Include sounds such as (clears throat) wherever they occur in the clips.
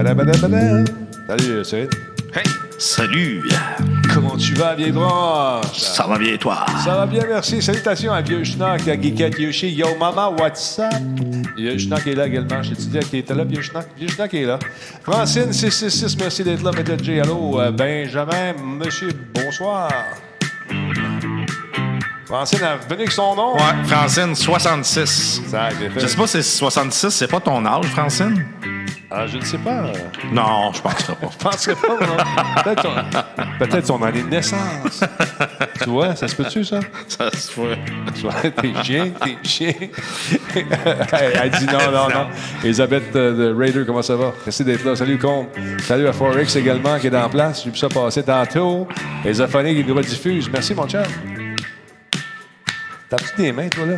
Salut, Cyril. Hey, salut! Comment tu vas, vieille branche? Ça va bien, toi? Ça va bien, merci. Salutations à Vieux Schnock, à Geekette Yoshi. Yo, maman, what's? Vieux Schnock est là également. Je t'ai dit qu'il était là, Vieux Schnock. Vieux Schnock est là. Francine, 666, merci d'être là. Méthode J, allô. Benjamin, monsieur, bonsoir. Francine a venu avec son nom. Ouais, Francine, 66. Ça, fait. Je sais pas si c'est 66, c'est pas ton âge, Francine? Ah, je ne sais pas. Non, je penserais pas. Je penserais pas, non. Peut-être son, année de naissance. tu vois, ça se peut-tu, ça? Ça se fait. Tu vois, t'es chien, t'es chien. elle, dit non, non, non. Elisabeth euh, de Raider, comment ça va? Merci d'être là. Salut, Combe. Salut à Forex également, qui est en place. J'ai vu ça passer tantôt. Les aphoniques qui nous rediffusent. Merci, mon chat. T'as-tu des mains, toi, là?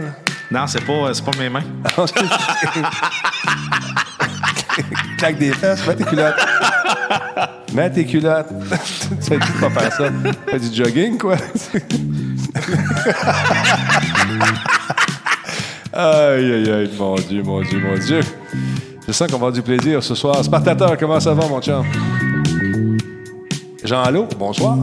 Non, c'est pas, c'est pas mes mains. (laughs) Claque des fesses, mets tes culottes. mets tes culottes. tu sais pas faire ça. Fais du jogging, quoi. aïe, aïe, aïe, mon Dieu, mon Dieu, mon Dieu. Je sens qu'on va avoir du plaisir ce soir. Spartateur, comment ça va, mon chum? Jean-Allo, bonsoir.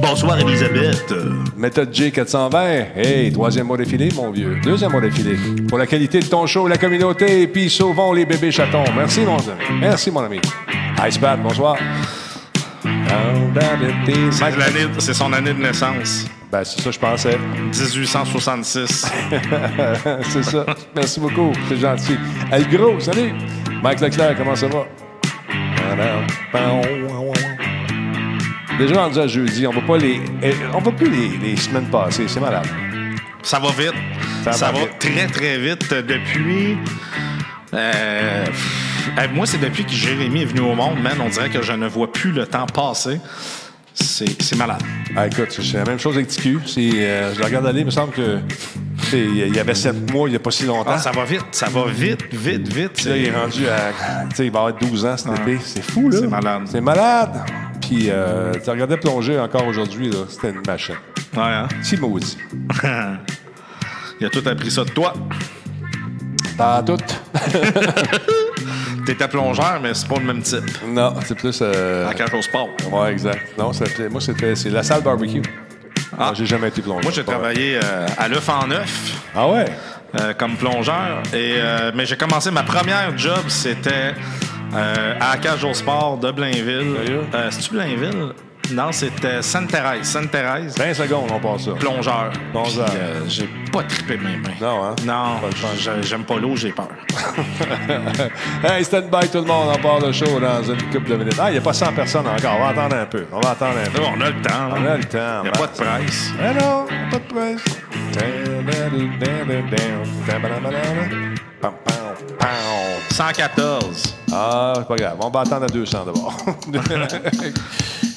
Bonsoir, Elisabeth. Méthode J420. Hey, troisième mois défilé, mon vieux. Deuxième mois défilé. Pour la qualité de ton show, la communauté, et puis sauvons les bébés chatons. Merci, mon ami. Merci, mon ami. Icepat, bonsoir. C'est son année de naissance. Ben, c'est ça, je pensais. 1866. (laughs) c'est ça. Merci beaucoup. C'est gentil. El Gros, salut. Mike Leclerc, comment ça va? Déjà rendu à jeudi, on va pas les. eh, On va plus les, les semaines passées, c'est malade. Ça va vite. Ça Ça, va va, vite. très, très vite depuis. euh, euh, moi, c'est depuis que Jérémy est venu au monde, man. On dirait que je ne vois plus le temps passer. C'est malade. Ah, écoute, c'est la même chose avec TQ. Euh, je la regarde aller, il me semble que. Il y avait sept mois, il n'y a pas si longtemps. Ah, ça va vite, ça va vite, vite, vite. Puis là, il est rendu à. Tu sais, il va avoir 12 ans cet été. C'est fou, là. C'est malade. C'est malade. Puis, euh, tu regardais plonger encore aujourd'hui, là. C'était une machine. Ouais, hein? Si maudit. (laughs) Il a tout appris ça de toi. Pas tout. (laughs) T'étais plongeur, mais c'est pas le même type. non, c'est plus. Euh... En cage au sport. Ouais, exact. Non, c'était- moi, c'était c'est la salle barbecue. Ah. J'ai jamais été plongeur. Moi, j'ai travaillé euh, à l'œuf en neuf. Ah ouais? euh, comme plongeur. Et, mais j'ai commencé ma première job, c'était euh, à la cage au sport de Blainville. Euh, C'est-tu Blainville? Non, c'était Sainte-Thérèse. Sainte-Thérèse, 20 secondes, on passe ça. plongeur. Plongeur. Puis, euh, j'ai pas trippé mes mains. Non, hein? Non, j'ai- j'aime pas l'eau, j'ai peur. (laughs) hey, stand by tout le monde, on part le show dans une couple de minutes. Ah, il n'y a pas 100 personnes encore. On va attendre un peu. On va attendre un peu. Là, on a le temps. On a le temps. Il n'y a pas de presse. Eh non, pas de presse. Pam, pam, pam. 114. Ah, c'est pas grave. On va attendre à 200 d'abord. (laughs)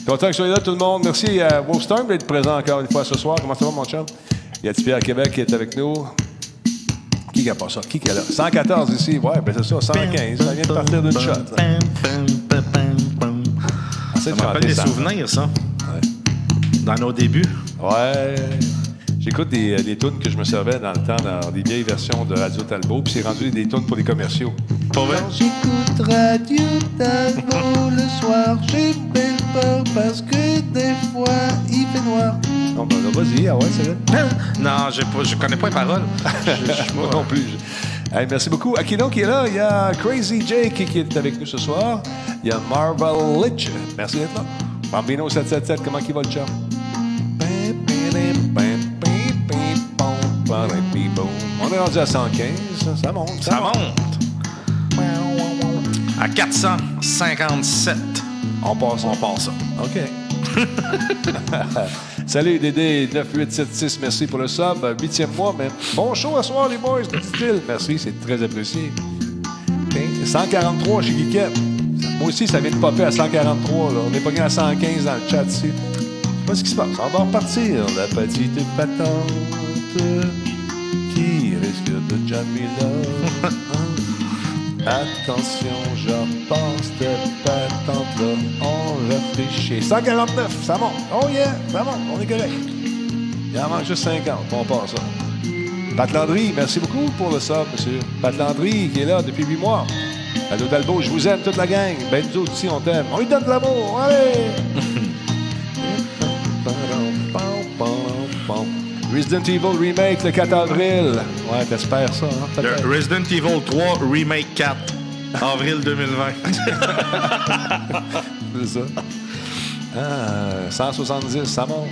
Content que vous soyez là, tout le monde. Merci à Wolfstorm d'être présent encore une fois ce soir. Comment ça va, mon chum? Il y a Pierre Québec qui est avec nous. Qui n'a pas ça? Qui qui est là? 114 ici. Ouais, ben c'est ça, 115. Ça vient de partir d'une shot. Ça me rappelle des souvenirs, ça. Dans nos débuts. Ouais. J'écoute des, des tunes que je me servais dans le temps, dans des vieilles versions de Radio Talbot, puis c'est rendu des tunes pour les commerciaux. Pas vrai? J'écoute Radio Talbot (laughs) le soir, j'ai belle peur parce que des fois il fait noir. Non, ben vas-y, ah ouais, c'est vrai. (laughs) Non, j'ai pas, je connais pas les paroles. (laughs) Moi non plus. Hey, merci beaucoup. Aquino qui est là. Il y a Crazy Jake qui est avec nous ce soir. Il y a Marvel Litch. Merci d'être là. Bambino 777, comment il va le chum? On est rendu à 115. Ça monte. Ça monte. À 457. On passe. On ça. OK. (laughs) Salut Dédé 9876, merci pour le sub. Huitième mois, mais bon show à soir les boys, dit-il. Merci, c'est très apprécié. OK. 143 chez Geekette. Moi aussi, ça vient de popper à 143. Là. On est pas à 115 dans le chat ici. Je sais pas ce qui se passe. On va repartir. La petite patente qui risque de là? (laughs) Attention, je pense de patente-là, on réfléchit. 149, ça monte. Oh yeah, ça monte, on est correct. Il en manque juste 50, on passe ça. Pat Landry, merci beaucoup pour le sub, monsieur. Pat Landry, qui est là depuis 8 mois. Radio Talbot, je vous aime, toute la gang. Ben, nous autres aussi, on t'aime. On lui donne de l'amour. Allez! (laughs) Resident Evil Remake le 4 avril. Ouais, t'espères ça, hein? Le. Resident Evil 3 Remake 4, avril 2020. (laughs) C'est ça. Ah, 170, ça monte.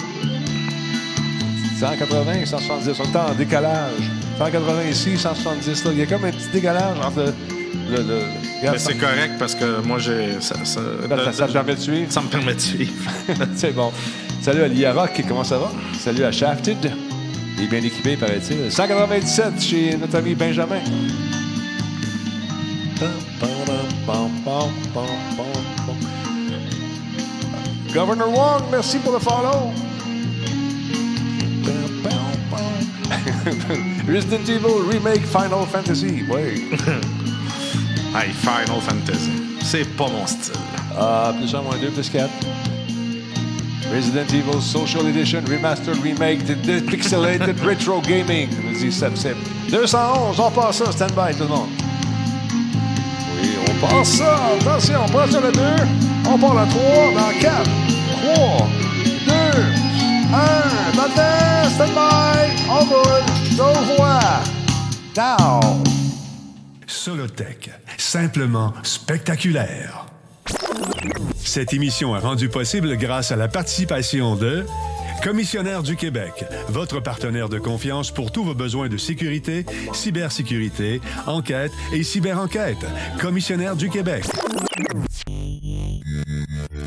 180, 170. On est en décalage. 180 ici, 170 là. Il y a comme un petit décalage entre le. le, le- regarde, Mais c'est correct parce que moi, j'ai. Ça, ça, ça- ça te permet de suivre. ça me permet de suivre. (laughs) c'est bon. Salut à Lia Rock, comment ça va? Salut à Shafted. Il est bien équipé, paraît-il. 197 chez notre ami Benjamin. Governor Wong, merci pour le follow. (laughs) Resident Evil Remake Final Fantasy. Oui. (laughs) Hey, Final Fantasy. C'est pas mon style. Ah, plus 1, moins 2, plus 4. Resident Evil Social Edition Remastered Remake de, Pixelated Retro Gaming. Nous dit Seb. 211, on passe ça, stand by tout le monde. Oui, on passe ça. Attention, on passe sur le 2. On part le 3 dans 4, 3, 2, 1. Maintenant, stand by. On roule. Je vois. Now. Solotech, simplement spectaculaire. Cette émission est rendue possible grâce à la participation de Commissionnaire du Québec, votre partenaire de confiance pour tous vos besoins de sécurité, cybersécurité, enquête et cyberenquête. Commissionnaire du Québec.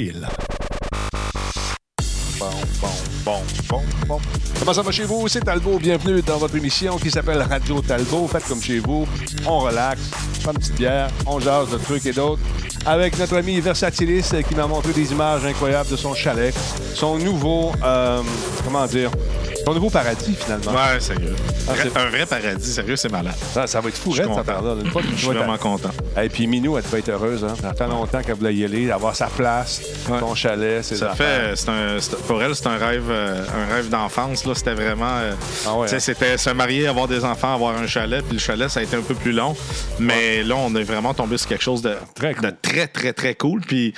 Bon, bon, bon, bon. Comment ça va chez vous? C'est Talbot. Bienvenue dans votre émission qui s'appelle Radio Talbot. Faites comme chez vous. On relaxe, on prend une petite bière, on jase de trucs et d'autres. Avec notre ami Versatilis qui m'a montré des images incroyables de son chalet. Son nouveau, euh, comment dire, son nouveau paradis finalement. Ouais, sérieux. Ah, un vrai paradis, sérieux, c'est malade. Ça, ça va être fou, cette content. affaire-là. Une fois que tu Je suis vraiment content. Et puis Minou, elle devait être heureuse. Hein? Ça fait longtemps qu'elle voulait y aller, avoir sa place, Ouais. son chalet, ses Ça affaires. fait, c'est un, pour elle, c'est un rêve, euh, un rêve d'enfance. Là, c'était vraiment, euh, Ah ouais, hein? c'était se marier, avoir des enfants, avoir un chalet. Puis le chalet, ça a été un peu plus long, mais là, on est vraiment tombé sur quelque chose de Très cool. de très, très, très cool. Puis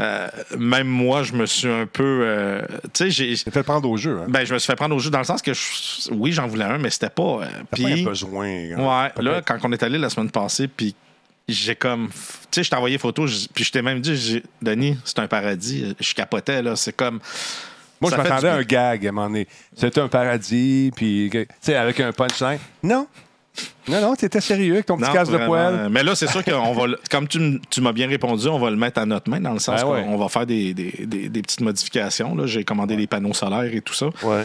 euh, même moi, je me suis un peu, euh, tu sais, j'ai, fait prendre au jeu. Hein? ben, je me suis fait prendre au jeu dans le sens que, je- oui, j'en voulais un, mais c'était pas. euh, T'as pas un puis- besoin. hein? Ouais, là, quand on est allé la semaine passée, puis j'ai comme. Tu sais, je t'ai envoyé photo, puis je t'ai même dit, Denis, c'est un paradis. Je capotais, là. C'est comme. Moi, je m'attendais à un gag à un moment donné. C'était un paradis, puis, tu sais, avec un punchline. Non. Non, non, t'étais sérieux avec ton petit Non, casse de poêle. Mais là, c'est sûr qu'on va. le- Comme tu, tu m'as bien répondu, on va le mettre à notre main, dans le sens Ben ouais. qu'on va faire des, des- des- des petites modifications. J'ai commandé des panneaux solaires et tout ça. Ouais.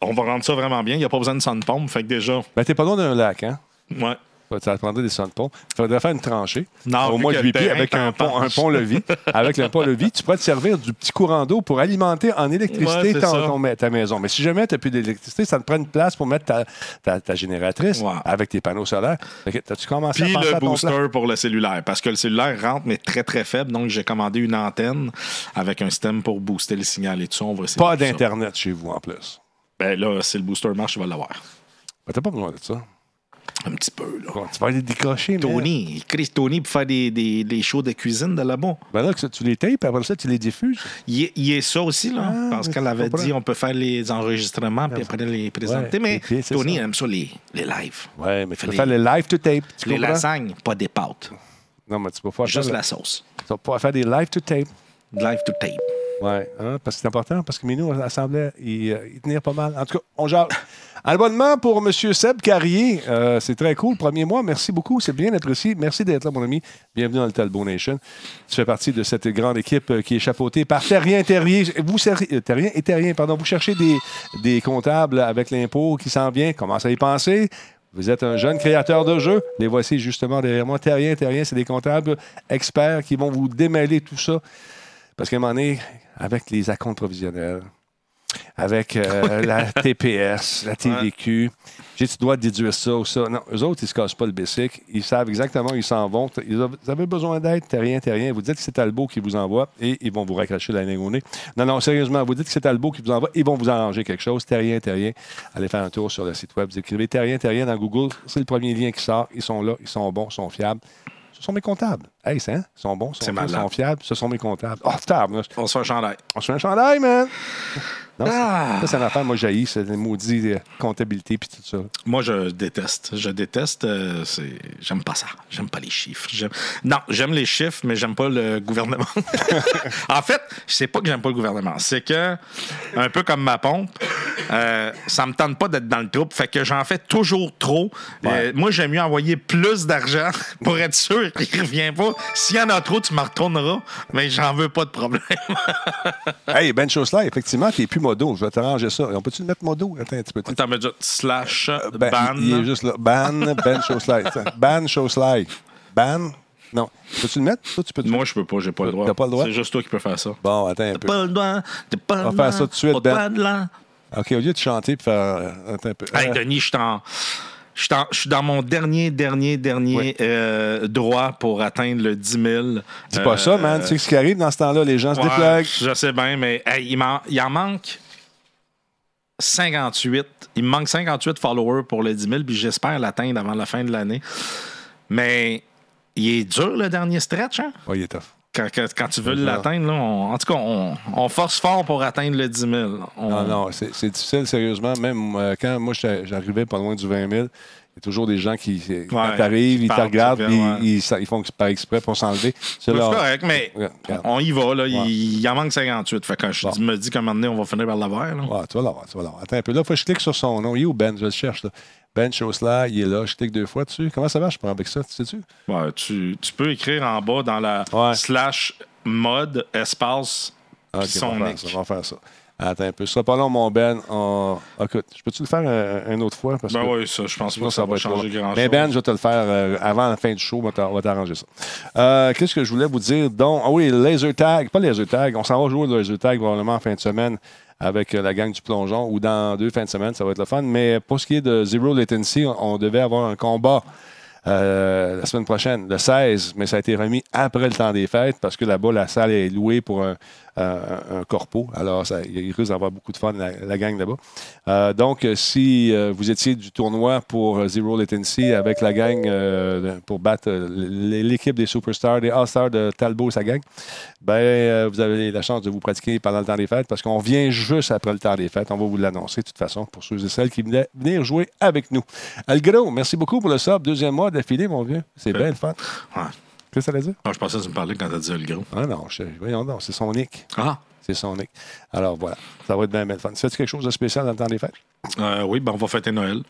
On va rendre ça vraiment bien. Il n'y a pas besoin de sun pompe. Fait que déjà. Ben, t'es pas loin d'un lac, hein? Ouais. Ça prendrait des sondes-ponts. Il faudrait faire une tranchée. Non, au moins que de le 8 pieds avec un pont, pont-levis. (laughs) avec le pont-levis, tu pourrais te servir du petit courant d'eau pour alimenter en électricité Ouais, ton- ton- ta maison. Mais si jamais tu n'as plus d'électricité, ça te prend une place pour mettre ta, ta- ta génératrice avec tes panneaux solaires. T'as-tu commencé Puis à le à ton booster plan? pour le cellulaire. Parce que le cellulaire rentre, mais très, très faible. Donc, j'ai commandé une antenne avec un système pour booster le signal et tout ça. On va essayer Pas d'Internet chez vous, en plus. Ben là, si le booster marche, je vais l'avoir. Ben, T'as pas besoin de ça. Un petit peu, là. Bon, tu vas aller décrocher. Tony, Chris Tony pour faire des, des, des shows de cuisine de là-bas. Ben là, que tu les tapes, après ça, tu les diffuses. Il est, il est ça aussi, là. Ah, parce qu'elle avait comprends. dit on peut faire les enregistrements puis après les présenter. Ouais, mais Tony ça. aime ça, les, les lives. Ouais, mais tu peux les- faire le live to tape. Tu Les comprends? lasagnes, pas des pâtes. Non, mais tu peux pas Juste faire, la sauce. tu vas pas faire des live to tape. Live to tape. Ouais, hein, parce que c'est important, parce que Minou elle semblait y, euh, tenir pas mal. En tout cas, on jase. Abonnement pour M. Seb Carrier. Euh, c'est très cool. Premier mois, merci beaucoup. C'est bien apprécié. Merci d'être là, mon ami. Bienvenue dans le Talbot Nation. Tu fais partie de cette grande équipe euh, qui est chapeautée par Terrien Terrier. Vous, Terrien et Terrien, pardon. Vous cherchez des, des comptables avec l'impôt qui s'en vient. Commencez à y penser? Vous êtes un jeune créateur de jeux. Les voici justement derrière moi. Terrien, Terrien, c'est des comptables experts qui vont vous démêler tout ça. Parce qu'à un moment donné, avec les acomptes provisionnels, avec euh, (laughs) la TPS, la TVQ. J'ai tu dois déduire ça ou ça. Non, eux autres, ils ne se cassent pas le basic. Ils savent exactement où ils s'en vont. Ils avez- Vous avez besoin d'aide, t'as rien, t'as rien. Vous dites que c'est Talbot qui vous envoie et ils vont vous raccrocher la ligne au nez. Non, non, sérieusement, vous dites que c'est Talbot qui vous envoie, ils vont vous arranger quelque chose. T'as rien, t'as rien. Allez faire un tour sur le site web. Vous écrivez t'as rien, t'as rien dans Google. C'est le premier lien qui sort. Ils sont là, ils sont bons, ils sont fiables. Ce sont mes comptables. Hey, c'est hein? Ils sont bons, ils sont, fiables. Ce sont mes comptables. Oh, table. On se fait un chandail. On se fait un chandail, man! Non, Ah! ça, c'est une affaire, moi, j'haïs, c'est les maudits euh, comptabilité puis tout ça. Moi, je déteste. Je déteste. euh, c'est... J'aime pas ça. J'aime pas les chiffres. J'aime... Non, j'aime les chiffres, mais j'aime pas le gouvernement. (laughs) en fait, c'est pas que j'aime pas le gouvernement. C'est que, un peu comme ma pompe, euh, ça me tente pas d'être dans le trouble. Fait que j'en fais toujours trop. Euh, moi, j'aime mieux envoyer plus d'argent (laughs) pour être sûr qu'il revient pas. S'il y en a trop, tu me retourneras, mais j'en veux pas de problème. (laughs) Hey, Ben Chausselaar, effectivement, t'es plus modo. Je vais t'arranger ça. On peut-tu le mettre modo? Attends un petit peu. T'en mets déjà slash Ben, ban. il, il est juste là. Ban, Ben Chausselaar. Tiens, Ban Chausselaar. Ban? Non. Peux-tu le mettre? Toi, tu peux Moi, je peux pas, j'ai pas le droit. T'as pas le droit? C'est juste toi qui peux faire ça. Bon, attends un peu. Pas le droit, t'as pas le On va droit. faire ça tout de suite, pas Ben. de droit. OK, au lieu de chanter et faire. euh, Attends un peu. Hey, Euh, Denis, je suis en- je suis en- dans mon dernier, dernier, dernier Oui. euh, droit pour atteindre le 10 000. dis pas ça, man. Tu sais ce qui arrive dans ce temps-là? Les gens se déplaguent. Je sais bien, mais hey, il, m'en- il en manque 58. Il me manque 58 followers pour le 10 000, puis j'espère l'atteindre avant la fin de l'année. Mais il est dur, le dernier stretch, hein? Oui, il est tough. Quand, quand- quand tu veux l'atteindre, en tout cas, on, on force fort pour atteindre le 10 000. On- Non, non, c'est difficile, sérieusement. Même euh, quand moi, j'arrivais pas loin du 20 000, il y a toujours des gens qui, quand t'arrives, ils te regardent, puis ouais. ils, ils- ils font par exprès pour s'enlever. C'est correct, mais Ouais, regarde. on y va. Là. Ouais. Il, il en manque 58. Fait que je Bon. me dis qu'à un moment donné, on va finir par l'avoir. là. Ouais, tu vas l'avoir, tu vas l'avoir. Attends un peu. Là, il faut que je clique sur son nom. Il est où, Ben? Je le cherche. Là. Ben Chausselaar, il est là. Je clique deux fois dessus. Comment ça marche? Pour avec ça? Tu sais-tu? Ouais, tu, tu peux écrire en bas dans la Ouais. slash mode espace Ah, puis ok, son on va ça. On va faire ça. Attends un peu. Ce sera pas long, mon Ben. On- Écoute, je peux-tu le faire euh, une autre fois? Parce Ben que oui, ça, je pense pas que ça, va changer grand-chose. Mais Ben, je vais te le faire euh, avant la fin du show. On va t'a- on va t'arranger ça. Euh, Qu'est-ce que je voulais vous dire? Donc, ah oui, laser tag. Pas laser tag. On s'en va jouer au laser tag probablement en fin de semaine avec euh, la gang du plongeon ou dans deux fins de semaine. Ça va être le fun. Mais pour ce qui est de Zero Latency, on, devait avoir un combat. euh, la semaine prochaine, le 16, mais ça a été remis après le temps des fêtes parce que là-bas, la salle est louée pour un, euh, un corpo. Alors, ça, il risque d'avoir beaucoup de fun, la, la gang là-bas. Euh, donc, euh, si vous étiez du tournoi pour Zero Latency avec la gang pour battre l'équipe des Superstars, des All-Stars de Talbot et sa gang, ben, vous avez la chance de vous pratiquer pendant le temps des fêtes parce qu'on vient juste après le temps des fêtes. On va vous l'annoncer de toute façon pour ceux et celles qui venaient venir jouer avec nous. Algro, merci beaucoup pour le sub. Deuxième mois d'affilée, mon vieux. C'est bien le fun. Ouais. Qu'est-ce que ça veut dire? Ah, je pensais que tu me parlais quand t'as dit le gros. Ah non, je, voyons donc, c'est son nick. Ah, C'est son nick. Alors voilà, ça va être bien, bien le fun. Fais-tu quelque chose de spécial dans le temps des fêtes? euh, oui, ben on va fêter Noël.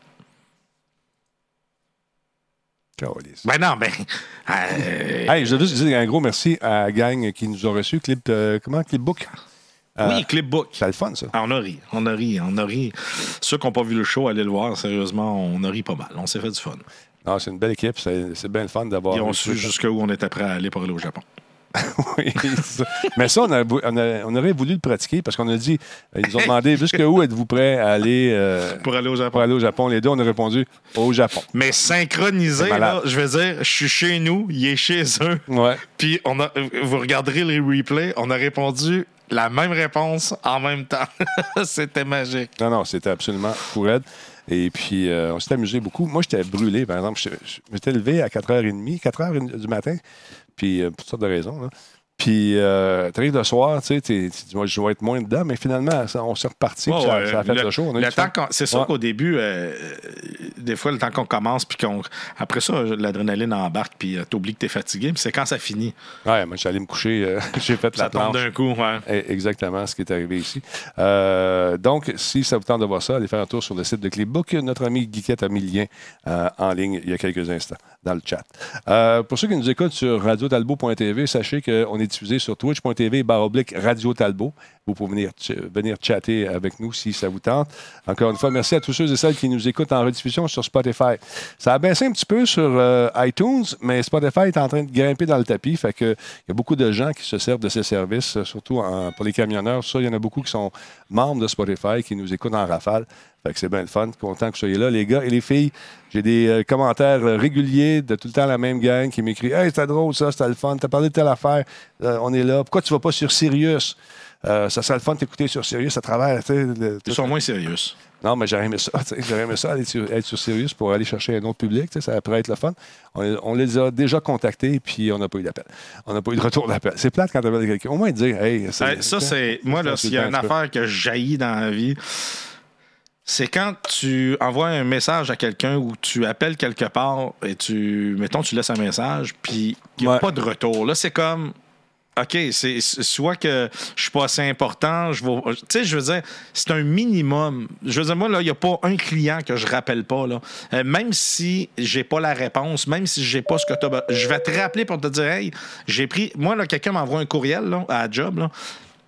Ben non, ben. (laughs) euh, Hey, je veux juste dire un gros merci à la gang qui nous a reçus. Clip, euh, comment? Clipbook? Euh, oui, Clipbook. C'est le fun, ça. Ah, on a ri, on a ri, on a ri. Ceux qui n'ont pas vu le show, allez le voir, sérieusement, on a ri pas mal. On s'est fait du fun. Non, c'est une belle équipe. C'est bien le fun d'avoir. Ils ont su jusqu'où on était prêt à aller pour aller au Japon. (laughs) Oui, ça. Mais ça, on, a- on a- on aurait voulu le pratiquer parce qu'on a dit, ils nous ont demandé (laughs) jusqu'où êtes-vous prêts à aller euh, Pour aller au Japon. pour aller au Japon. Les deux, on a répondu au Japon. Mais synchronisé, là, je veux dire, je suis chez nous, il est chez eux. Ouais. Puis on a, vous regarderez les replays, on a répondu la même réponse en même temps. (laughs) C'était magique. Non, non, c'était absolument fou raide. Et puis, euh, on s'est amusé beaucoup. Moi, j'étais brûlé, par exemple. J'étais- Je m'étais levé à 4h30, 4h du matin, puis euh, pour toutes sortes de raisons. là. Puis, euh, t'arrives le soir, tu sais, tu dis, je vais être moins dedans, mais finalement, ça- on s'est reparti, puis ça, ça a fait le, show. Le qu'on- c'est sûr Ouais. qu'au début, euh, des fois, le temps qu'on commence, puis qu'on. Après ça, l'adrénaline embarque, puis euh, t'oublies que t'es fatigué, puis c'est quand ça finit. Ouais, moi, j'allais me coucher, euh, (laughs) j'ai fait Ça la tombe planche. d'un coup, ouais. Eh, Exactement ce qui est arrivé ici. Donc, si ça vous tente de voir ça, allez faire un tour sur le site de Clipbook. Notre ami Guiquette a mis le lien en ligne il y a quelques instants dans le chat. Pour ceux qui nous écoutent sur radiotalbo.tv, sachez qu'on est est diffusé sur twitch.tv baroblique Radio Talbot. Vous pouvez venir, ch- venir chatter avec nous si ça vous tente. Encore une fois, merci à tous ceux et celles qui nous écoutent en rediffusion sur Spotify. Ça a baissé un petit peu sur euh, iTunes, mais Spotify est en train de grimper dans le tapis. Fait que il y a beaucoup de gens qui se servent de ces services, surtout pour les camionneurs. Ça, il y en a beaucoup qui sont membres de Spotify, qui nous écoutent en rafale. Fait que c'est bien le fun. Content que vous soyez là, les gars et les filles. J'ai des euh, commentaires euh, réguliers de tout le temps la même gang qui m'écrit Hey, c'était drôle ça, c'était le fun. T'as parlé de telle affaire. Euh, on est là. Pourquoi tu vas pas sur Sirius? Ça serait le fun de t'écouter sur Sirius à travers. Ils sont moins sérieux. non, mais j'aurais aimé ça. (laughs) J'aurais aimé ça, aller sur, être sur Sirius pour aller chercher un autre public. Ça pourrait être le fun. On, on les a déjà contactés, puis on n'a pas eu d'appel. On n'a pas eu de retour d'appel. C'est plate quand tu appelles quelqu'un. Au moins dire, hey, ça, c'est. Moi, s'il y a un une affaire que jaillit dans la vie, c'est quand tu envoies un message à quelqu'un ou tu appelles quelque part et tu. Mettons, tu laisses un message, puis il n'y a Ouais. pas de retour. Là, c'est comme. OK, c'est c'est- soit que je suis pas assez important, je vais. Tu sais, je veux dire, c'est un minimum. Je veux dire, moi, là, il n'y a pas un client que je rappelle pas, là. Euh, même si j'ai pas la réponse, même si j'ai pas ce que tu as. Je vais te rappeler pour te dire, hey, j'ai pris. Moi, là, quelqu'un m'envoie un courriel, là, à la job, là.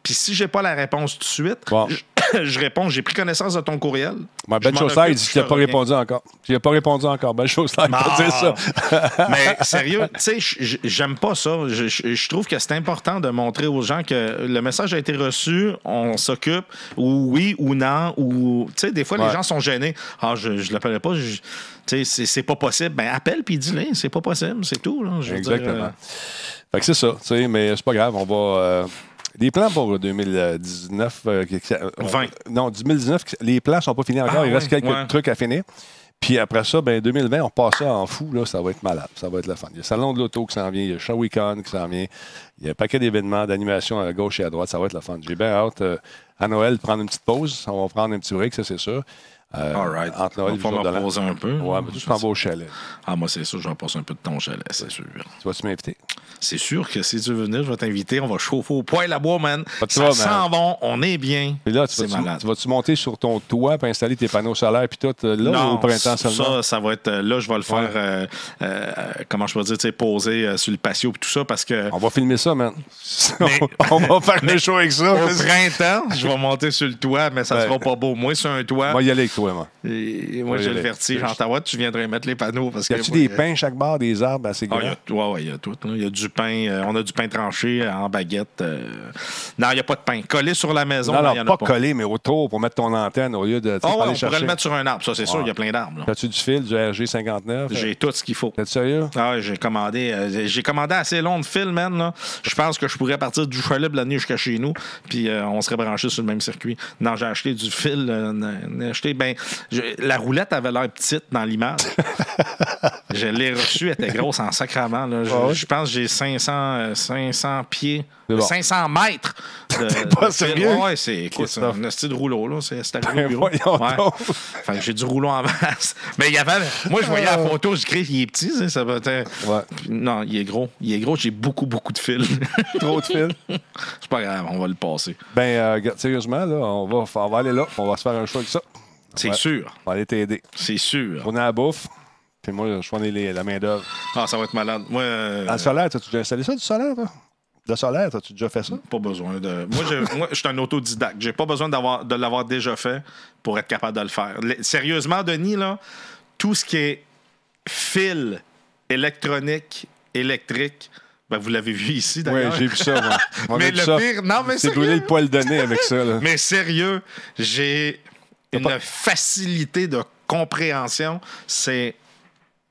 Puis si j'ai pas la réponse tout de suite, Bon. je, (coughs) je réponds, j'ai pris connaissance de ton courriel. Ben Je m'en Chaussard, il dit je qu'il n'a fais pas rien. répondu encore. Il n'a pas répondu encore. Ben Chaussard, il Ah! dire ça. (laughs) Mais sérieux, tu sais, j'aime pas ça. Je, trouve que c'est important de montrer aux gens que le message a été reçu, on s'occupe, ou oui ou non, ou tu sais, des fois Ouais. les gens sont gênés. Ah, je, je l'appelais pas, je- tu sais, c'est- pas possible. Ben appelle puis dis-le, c'est pas possible, c'est tout. Là, je veux dire, Exactement. euh, Fait que c'est ça, tu sais, mais c'est pas grave. On va. euh, les plans pour 2019. euh, qui- qui- euh, 20. Non, 2019, les plans sont pas finis encore. Ah, il reste ouais, quelques ouais. trucs à finir. Puis après ça, ben 2020, on passe ça en fou. Là, ça va être malade. Ça va être le fun. Il y a le Salon de l'Auto qui s'en vient. Il y a Shawicon qui s'en vient. Il y a un paquet d'événements, d'animation à gauche et à droite. Ça va être le fun. J'ai bien hâte euh, à Noël de prendre une petite pause. On va prendre un petit break, ça, c'est sûr. Euh, all right. Entre Noël et On le va reposer un peu. Ouais, mais tu t'en vas au chalet. Ah, moi, c'est sûr, je vais passer un peu de ton chalet, c'est sûr. Tu vas-tu m'inviter? C'est sûr que si tu veux venir, je vais t'inviter. On va chauffer au poil à bois, man. Pas Ça sent bon, on est bien. Puis là, tu C'est vas-tu, malade. tu vas-tu monter sur ton toit pour installer tes panneaux solaires puis tout euh, là ou au printemps seulement? Ça, ça va être. euh, Là, je vais le faire. Ouais. euh, euh, comment je peux dire, tu sais, poser sur le patio et tout ça parce que. On va filmer ça, man. (laughs) on va (laughs) faire un show avec ça. Au printemps, je vais monter sur le toit, mais ça Ouais. sera pas beau. Moi, sur un toit, va y aller avec toi, man. et moi, Ouais, j'ai le vertige. En Ottawa, tu viendrais mettre les panneaux. Parce Y que a-tu moi, des pins chaque barre, des arbres assez Ah, grands? il y a, ouais, il y a tout. Il y a du pain. euh, on a du pain tranché en baguette. euh. Non, il n'y a pas de pain. Collé sur la maison, non, là, non, il y en pas, pas. collé, mais autour pour mettre ton antenne au lieu de Ah pas ouais, on chercher. pourrait le mettre sur un arbre, ça, c'est sûr. Il y a plein d'arbres. As-tu du fil, du RG59? J'ai tout ce qu'il faut. T'es sérieux? Ah j'ai commandé, euh, j'ai commandé assez long de fil, man. là. Je pense que je pourrais partir du chalet de l'année jusqu'à chez nous, puis on serait branchés sur le même circuit. Non, j'ai acheté du fil. acheté, ben, je- la roulette avait l'air petite dans l'image. (laughs) je l'ai reçue, elle était grosse en sacrament. là. Je, Ah ouais? je pense que j'ai 500, euh, 500 pieds, bon. 500 mètres de, pas de fil. sérieux? Ouais, c'est écoute, un style de rouleau. là. C'est c'est arrivé au Ben, bureau. Ouais. Fait que j'ai du rouleau en masse. Mais il y avait. Moi, je voyais la photo, je crée, il est petit, ça va être. Ouais. Non, il est gros. Il est gros, j'ai beaucoup, beaucoup de fils. (laughs) Trop de fil? c'est pas grave, on va le passer. Ben, euh, sérieusement, là, on va, on va aller là, on va se faire un show avec ça. C'est sûr. On va aller t'aider. C'est sûr. On est à la bouffe, puis moi, je prends les- la main-d'œuvre. Ah, ça va être malade. Moi, euh, le solaire, t'as-tu déjà installé ça, du solaire, toi? Le solaire, t'as-tu déjà fait ça? pas besoin de. Moi, je, (laughs) moi, je suis un autodidacte. J'ai pas besoin de l'avoir déjà fait pour être capable de le faire. Sérieusement, Denis, là, tout ce qui est fil électronique, électrique, ben, vous l'avez vu ici, Oui, d'ailleurs. j'ai vu ça, moi. (laughs) A mais le ça. pire, non, mais C'est brûlé le poil de nez avec ça, là. (laughs) Mais sérieux, j'ai une pas- facilité de compréhension. C'est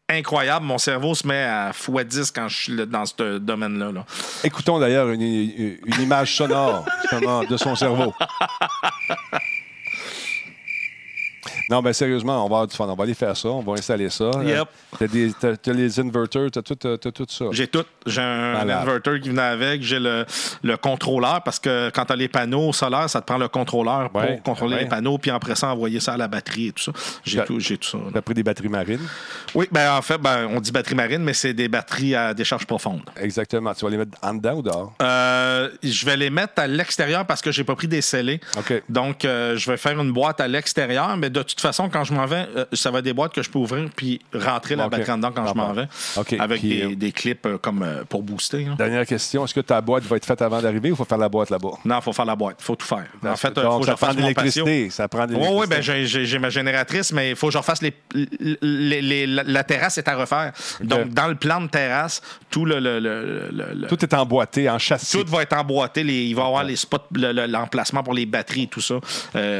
incroyable. Mon cerveau se met à x10 quand je suis dans ce domaine-là. là. Écoutons d'ailleurs une, une image sonore justement, de son cerveau. Non, mais sérieusement, on va avoir du fun. On va aller faire ça. On va installer ça. Yep. T'as, des, t'as- t'as les inverters, t'as tout, t'as- t'as tout ça. J'ai tout. J'ai un, Malade. inverter qui venait avec. J'ai le, le contrôleur parce que quand tu as les panneaux solaires, ça te prend le contrôleur pour Ouais, contrôler ouais. les panneaux, puis après ça, envoyer ça à la batterie et tout ça. J'ai Ben, tout, j'ai tout ça. là. T'as pris des batteries marines? Oui, ben en fait, ben, on dit batterie marine, mais c'est des batteries à décharge profonde. Exactement. Tu vas les mettre en dedans ou dehors? Euh, Euh, je vais les mettre à l'extérieur parce que j'ai pas pris des scellés. OK. Donc, euh, je vais faire une boîte à l'extérieur, mais de toute façon, quand je m'en vais, euh, ça va être des boîtes que je peux ouvrir puis rentrer la batterie dedans quand je m'en vais. Avec Puis, des, des clips euh, comme euh, pour booster. Dernière question. Est-ce que ta boîte va être faite avant d'arriver ou il faut faire la boîte là-bas? Non, il faut faire la boîte. Il faut tout faire. En fait, Donc, faut que je ça prend de l'électricité. Ça prend de Oui, l'électricité. oui, ben j'ai- ma génératrice, mais il faut que je refasse les, les- les- la, la terrasse est à refaire. Donc, dans le plan de terrasse, tout le, le- le- le- le- Tout est emboîté en châssis. tout va être emboîté. il va y avoir les spots, le- le- l'emplacement pour les batteries et tout ça.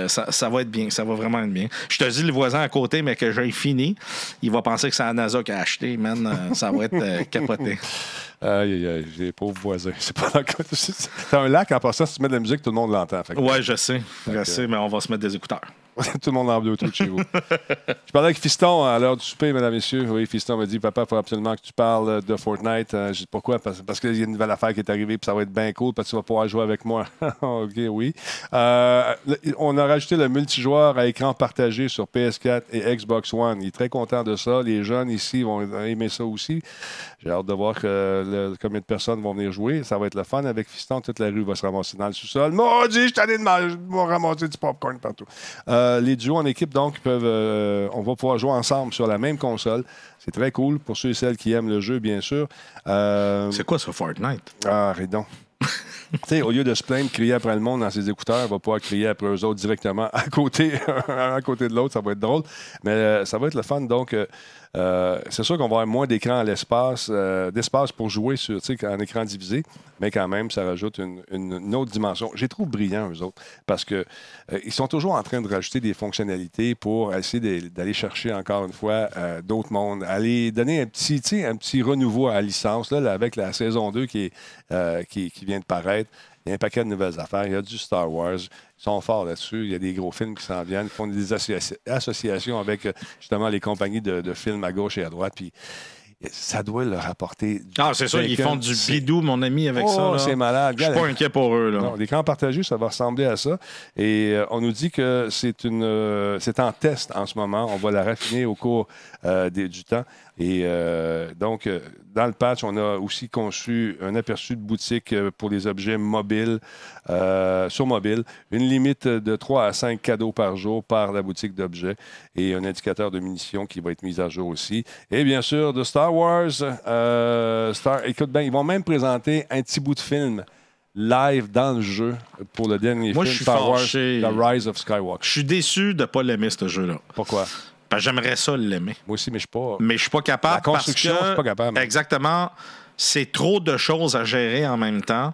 Ça. Ça va être bien. Ça va vraiment être bien. Je te dis, le voisin à côté, mais que j'ai fini, il va penser que c'est la NASA qui a acheté, man. Euh, ça va être euh, capoté. (laughs) Aïe, aïe, aïe, j'ai des pauvres voisins. C'est pas dans le (laughs) C'est un lac, en passant, si tu mets de la musique, tout le monde l'entend. Que- Ouais, je sais. Je sais, mais on va se mettre des écouteurs. (laughs) Tout le monde en Bluetooth chez vous. je parlais avec Fiston à l'heure du souper, mesdames, messieurs. Oui, Fiston m'a dit Papa, il faut absolument que tu parles de Fortnite. Euh, J'ai dit Pourquoi? Parce, parce qu'il y a une nouvelle affaire qui est arrivée, puis ça va être bien cool, parce que tu vas pouvoir jouer avec moi. (laughs) OK, oui. Euh, on a rajouté le multijoueur à écran partagé sur PS4 et Xbox One. Il est très content de ça. Les jeunes ici vont aimer ça aussi. J'ai hâte de voir combien de personnes vont venir jouer. Ça va être le fun avec Fiston. Toute la rue va se ramasser dans le sous-sol. Maudit, je suis allé de je vais ramasser du popcorn partout. Euh, les duos en équipe, donc, peuvent, euh, on va pouvoir jouer ensemble sur la même console. C'est très cool pour ceux et celles qui aiment le jeu, bien sûr. Euh, C'est quoi ça, Fortnite? ah, (laughs) sais, au lieu de se plaindre, crier après le monde dans ses écouteurs, on va pouvoir crier après eux autres directement à côté, (laughs) à côté de l'autre. Ça va être drôle. Mais euh, ça va être le fun. Donc, euh, c'est sûr qu'on va avoir moins d'écran à l'espace, euh, d'espace pour jouer sur, en écran divisé, mais quand même, ça rajoute une, autre dimension. J'ai trouve brillants, eux autres, parce que euh, sont toujours en train de rajouter des fonctionnalités pour essayer d'aller chercher encore une fois d'autres mondes, aller donner un petit, un petit renouveau à la licence, là, avec la saison 2 qui, est, euh, qui, qui vient de paraître. Il y a un paquet de nouvelles affaires. Il y a du Star Wars. Ils sont forts là-dessus. Il y a des gros films qui s'en viennent. Ils font des associa- associations avec euh, justement les compagnies de, de films à gauche et à droite. Puis ça doit leur apporter. du Ah, c'est ça, ils font du bidou, mon ami, avec ça. Oh, là. c'est malade. Je suis pas inquiet pour eux. Là. non, l'écran partagé, ça va ressembler à ça. Et euh, on nous dit que c'est une, euh, c'est en test en ce moment. On va la raffiner au cours euh, des- du temps. Et euh, donc, euh, dans le patch, on a aussi conçu un aperçu de boutique euh, pour les objets mobiles, euh, sur mobile, une limite de 3 à 5 cadeaux par jour par la boutique d'objets et un indicateur de munitions qui va être mis à jour aussi. Et bien sûr, de Star Wars. euh, Star, écoute bien, ils vont même présenter un petit bout de film live dans le jeu pour le dernier Moi, film Star Wars. The Rise of Skywalker. Je suis déçu de ne pas l'aimer, ce jeu-là. Pourquoi? Que J'aimerais ça l'aimer. Moi aussi, mais je suis pas... Mais je suis pas capable. La construction, parce que, je suis pas capable. Exactement. C'est trop de choses à gérer en même temps.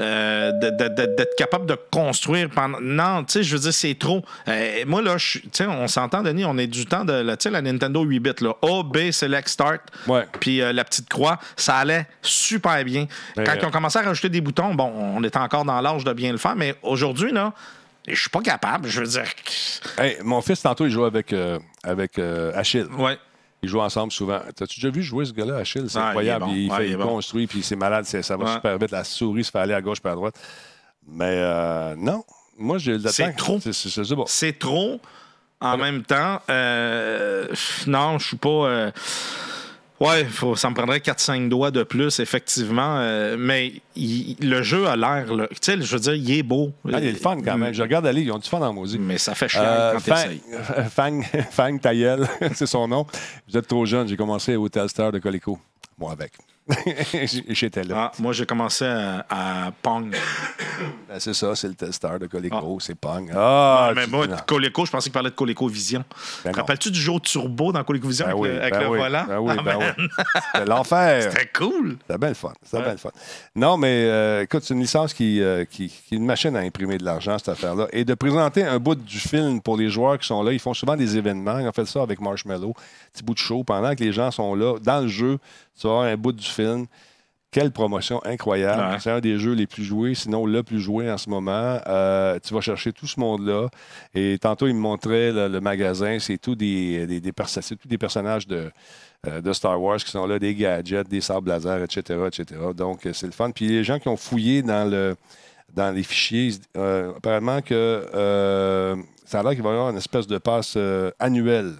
Euh, d'être capable de construire pendant. Non, tu sais, je veux dire, c'est trop. Euh, moi, là, tu sais, on s'entend, Denis, on est du temps de la, tu sais, la Nintendo 8 bits, là. A, B, Select, Start, puis euh, la petite croix, ça allait super bien. Quand ils ont commencé à rajouter des boutons, bon, on est encore dans l'âge de bien le faire, mais aujourd'hui, là, je suis pas capable. Je veux dire. Hey, mon fils, tantôt, il joue avec, euh, avec euh, Achille. Ouais. Ils jouent ensemble souvent. T'as-tu déjà vu jouer ce gars-là, Achille? C'est Ah, incroyable. il est bon. Il, Ouais, fait, il est il bon. construit, puis c'est malade, c'est- ça va Ouais. super vite. La souris se fait aller à gauche puis à droite. Mais euh, non, moi, j'ai le C'est trop. Bon. c'est trop. En même temps, euh, non, je suis pas. Ouais, faut, ça me prendrait 4-5 doigts de plus, effectivement. euh, mais il- le jeu a l'air. Tu sais, je veux dire, il est beau. Ah, il est le fun quand même. Je regarde aller, ils ont du fun en maudit. Mais ça fait chier Euh, quand Fang. (laughs) Fang, Fang Tayel, (laughs) c'est son nom. Vous êtes trop jeune. J'ai commencé au Telstar de Colico. Moi avec. (laughs) J'étais là. Ah, moi, j'ai commencé à, à Pong. Ben, c'est ça, c'est le Telstar de Colico. C'est Pong. Ah, mais moi, non. Coleco, je pensais qu'il parlait de Coleco Vision. Ben rappelles-tu du jeu Turbo dans Coleco Vision Ben avec oui, le, avec le oui, volant? Ben oui, Ah, ben oui. C'était l'enfer. (laughs) C'était cool. C'était bien le fun. C'était Ouais. fun. Non, mais euh, écoute, c'est une licence qui, euh, qui, qui est une machine à imprimer de l'argent, cette affaire-là. Et de présenter un bout du film pour les joueurs qui sont là, ils font souvent des événements. Ils ont fait ça avec Marshmallow, petit bout de show. Pendant que les gens sont là, dans le jeu, tu vas avoir un bout du film. Quelle promotion incroyable. Ouais. C'est un des jeux les plus joués, sinon le plus joué en ce moment. Euh, tu vas chercher tout ce monde-là. Et tantôt, il me montrait le, le magasin. C'est tout des, des, tous des personnages de, euh, de Star Wars qui sont là, des gadgets, des sables laser, etc., etc. Donc, euh, c'est le fun. Puis les gens qui ont fouillé dans, le, dans les fichiers, euh, apparemment que ça a l'air qu'il va y avoir une espèce de passe annuelle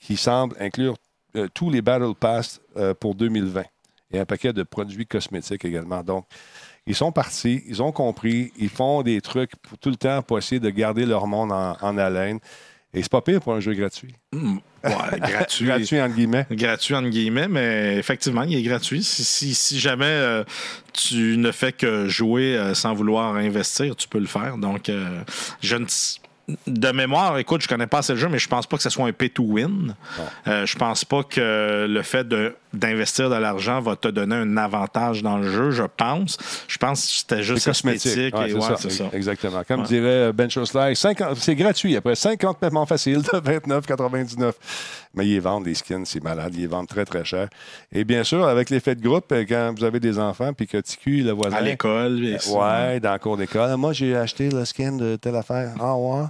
qui semble inclure euh, tous les Battle Pass euh, pour 2020 et un paquet de produits cosmétiques également. Donc, Ils sont partis, ils ont compris, ils font des trucs pour tout le temps pour essayer de garder leur monde en, en haleine. Et c'est pas pire pour un jeu gratuit. Hmm, ouais, (laughs) gratuit. gratuit, entre guillemets. Gratuit, entre guillemets, mais effectivement, il est gratuit. Si, si, si jamais euh, tu ne fais que jouer euh, sans vouloir investir, tu peux le faire. Donc, euh, je ne de mémoire, écoute, je connais pas assez le jeu, mais je pense pas que ce soit un pay to win. Euh, je pense pas que le fait de, d'investir de l'argent va te donner un avantage dans le jeu, je pense. Je pense que c'était juste cosmétique. Ouais, et, ouais, ça. Exactement. Comme dirait Ben Slide, c'est gratuit. Après 50 paiements faciles de 29,99. Mais ils vendent des skins, c'est malade. Ils vendent très, très cher. Et bien sûr, avec l'effet de groupe, quand vous avez des enfants, puis que TQ, le voisin. À l'école. Ouais, dans le cours d'école. Moi, j'ai acheté le skin de telle affaire. Ah, ouais.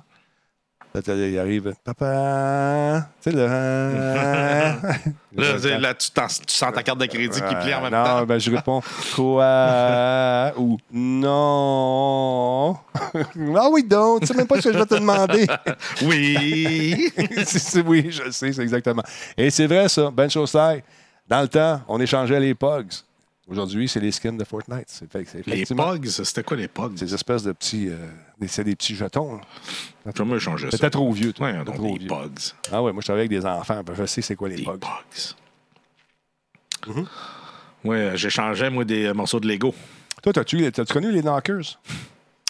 Là, il arrive, papa, (laughs) tu sais, là. là, là tu, tu, sens ta carte de crédit qui plie en même non, temps. Non, ben, je réponds, quoi ou non. (laughs) ah oui, donc, tu sais même pas ce que je vais te demander. (laughs) oui. oui, je sais, c'est exactement. Et c'est vrai, ça, Ben Chaussay. Dans le temps, on échangeait les pugs. Aujourd'hui, c'est les skins de Fortnite. C'est, c'est les Pogs, c'était quoi les Pogs? C'est des espèces de petits. Euh, c'est des petits jetons. Je vais changer ça. T'étais trop vieux, toi. Ouais, donc trop des vieux. Pogs. Ah ouais, moi, je travaille avec des enfants. Je sais c'est quoi les des Pogs. Pogs. Mm-hmm. Ouais, j'échangeais, moi, des morceaux de Lego. Toi, t'as-tu, t'as-tu connu les Knockers?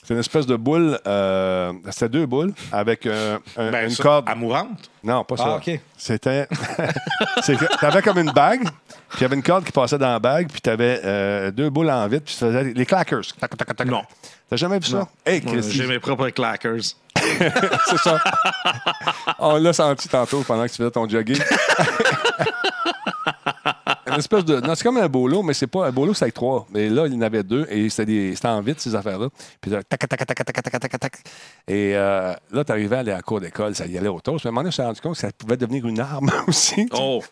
C'est une espèce de boule. Euh, c'était deux boules avec euh, un, ben, une ça, corde. Amourante? Non, pas ça. Ah, OK. C'était. (laughs) T'avais comme une bague, puis il y avait une corde qui passait dans la bague, puis t'avais euh, deux boules en vide, puis tu faisais les clackers. Tac, tac, tac, non. T'as jamais vu ça? Hey, J'ai mes propres clackers. (laughs) c'est ça. On l'a senti tantôt pendant que tu faisais ton jogging. (laughs) une espèce de. Non, c'est comme un bolo, mais c'est pas. Un bolo, c'est avec trois. Mais là, il y en avait deux et c'était, des... c'était en vite, ces affaires-là. Puis tac, tac, tac, tac, tac, tac, tac, tac. Et euh, là, tu arrivais à aller à la cour d'école, ça y allait au toast. Mais à un moment donné, je me suis rendu compte que ça pouvait devenir une arme (laughs) aussi. Oh!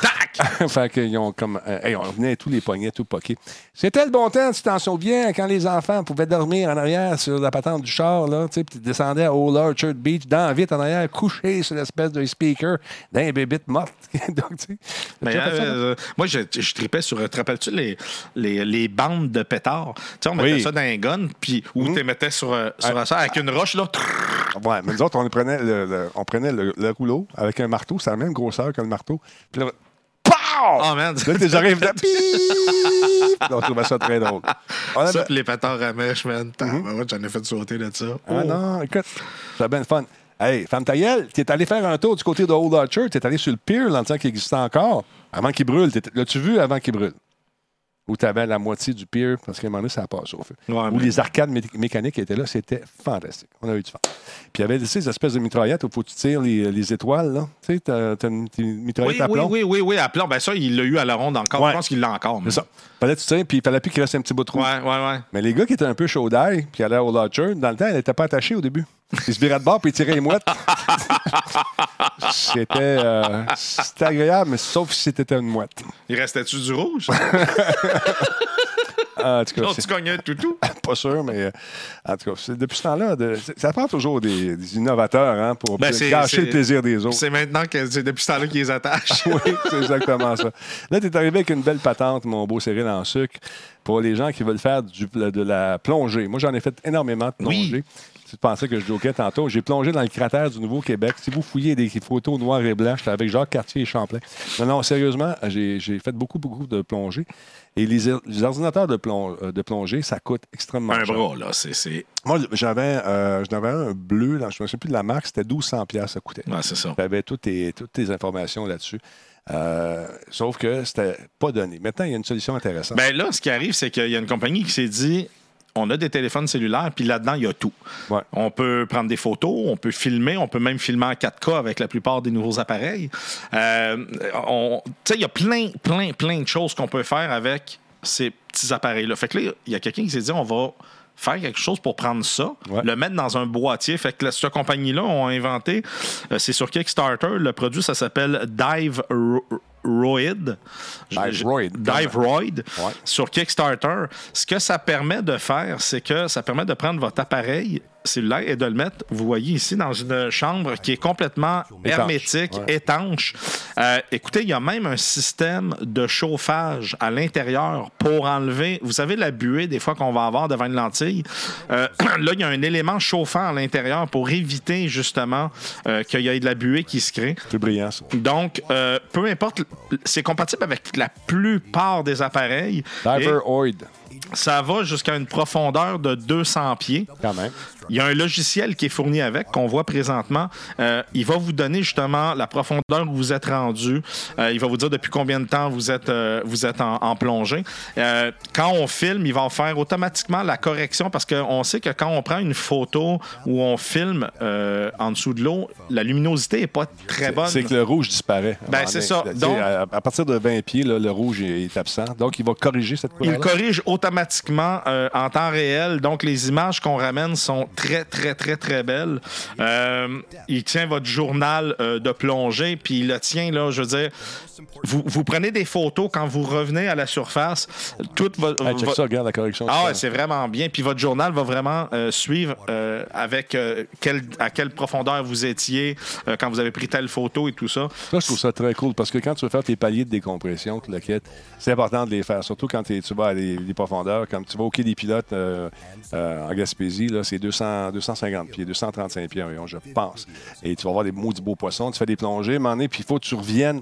tac! (laughs) fait qu'ils ont comme. Euh, hey, on venait tous les poignets, tout poqués. C'était le bon temps, tu t'en souviens, quand les enfants pouvaient dormir en arrière sur la patente du char, là, tu sais, puis tu descendais à Old Orchard Beach, dans vite en arrière, couché sur l'espèce de speaker d'un bébé morte. (laughs) Donc, tu sais. Mais, euh, moi, je, je tripais sur. Te rappelles-tu les, les, les, bandes de pétards? Tu sais, on mettait oui. ça dans un gun, puis où mmh. tu mettais sur, sur ah. ça avec une roche, là. Ouais, mais nous autres, on prenait le, le on prenait le, le, rouleau avec un marteau, c'est la même grosseur que le marteau. Puis là, Oh, man. Là, tes oreilles faisaient (laughs) pip! On trouvait ça très drôle. On ça, avait... les pétards à mèche, man. Mm-hmm. J'en ai fait sauter de ça. Ah oh. non, écoute, c'est bien le fun. Hey, femme Taïel, tu es allé faire un tour du côté de Old Orchard, tu es allé sur le pier, l'entend qui existait encore, avant qu'il brûle. L'as-tu vu avant qu'il brûle? Où tu avais la moitié du pier, parce qu'à un moment donné, ça passe au feu. Ouais, où mais... les arcades mé mécaniques étaient là, c'était fantastique. On a eu du fun. Puis il y avait ces espèces de mitraillettes où faut tu tires les, les étoiles, là. Tu sais, t'as une, une mitraillette oui, à plomb. Oui, oui, oui, oui, à plomb. Ben ça, il l'a eu à la ronde encore. Ouais. Je pense qu'il l'a encore. C'est ça. Fallait tu tires, puis il fallait plus qu'il reste un petit bout de trou. Ouais, ouais, ouais. Mais les gars qui étaient un peu chaud d'ail, puis allaient au Lodger, dans le temps, ils n'étaient pas attachés au début. Ils se viraient de bord puis ils tiraient les mouettes. (laughs) c'était, euh, c'était agréable, mais sauf si c'était une mouette. Il restait-tu du rouge? (laughs) en tout cas, non, tu un toutou? (laughs) pas sûr, mais en tout cas, depuis ce temps-là, de, ça prend toujours des, des innovateurs hein, pour ben gâcher le plaisir des autres. C'est maintenant que c'est depuis ce temps-là qu'ils les attachent. oui, c'est exactement ça. Là, tu es arrivé avec une belle patente, mon beau Cyril en sucre, pour les gens qui veulent faire du, de la plongée. Moi, j'en ai fait énormément de plongée. Oui. Tu pensais que je joquais tantôt. J'ai plongé dans le cratère du Nouveau-Québec. Si vous fouillez des photos noires et blanches, j'étais avec Jacques Cartier et Champlain. Non, non, sérieusement, j'ai fait beaucoup, beaucoup de plongée. Et les, les ordinateurs de, plong, de, plongée, ça coûte extrêmement un cher. Un bras, là. c'est... Moi, j'avais euh, un bleu, là, je ne me souviens plus de la marque, c'était 1200 ça coûtait. Ouais, c'est ça. J'avais toutes tes, toutes tes informations là-dessus. Euh, sauf que c'était pas donné. Maintenant, il y a une solution intéressante. Ben là, ce qui arrive, c'est qu'il y a une compagnie qui s'est dit on a des téléphones cellulaires, puis là-dedans, il y a tout. Ouais. On peut prendre des photos, on peut filmer, on peut même filmer en 4K avec la plupart des nouveaux appareils. Euh, il y a plein, plein, plein de choses qu'on peut faire avec ces petits appareils-là. Fait que là, il y a quelqu'un qui s'est dit on va faire quelque chose pour prendre ça, ouais. le mettre dans un boîtier. Fait que cette compagnie-là ont inventé, euh, c'est sur Kickstarter, le produit, ça s'appelle Dive Roid. Dive-Roid. Dive-Roid Ouais. sur Kickstarter. Ce que ça permet de faire, c'est que ça permet de prendre votre appareil cellulaire et de le mettre, vous voyez ici, dans une chambre qui est complètement Étanche. hermétique, Ouais. étanche. Euh, écoutez, il y a même un système de chauffage à l'intérieur pour enlever, vous savez, la buée des fois qu'on va avoir devant une lentille. Euh, (clears throat) là, il y a un élément chauffant à l'intérieur pour éviter justement euh, qu'il y ait de la buée qui se crée. C'est brillant, ça. Donc, peu importe, c'est compatible avec la plupart des appareils. Et Diver Oid, ça va jusqu'à une profondeur de 200 pieds. quand même. Il y a un logiciel qui est fourni avec, qu'on voit présentement. Euh, il va vous donner justement la profondeur où vous êtes rendu. Euh, il va vous dire depuis combien de temps vous êtes, euh, vous êtes en, en plongée. Quand on filme, il va faire automatiquement la correction parce qu'on sait que quand on prend une photo où on filme en dessous de l'eau, la luminosité n'est pas très bonne. C'est que le rouge disparaît. Ben, c'est ça. Donc- à, à partir de 20 pieds, là, le rouge est, est absent. Donc, il va corriger cette Il couleur. corrige automatiquement en temps réel. Donc, les images qu'on ramène sont très, très, très, très belles. Euh, il tient votre journal euh, de plongée, puis il le tient, là, je veux dire, vous, vous prenez des photos quand vous revenez à la surface. Toute vo- Hey, check vo- ça, regarde la correction. ah ouais, c'est vraiment bien. Puis votre journal va vraiment euh, suivre euh, avec euh, quel- à quelle profondeur vous étiez quand vous avez pris telle photo et tout ça. Ça, je trouve ça très cool parce que quand tu veux faire tes paliers de décompression, tout c'est important de les faire. Surtout quand tu vas à des, des profondeurs. Comme tu vas au quai des pilotes en Gaspésie, c'est 200, 250 pieds, 235 pieds environ, je pense. Et tu vas voir des maudits beaux poissons. Tu fais des plongées, donné, puis il faut que tu reviennes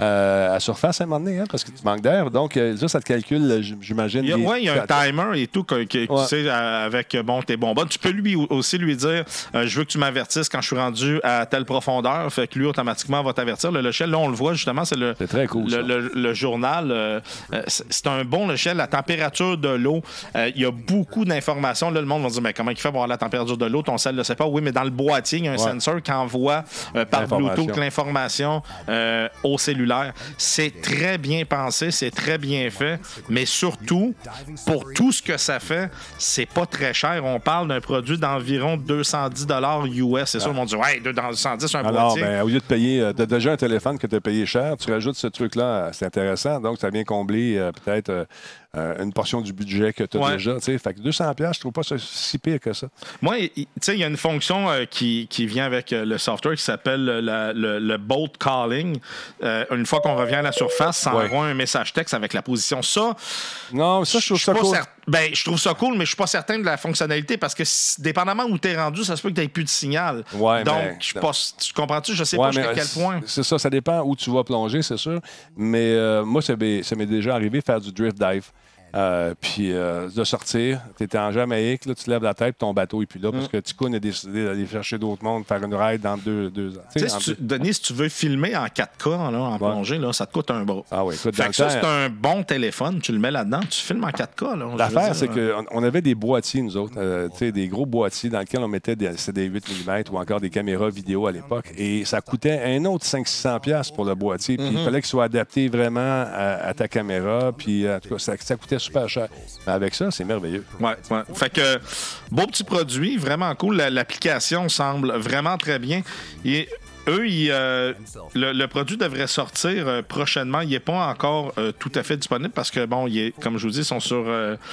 euh, à surface à un moment donné, hein, parce que tu manques d'air. Donc, euh, ça, ça te calcule, euh, j'imagine. Il y a, les- ouais, il y a un timer et tout, que, que- Ouais. tu sais, euh, avec euh, bon, tes bonbonnes. Tu peux lui aussi lui dire euh, Je veux que tu m'avertisses quand je suis rendu à telle profondeur. Fait que lui, automatiquement, va t'avertir. Le logiciel, là, on le voit justement, c'est le, cool, le, ça. le- le journal. euh, euh, c'est un bon logiciel. La température de l'eau, euh, il y a beaucoup d'informations. Là, le monde va dire Mais comment il fait pour avoir la température de l'eau? Ton sel ne le sait pas. Oui, mais dans le boîtier, il y a un Ouais. sensor qui envoie euh, par. Bluetooth l'information euh, au cellulaire. C'est très bien pensé, c'est très bien fait, mais surtout, pour tout ce que ça fait, c'est pas très cher. On parle d'un produit d'environ 210 US. C'est sûr, ils m'ont dit, ouais, 210 un Alors, boîtier. ben, au lieu de payer, euh, t'as déjà un téléphone que tu as payé cher, tu rajoutes ce truc-là, c'est intéressant. Donc, ça vient combler euh, peut-être euh, euh, une portion du budget que tu as Ouais. déjà. Fait que 200$, piastres, je trouve pas ça si pire que ça. Moi, il- tu sais, il y a une fonction euh, qui, qui vient avec euh, le software qui s'appelle le, le bolt calling. Une fois qu'on revient à la surface, ça Ouais. envoie un message texte avec la position. Ça, Non, ça, je trouve ça pas cool. Ben, je trouve ça cool, mais je suis pas certain de la fonctionnalité parce que dépendamment où tu es rendu, ça se peut que tu n'aies plus de signal. Ouais, Donc, mais- je tu comprends-tu? Je sais Ouais, pas jusqu'à quel point. C'est ça, ça dépend où tu vas plonger, c'est sûr. Mais euh, moi, ça m'est ça m'est déjà arrivé de faire du drift dive. Euh, puis euh, de sortir, tu étais en Jamaïque, là, tu lèves la tête, ton bateau est plus là Mm. parce que Ticoun a décidé d'aller chercher d'autres mondes, faire une ride dans deux, deux ans. Si tu- Denis, si tu veux filmer en 4K là, en plongée, là, ça te coûte un bras. Ah oui, écoute, Fait que ça, c'est un bon téléphone, tu le mets là-dedans, tu filmes en 4K. là, L'affaire, c'est euh, qu'on on avait des boîtiers, nous autres, euh, des gros boîtiers dans lesquels on mettait des, des 8 mm ou encore des caméras vidéo à l'époque. Et ça coûtait un autre 500$ pour le boîtier. Puis il fallait qu'il soit adapté vraiment à, à ta caméra. Puis euh, en tout cas, ça, ça coûtait super cher. Mais avec ça, c'est merveilleux. Ouais, ouais. Fait que, beau petit produit, vraiment cool. La- L'application semble vraiment très bien. Et eux, ils, euh, le, le produit devrait sortir euh, prochainement. Il n'est pas encore euh, tout à fait disponible parce que, bon, il est, comme je vous dis, ils sont sur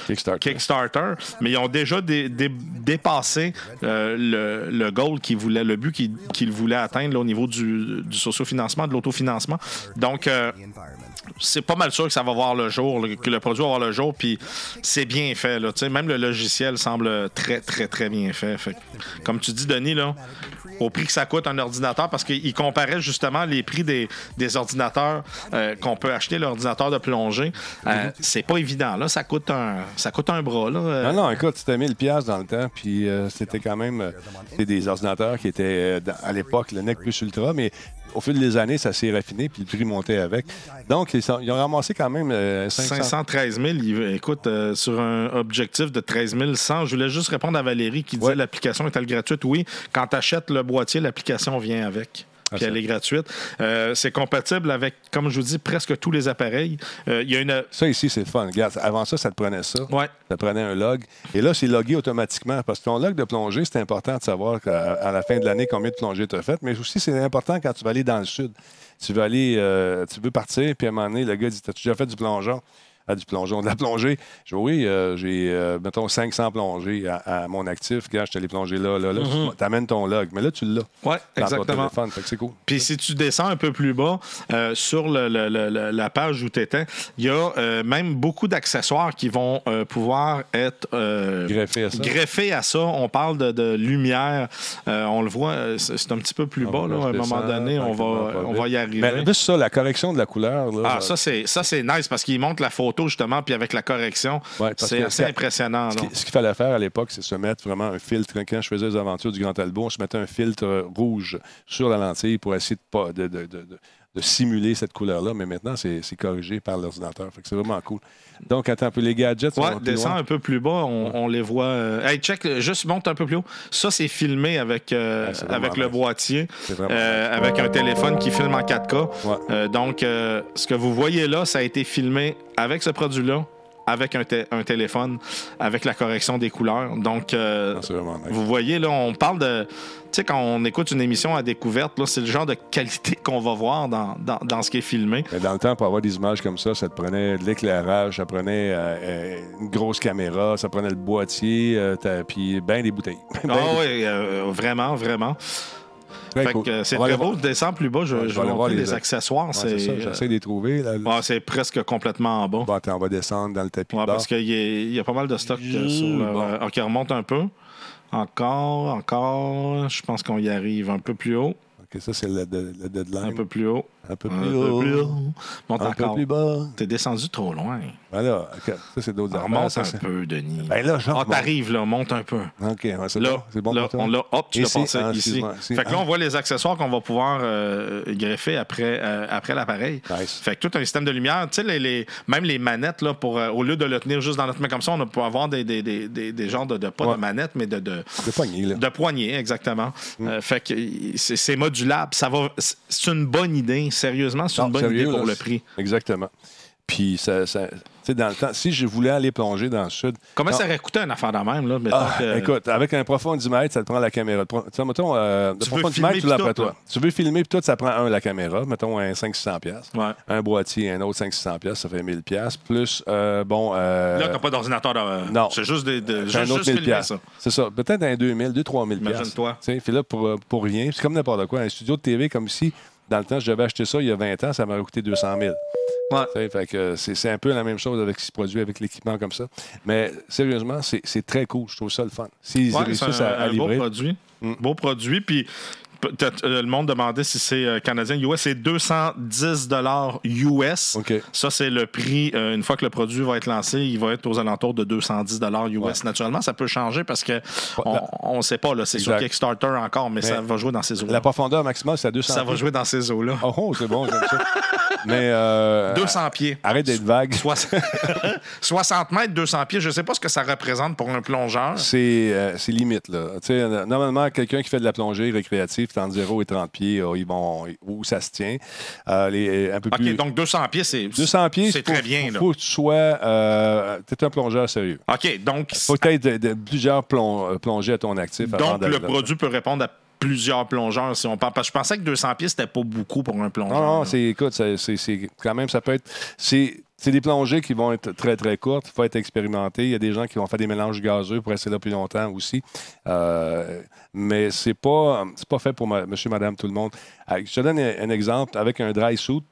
Kickstarter. Kickstarter, mais ils ont déjà dé- dé- dépassé le, le goal qu'ils voulaient, le but qu'ils qu'ils voulaient atteindre là, au niveau du, du sociofinancement, de l'autofinancement. Donc, c'est pas mal sûr que ça va voir le jour, que le produit va voir le jour, puis c'est bien fait. Là, même le logiciel semble très, très, très bien fait. Comme tu dis, Denis, là, au prix que ça coûte un ordinateur, parce qu'il comparait justement les prix des, ordinateurs euh, qu'on peut acheter, l'ordinateur de plongée. Euh, c'est pas évident. Là, ça coûte un, ça coûte un bras. Là. Non, non, écoute, c'était 1000$ piastres dans le temps, puis euh, c'était quand même des ordinateurs qui étaient à l'époque le NEC plus Ultra, mais au fil des années, ça s'est raffiné, puis le prix montait avec. Donc, ils, sont- ils ont ramassé quand même euh, 500. 513 000, il- écoute, euh, sur un objectif de 13 100, je voulais juste répondre à Valérie qui disait Ouais. l'application est-elle gratuite? Oui, quand tu achètes le boîtier, l'application vient avec. Puis ça. elle est gratuite. Euh, c'est compatible avec, comme je vous dis, presque tous les appareils. Euh, Il y a une. Ça ici, c'est le fun. Regarde, avant ça, ça te prenait ça. Ouais. Ça te prenait un log. Et là, c'est logué automatiquement. Parce que ton log de plongée, c'est important de savoir à la fin de l'année, combien de plongées tu as faites. Mais aussi, c'est important quand tu vas aller dans le sud. Tu veux aller, euh, tu veux partir, puis à un moment donné, le gars dit T'as-tu déjà fait du plongeon? Ah, du plongeon, de la plongée. Je dis oui, euh, j'ai, euh, mettons, 500 plongées à, à mon actif. Regarde, je t'allais plonger là, là, là. Tu amènes ton log. Mais là, tu l'as. Ton exactement. Fait que c'est cool. Puis si tu descends un peu plus bas, euh, sur le- le- le- le- la page où tu étais, il y a même beaucoup d'accessoires qui vont pouvoir être euh, Greffé à ça. greffés à ça. On parle de, de lumière. On le voit, c'est un petit peu plus On bas. Là, à un moment donné, on va, on va y arriver. Mais juste ça, la correction de la couleur. Là, Ah, ça, c'est, ça, c'est nice parce qu'il montre la photo, justement, puis avec la correction, Ouais, c'est assez impressionnant. Ce qu'il fallait faire à l'époque, c'est se mettre vraiment un filtre. Quand je faisais les aventures du Grand Albo, on se mettait un filtre rouge sur la lentille pour essayer de, pas, de, de- de- de- simuler cette couleur-là. Mais maintenant, c'est c'est corrigé par l'ordinateur. Fait que c'est vraiment cool. Donc, attends un peu, les gadgets. Ouais, loin. un peu plus bas, on, on les voit. euh, Hey, check, juste monte un peu plus haut. Ça, c'est filmé avec, euh, Ouais, avec le boîtier, euh, avec un téléphone qui filme en 4K. Ouais. Euh, donc, ce que vous voyez là, ça a été filmé avec ce produit-là, avec un, té- un téléphone, avec la correction des couleurs. Donc, euh, Ah, nice. vous voyez, là, on parle de. Tu sais, quand on écoute une émission à découverte, là, c'est le genre de qualité (laughs) qu'on va voir dans, dans, dans ce qui est filmé. Mais dans le temps, pour avoir des images comme ça, ça te prenait de l'éclairage, ça prenait euh, euh, une grosse caméra, ça prenait le boîtier, euh, puis bien des bouteilles. (laughs) Ben Ah des- oui, vraiment, vraiment. Fait que, c'est très beau. Descends plus bas, je, Ouais, je je vais voir les les ac- accessoires. Ouais, c'est j'essaie de les trouver. Ah, c'est presque complètement en bas. Bon, attends, on va descendre dans le tapis de parce qu'il y, a- il y a pas mal de stock euh, sur le. Bon. OK, remonte un peu. Encore, encore. Je pense qu'on y arrive un peu plus haut. OK, ça, c'est le, de- le deadline. Un peu plus haut. Un peu Un plus peu haut. plus haut. Monte Un peu plus bas. T'es descendu trop loin. Voilà. OK. Ça, c'est d'autres affaires. Remonte ça, un peu, Denis. Ben là, genre. Ah, t'arrives, là, monte un peu. OK, c'est Là, bon. C'est bon là, on l'a, hop, tu l'as passé Ah, ici. Fait que là, Ah. on voit les accessoires qu'on va pouvoir euh, greffer après, euh, après l'appareil. Nice. Fait que tout un système de lumière, tu sais, même les manettes, là, pour, euh, au lieu de le tenir juste dans notre main comme ça, on peut avoir des, des, des, des, des genres de, de- pas de manettes, mais de, de, C'est poigné, là. de poignées, exactement. Mm. Fait que c'est, modulable. Ça va, c'est une bonne idée. Sérieusement, c'est une Non, bonne sérieux, idée pour là, le prix. Exactement. Puis, ça, ça- tu sais, dans le temps, si je voulais aller plonger dans le sud. Comment quand- ça aurait coûté une affaire de même, là? Ah, que- Écoute, avec un profond de 10 mètres, ça te prend la caméra. Tu sais, mettons, euh, le Tu veux profond de 10 filmer mètres, tu l'as après tout, toi. Tu veux filmer, puis tout, ça prend un, la caméra. Mettons, un 500-600$. piastres. Ouais. Un boîtier, un autre 500$, piastres, ça fait 1000$. piastres. Plus, euh, bon. euh, Là, t'as pas d'ordinateur. de- non. C'est juste, des, de, c'est un juste, autre juste 1000$. filmer piastres. ça. C'est ça. Peut-être un 2000$, 2-3000$. piastres. Imagine-toi. Tu sais, Puis là, pour, euh, pour rien. C'est comme n'importe quoi. Un studio de TV comme ici, dans le temps, je devais acheter ça il y a 20 ans, ça m'aurait coûté 200 000. Ouais. Fait que c'est c'est un peu la même chose avec ce qui se produit avec l'équipement comme ça. Mais sérieusement, c'est très cool. Je trouve ça le fun. S'ils Ouais, réussissent un, à, à un beau produit. Mm. Beau produit. Puis euh, le monde demandait si c'est euh, canadien, US. C'est 210 US. OK. Ça, c'est le prix. euh, une fois que le produit va être lancé, il va être aux alentours de 210 US. Ouais. Naturellement, ça peut changer parce que La- on ne sait pas. C'est sur. Kickstarter encore, mais, ça va jouer dans ces La eaux-là. profondeur maximale, c'est à 200 Ça va jouer dans ces eaux-là. Oh, oh, c'est bon, j'aime ça. (laughs) Mais. euh, 200 pieds. Arrête d'être vague. (laughs) Soix- 60 mètres, 200 pieds. Je ne sais pas ce que ça représente pour un plongeur. C'est euh, limite, là. Normalement, quelqu'un qui fait de la plongée récréative, entre 0 et 30 pieds, ils vont, où ça se tient. Euh, les, un peu OK, plus... donc 200 pieds, c'est 200 pieds, c'est très bien. Il faut que tu sois... Euh, tu un plongeur sérieux. OK, donc, Il faut peut-être de, de- plusieurs plong- plongées à ton actif. donc le produit peut répondre à plusieurs plongeurs si on parle. Parce que je pensais que 200 pieds, c'était pas beaucoup pour un plongeur. Non, non, c'est, écoute, c'est, quand même, ça peut être. C'est, c'est des plongées qui vont être très, très courtes. Il faut être expérimenté. Il y a des gens qui vont faire des mélanges gazeux pour rester là plus longtemps aussi. Euh, mais c'est pas, c'est pas fait pour ma- monsieur, madame, tout le monde. Euh, Je te donne un, un exemple. Avec un dry suit,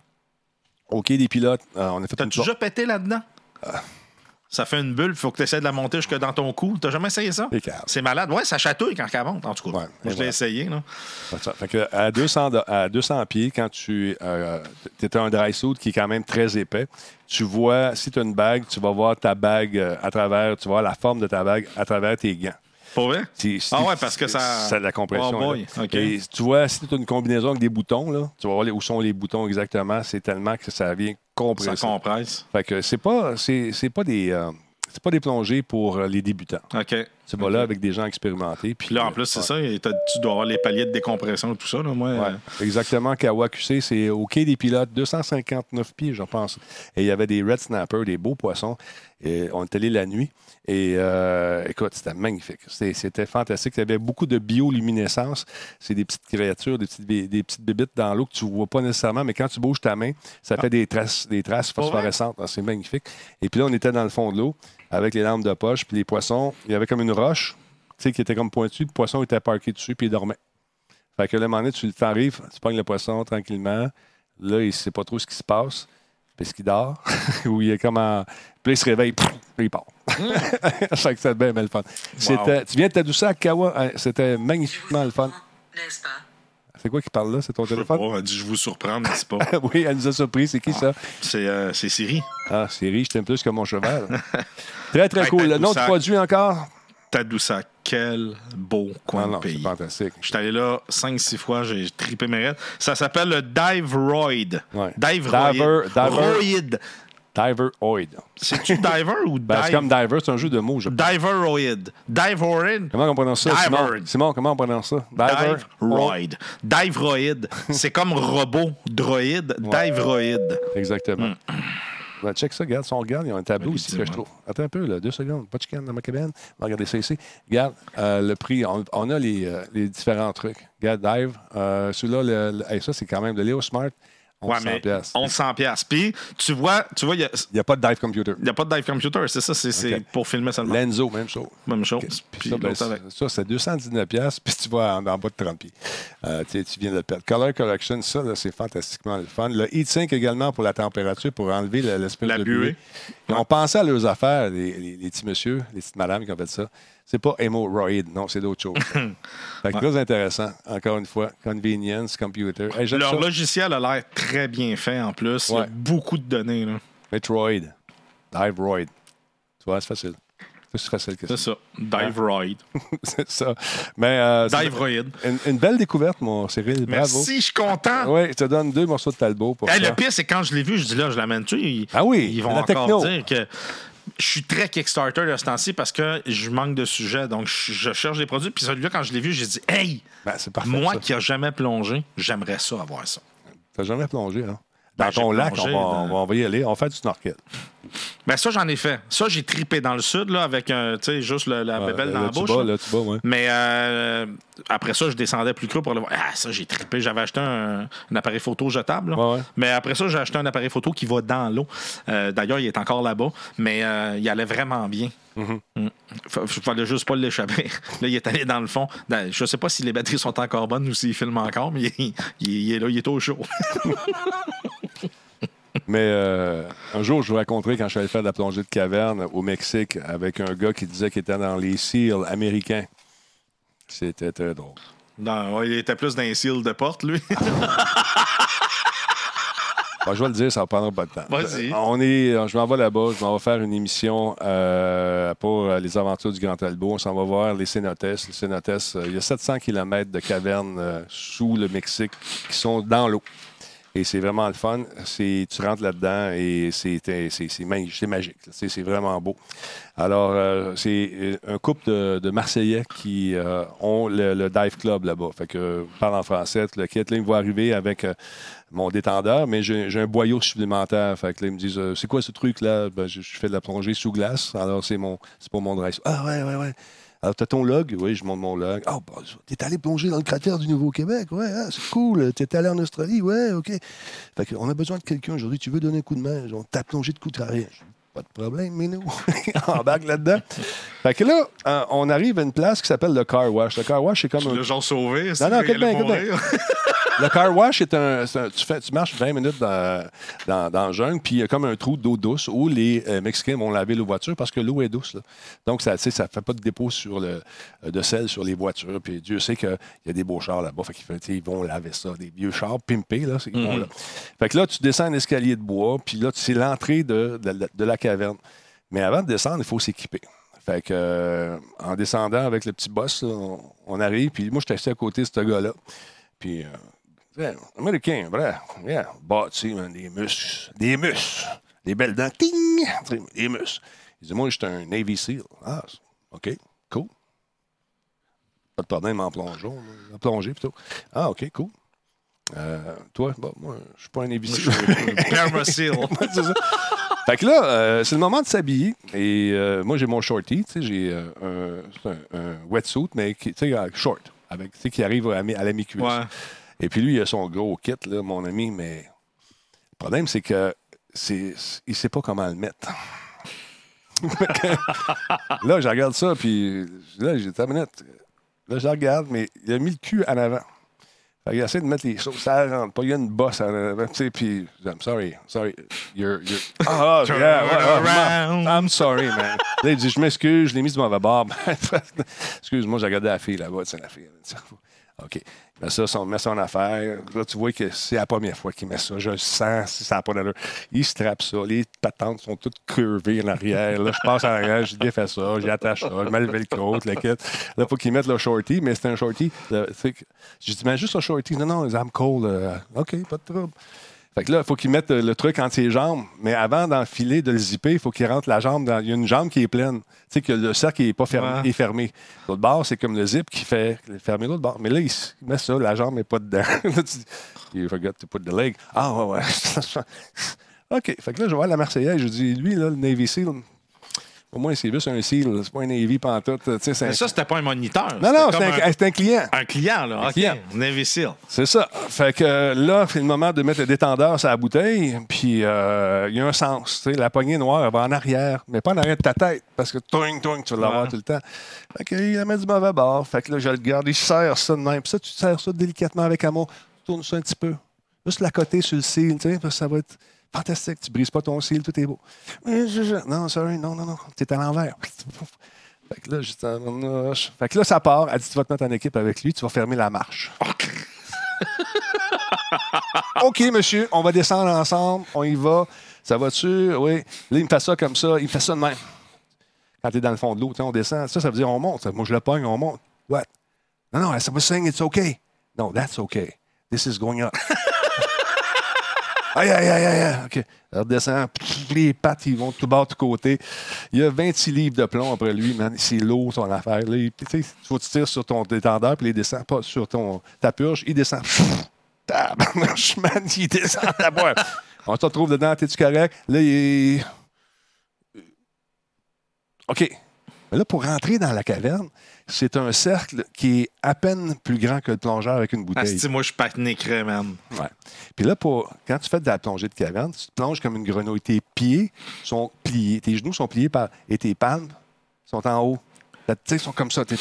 quai des pilotes, euh, on a fait T'as-tu déjà pété là-dedans? Ça fait une bulle, il faut que tu essaies de la monter jusque dans ton cou. T'as jamais essayé ça? C'est malade. Ouais, ça chatouille quand elle monte, en tout cas. Ouais, Moi, je l'ai voilà. essayé. Là. Fait ça. Fait que à, 200, do- à 200 pieds, quand tu euh, es un dry suit qui est quand même très épais, tu vois, si tu as une bague, tu vas voir ta bague euh, à travers, tu vois la forme de ta bague à travers tes gants. Pas vrai? Si- si- Ah ouais, parce que ça- Ça a de la compression. Oh boy, là. OK. Et tu vois, si tu as une combinaison avec des boutons, là, tu vas voir où sont les boutons exactement. C'est tellement que ça vient Ça compresser. compresse. Fait que c'est pas, c'est, c'est pas des. euh, c'est pas des plongées pour euh, les débutants. OK. Tu vas là avec des gens expérimentés. Puis là, en plus, c'est ouais. ça. Tu dois avoir les paliers de décompression et tout ça. Là, moi, Ouais, euh, exactement. Kawa QC, c'est au quai des pilotes, 259 pieds, je pense. Et il y avait des red snappers, des beaux poissons. Et on est allé la nuit. Et euh, écoute, c'était magnifique. C'était fantastique. Il y avait beaucoup de bioluminescence. C'est des petites créatures, des petites, des petites bébites dans l'eau que tu ne vois pas nécessairement, mais quand tu bouges ta main, ça fait des traces, des traces phosphorescentes. Ah, C'est magnifique. Et puis là, on était dans le fond de l'eau avec les lampes de poche, puis les poissons. Il y avait comme une roche, tu sais, qui était comme pointue. Le poisson était parqué dessus, puis il dormait. Fait que là, à un moment donné, tu t'arrives, tu pognes le poisson tranquillement. Là, il ne sait pas trop ce qui se passe. Parce qu'il (laughs) dort. Ou il est comme en. Puis il se réveille. Puis il part. (laughs) fait que c'était bien, bien le fun. C'était- Tu viens de Tadoussac, Kawa. hein, C'était magnifiquement le fun. N'est-ce pas? C'est quoi qui parle là? C'est ton je sais téléphone? pas, elle dit je vous surprends, mais c'est pas? (laughs) oui, elle nous a surpris. C'est qui ça? C'est euh, c'est Siri. Ah, riche, je t'aime plus que mon cheval. très, très Hey, cool. Le nom du produit encore? Tadoussac, quel beau coin de non, c'est pays. fantastique. Je suis allé là 5-6 fois, j'ai tripé mes rêves. Ça s'appelle le Dive Roid. Ouais. Dive Diver- Roid. Diver- Roid. Diver Oid. C'est-tu Diver ou (laughs) Ben, Dive? c'est comme Diver, c'est un jeu de mots, je pense. Diver Roid. Dive Roid. Comment on prononce ça? Diver. Simon? Simon, comment on prononce ça? Dive Roid. Dive Roid. (laughs) C'est comme robot, droïde. Dive Roid. Exactement. Mm. Ben, check ça, regarde, si on regarde, il y a un tableau ici que je trouve. Attends un peu, là, deux secondes, pas de chicane dans ma va regarder ça ici. Regarde, euh, le prix, on, on a les, euh, les différents trucs. Regarde, Dive, euh, celui-là, hey, ça, c'est quand même de Léo Smart. Ouais, mais piastres. 1100 pièces. Puis, tu vois, tu vois, il Il n'y a pas de Dive Computer. n'y a, pas de dive computer, c'est ça, c'est pour filmer seulement. Lenzo, même chose. Même chose. Puis Puis ça, ben, ça, c'est 219 pièces (laughs) puis tu vas en, en bas de 30 pieds. Euh, tu viens de le perdre. Color Correction, ça, c'est fantastiquement le fun. Le Heat Sink également pour la température, pour enlever le- l'espèce La de buée. buée. On pensait à leurs affaires, les, les- les petits messieurs, les petites madames qui ont fait ça. C'est pas hémorroïde, non, c'est d'autres choses. (laughs) fait que très intéressant, encore une fois. Convenience, computer. Hey, Leur ça. logiciel a l'air très bien fait en plus. Il y a beaucoup de données. là. Metroid. Diveroid. Tu vois, c'est facile. C'est facile que ça. C'est ça. Dive Roid. (laughs) c'est ça. Mais euh, c'est Dive Roid. une, une belle découverte, mon Cyril. Bravo. Merci, je suis content. Oui, je te donne deux morceaux de Talbot pour Hey, ça. le pire, c'est quand je l'ai vu, je dis là, je l'amène-tu? Ah oui, ils vont la encore techno. dire que je suis très Kickstarter de ce temps-ci parce que je manque de sujets. Donc, je, cherche des produits. Puis celui-là, quand je l'ai vu, j'ai dit, hey, Ben, parfait. moi ça. qui n'ai jamais plongé, j'aimerais ça avoir ça. T'as jamais plongé, hein? Dans Ben, ton j'ai lac, on va, dans- on va- y aller. On va faire du snorkel. Ben, ça, j'en ai fait. Ça, j'ai tripé dans le sud, là, avec un, juste le- la Ouais, bébelle dans la bouche. bas, là. là, tu bas, ouais. Mais euh, après ça, je descendais plus creux pour le voir. Ah, ça, j'ai trippé. J'avais acheté un, un appareil photo jetable. là. Ouais, ouais. Mais après ça, j'ai acheté un appareil photo qui va dans l'eau. Euh, D'ailleurs, il est encore là-bas. Mais euh, il allait vraiment bien. Mm-hmm. Mm. Fa- fallait juste pas l'échapper. (laughs) Là, il est allé dans le fond. Dans- Je sais pas si les batteries sont encore bonnes ou s'il filme encore, mais il, il- il est là, il est au chaud. (laughs) Mais euh, un jour, je vous raconterai quand je suis allé faire de la plongée de caverne au Mexique avec un gars qui disait qu'il était dans les SEAL américains. C'était très drôle. Non, il était plus dans les cils de porte, lui. (laughs) Bon, je vais le dire, ça ne prendra pas de temps. Vas-y. Euh, On est, je m'en vais là-bas, je m'en vais faire une émission euh, pour euh, les aventures du Grand Talbot. On s'en va voir les cénotes. Les cénotes, euh, il y a 700 km de cavernes euh, sous le Mexique qui sont dans l'eau. Et c'est vraiment le fun. Tu rentres là-dedans et c'est, c'est, c'est magi- c'est magique. C'est, vraiment beau. Alors, euh, c'est euh, un couple de, de Marseillais qui euh, ont le, Dive Club là-bas. Fait que je parle en français, le. Là, ils vont arriver avec mon détendeur, mais j'ai, un boyau supplémentaire. Fait que là, ils me disent C'est quoi ce truc-là? Ben, je, fais de la plongée sous glace. Alors, c'est pour mon drive. Ah, ouais, ouais, ouais. Alors, t'as ton log? Oui, je monte mon log. Ah, bah, t'es allé plonger dans le cratère du Nouveau-Québec? Ouais, ah, c'est cool. T'es allé en Australie? Ouais, OK. Fait que, on a besoin de quelqu'un aujourd'hui. Tu veux donner un coup de main? On t'a plongé de coup de dis, Pas de problème, mais nous, embarque là-dedans. Fait que là, euh, on arrive à une place qui s'appelle le car wash. Le car wash, c'est comme un. Le genre sauvé. Non, non, écoute bien, écoute bien. Le car wash, est un, tu, fais, tu marches 20 minutes dans, dans, dans le jungle, puis il y a comme un trou d'eau douce où les euh, Mexicains vont laver leurs voitures parce que l'eau est douce. là. Donc, ça ne ça fait pas de dépôt sur le, de sel sur les voitures. Puis Dieu sait qu'il y a des beaux chars là-bas. Fait qu'ils ils vont laver ça. Des vieux chars pimpés, là. vont là. Fait que là, tu descends un escalier de bois, puis là, c'est l'entrée de, de la- de la caverne. Mais avant de descendre, il faut s'équiper. Fait que, euh, en descendant avec le petit boss, là, on, on arrive, puis moi, je suis assis à côté de ce gars-là. Puis, euh, Américain, vrai. Yeah. Bâti, man, des muscles. Des muscles. Des belles dents. Ting! Des muscles. Il dit Moi, je suis un Navy SEAL. Ah, OK, cool. Pas de problème en plongeon, en plongée plutôt. Ah, OK, cool. Euh, toi, bon, moi, je suis pas un Navy SEAL. (laughs) (laughs) C'est ça. Fait que là, euh, c'est le moment de s'habiller. Et euh, moi, j'ai mon shorty. Tu sais, j'ai un, un, un wetsuit, mais qui, tu sais, short, avec, tu sais, qui arrive à, à la mi-cuisse. Ouais. Et puis lui, il a son gros kit, là, mon ami, mais le problème, c'est que c'est, il sait pas comment le mettre. (laughs) Là, je regarde ça, puis là, j'ai ta minute. Là, je regarde, mais il a mis le cul en avant. Fait qu'il essaie de mettre les choses, ça rentre pas. Il y a une bosse en avant, tu sais, puis I'm sorry, sorry, you're, you're... Ah, ah, Turn yeah, around. I'm sorry, man. Là, il dit, je m'excuse, je l'ai mis du mauvais bord. (laughs) Excuse-moi, j'ai regardé la fille là-bas, c'est la fille. OK. Il met ça, son, met son affaire. Là, tu vois que c'est la première fois qu'il met ça. Je le sens, si ça n'a pas d'allure. Il strappe ça. Les patentes sont toutes curvées en arrière. Là, je passe en arrière, je défais ça, j'attache ça, je mets le velcro, le kit. Là, faut qu'il mette le shorty, mais c'est un shorty. euh, J'ai dit, mais juste un shorty. Non, non, I'm cold. euh, OK, pas de trouble. Fait que là, il faut qu'il mette euh, le truc entre ses jambes, mais avant d'enfiler, de le zipper, il faut qu'il rentre la jambe dans. Il y a une jambe qui est pleine. Tu sais que le cercle n'est pas fermé, Ouais. est fermé. L'autre bord, c'est comme le zip qui fait fermer l'autre bord. Mais là, il met ça, la jambe n'est pas dedans. (laughs) You forgot to put the leg. Ah, ouais, ouais. (laughs) OK. Fait que là, je vois la Marseillaise, je dis, lui, là, le Navy SEAL, au moins, c'est juste un SEAL, c'est pas un Navy pantoute. Tu sais, c'est un- Mais ça, c'était pas un moniteur. Non, non, C'était c'est un, c'est un client. un, un client, là. OK. client. Navy Seal. C'est ça. Fait que là, c'est le moment de mettre le détendeur sur la bouteille. Puis euh, il y a un sens. La poignée noire, elle va en arrière, mais pas en arrière de ta tête. Parce que toing, toing, tu vas l'avoir Ouais. tout le temps. Fait qu'il la met du mauvais bord. Fait que là, je le garde. Il serre ça de même. Puis ça, tu serres ça délicatement avec amour. Tu tournes ça un petit peu. Juste la côté sur le cil, tu sais, parce que ça va être fantastique. Tu brises pas ton cil, tout est beau. Non, sorry, non, non, non. T'es à l'envers. (laughs) Fait que là, en- Fait que là, ça part. Elle dit, tu vas te mettre en équipe avec lui, tu vas fermer la marche. (laughs) OK, monsieur, on va descendre ensemble, on y va. Ça va-tu? Oui. Là, il me fait ça comme ça, il me fait ça de même. Quand tu es dans le fond de l'eau, tu on descend. Ça, ça veut dire on monte. Moi, je le pogne, on monte. What? Non, non, I was saying it's okay. No, that's okay. This is going up. (laughs) Aïe, aïe, aïe, aïe, aïe. OK. Alors, descend. Pff, Les pattes, ils vont de tout bas, de tout côté. Il y a 26 livres de plomb après lui, man. C'est lourd, son affaire. Là, il- faut que tu tires sur ton détendeur, puis il descend pas sur ton, ta purge. Il descend. (laughs) Tabarnouche, man, il descend à boire. (laughs) On se retrouve dedans, t'es-tu correct? Là, il est... OK. Mais là, pour rentrer dans la caverne, c'est un cercle qui est à peine plus grand que le plongeur avec une bouteille. Asti, moi, je paniquerais, man. Ouais. Puis là, pour, quand tu fais de la plongée de caverne, tu te plonges comme une grenouille. Tes pieds sont pliés, tes genoux sont pliés par, et tes palmes sont en haut. Tu sais, ils sont comme ça. T'es-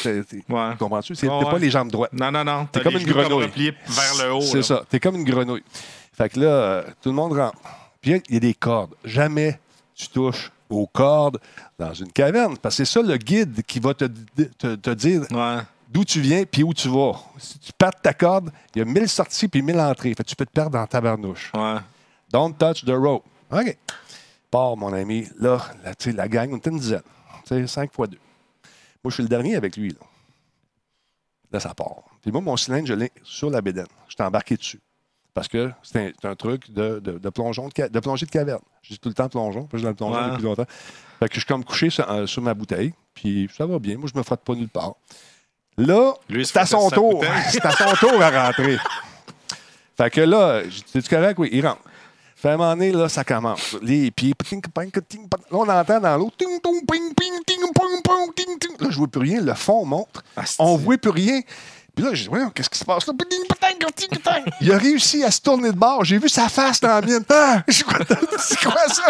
Ouais. Comprends-tu? C'est Ouais, pas les jambes droites. Non, non, non. T'es comme une grenouille. repliés vers le haut. C'est ça. T'es comme une grenouille. Fait que là, euh, tout le monde rentre. Puis il y a des cordes. Jamais tu touches aux cordes dans une caverne. Parce que c'est ça le guide qui va te, te- te dire Ouais. d'où tu viens puis où tu vas. Si tu perds ta corde, il y a 1000 sorties puis 1000 entrées. Fait que tu peux te perdre dans ta barnouche. Ouais. Don't touch the rope. OK. Part, mon ami. Là, sais, la gang, on était une dizaine. Tu sais, 5 fois 2. Moi, je suis le dernier avec lui. Là, là ça part. Puis moi, mon cylindre, je l'ai sur la bédaine. Je suis embarqué dessus. Parce que c'est un, truc de, de, de plongeon de, de plongée de caverne. Je dis tout le temps plongeon, parce que je suis dans le plongeon Ouais. depuis longtemps. Fait que je suis comme couché sur, euh, sur ma bouteille, puis ça va bien. Moi, je me frotte pas nulle part. Là, c'est à son tour. (laughs) C'est à son tour à rentrer. Fait que là, c'est correct? Oui, il rentre. Fait à un moment donné, là, ça commence. Les pieds. Là, on entend dans l'eau. ting, ping, ping, ting, pong, pong, ting, ting. Là, je vois plus rien. Le fond monte. Asti. On voit plus rien. Puis là, je dis, voyons, qu'est-ce qui se passe là? Il a réussi à se tourner de bord. J'ai vu sa face dans la mienne. Ah, c'est quoi ça?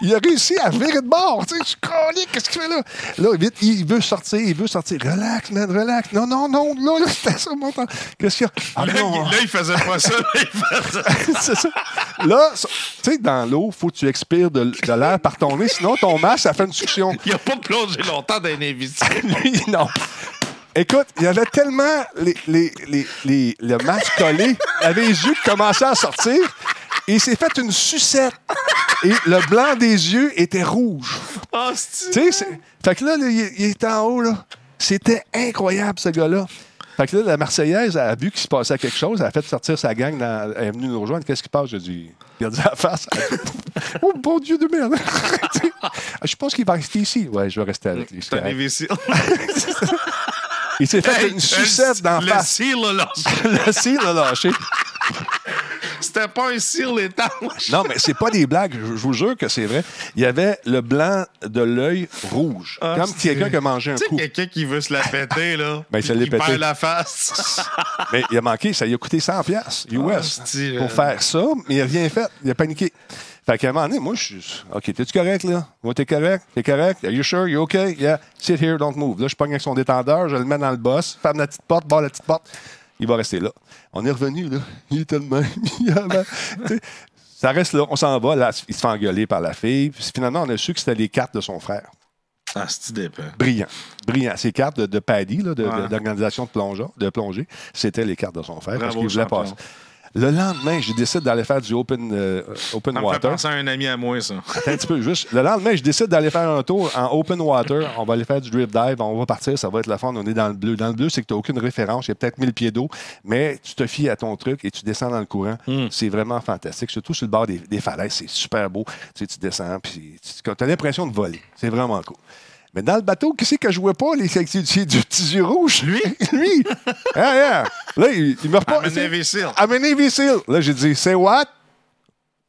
Il a réussi à virer de bord. Tu sais, je suis collé, qu'est-ce qu'il fait là? Là, vite, il veut sortir, il veut sortir. Relax, man, relax. Non, non, non, là, là, (laughs) c'était ça, mon temps. Qu'est-ce qu'il y a? Ah, Là, non. il- là, il faisait pas ça. là, il faisait- (laughs) c'est ça. Là, tu sais, dans l'eau, il faut que tu expires de, de l'air par ton nez, sinon ton masque, ça fait une succion. Il a pas plongé longtemps dans. Lui, (laughs) non. Écoute, il y avait tellement les, les, les, les- le masque collé, il avait les yeux qui commençaient à sortir, et il s'est fait une sucette. Et le blanc des yeux était rouge. Ah, c'est- Tu sais, fait que là, là, il, il était en haut, là. C'était incroyable, ce gars-là. Fait que là, la Marseillaise a vu qu'il se passait quelque chose. Elle a fait sortir sa gang. Dans, elle est venue nous rejoindre. Qu'est-ce qui passe? J'ai dit, il a dit la face. (laughs) Oh, bon Dieu de merde. (laughs) je pense qu'il va rester ici. Ouais, je vais rester avec lui. T'as correct. (laughs) Il s'est fait une sucette d'en Le face. cire, là, là. (laughs) Le cire l'a lâché. C'était pas un cire étanche. Non, mais c'est pas des blagues. Je, je vous jure que c'est vrai. Il y avait le blanc de l'œil rouge. Ah, comme quelqu'un qui a mangé un Tu sais, coup. quelqu'un qui veut se la péter, là. (laughs) Ben, il se puis l'est qui pété. perd la face. (laughs) Mais il a manqué, ça lui a coûté 100 pièces US Ah, c'est-tu, pour euh, faire ça, mais il n'a rien fait. Il a paniqué. Fait qu'à un moment donné, moi, je suis. OK, t'es-tu correct, là? Moi, t'es correct? T'es correct? Are you sure? You OK? Yeah. Sit here, don't move. Là, je pogne avec son détendeur, je le mets dans le boss, ferme la petite porte, barre la petite porte. Il va rester là. On est revenu, là. Il était le même. Ça reste là. On s'en va. Là, il se fait engueuler par la fille. Puis finalement, on a su que c'était les cartes de son frère. Ah, c'est. Brillant. Brillant. Ces cartes de, de Paddy, de- de- Ouais. d'organisation de, de plongée, c'était les cartes de son frère parce qu'il voulait passer. Le lendemain, je décide d'aller faire du open, euh, open Ça me water. penser à un ami à moi, ça. Attends un petit peu, juste. Le lendemain, je décide d'aller faire un tour en open water. On va aller faire du drift dive. On va partir, ça va être la fun. On est dans le bleu. Dans le bleu, c'est que tu n'as aucune référence. Il y a peut-être 1000 pieds d'eau, mais tu te fies à ton truc et tu descends dans le courant. C'est vraiment fantastique. Surtout sur le bord des, des falaises. C'est super beau. Tu, sais, tu descends, puis tu as l'impression de voler. C'est vraiment cool. Mais dans le bateau, qui c'est que je jouais pas, les c'est du petits yeux rouges? Lui? (laughs) Lui! Ah, yeah. Là, il, il me repart. I'm a Navy SEAL. I'm. Là, j'ai dit, say what?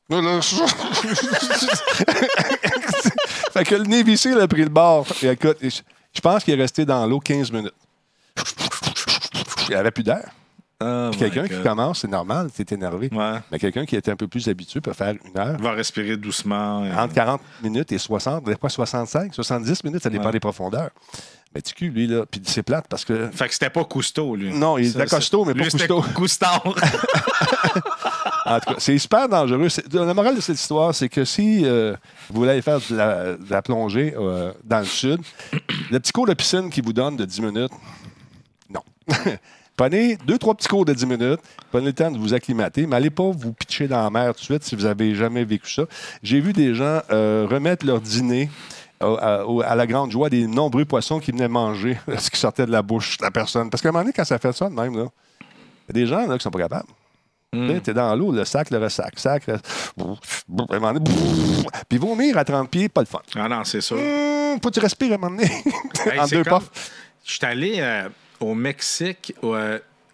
(laughs) Fait que le Navy SEAL a pris le bord. Et écoute, je je pense qu'il est resté dans l'eau 15 minutes. Il n'y avait plus d'air. Oh quelqu'un qui commence, c'est normal, c'est énervé. Ouais. Mais quelqu'un qui était un peu plus habitué peut faire une heure. Il va respirer doucement. Entre 40 minutes et 60, des fois 65, 70 minutes, ça dépend Ouais. des profondeurs. Mais tu cul, lui, là, puis c'est plate parce que. Fait que c'était pas Cousteau, lui. Non, il était costaud, mais lui, pas Cousteau. Coustard. (laughs) En tout cas, c'est super dangereux. La morale de cette histoire, c'est que si euh, vous voulez aller faire de la, de la plongée euh, dans le sud, le petit cours de piscine qu'ils vous donne de 10 minutes, non. (laughs) Prenez deux, trois petits cours de 10 minutes, prenez le temps de vous acclimater, mais allez pas vous pitcher dans la mer tout de suite si vous avez jamais vécu ça. J'ai vu des gens euh, remettre leur dîner au- à, la grande joie des nombreux poissons qui venaient manger (laughs) ce qui sortait de la bouche de la personne. Parce qu'à un moment donné, quand ça fait ça de même, il y a des gens là, qui sont pas capables. Tu es dans l'eau, le sac, le ressac, sac, le... (laughs) (laughs) puis vomir à 30 pieds, pas le fun. ah non, c'est sûr. Hum, faut que tu respires à un moment donné, Hey, en deux comme-. Je suis allé euh, au Mexique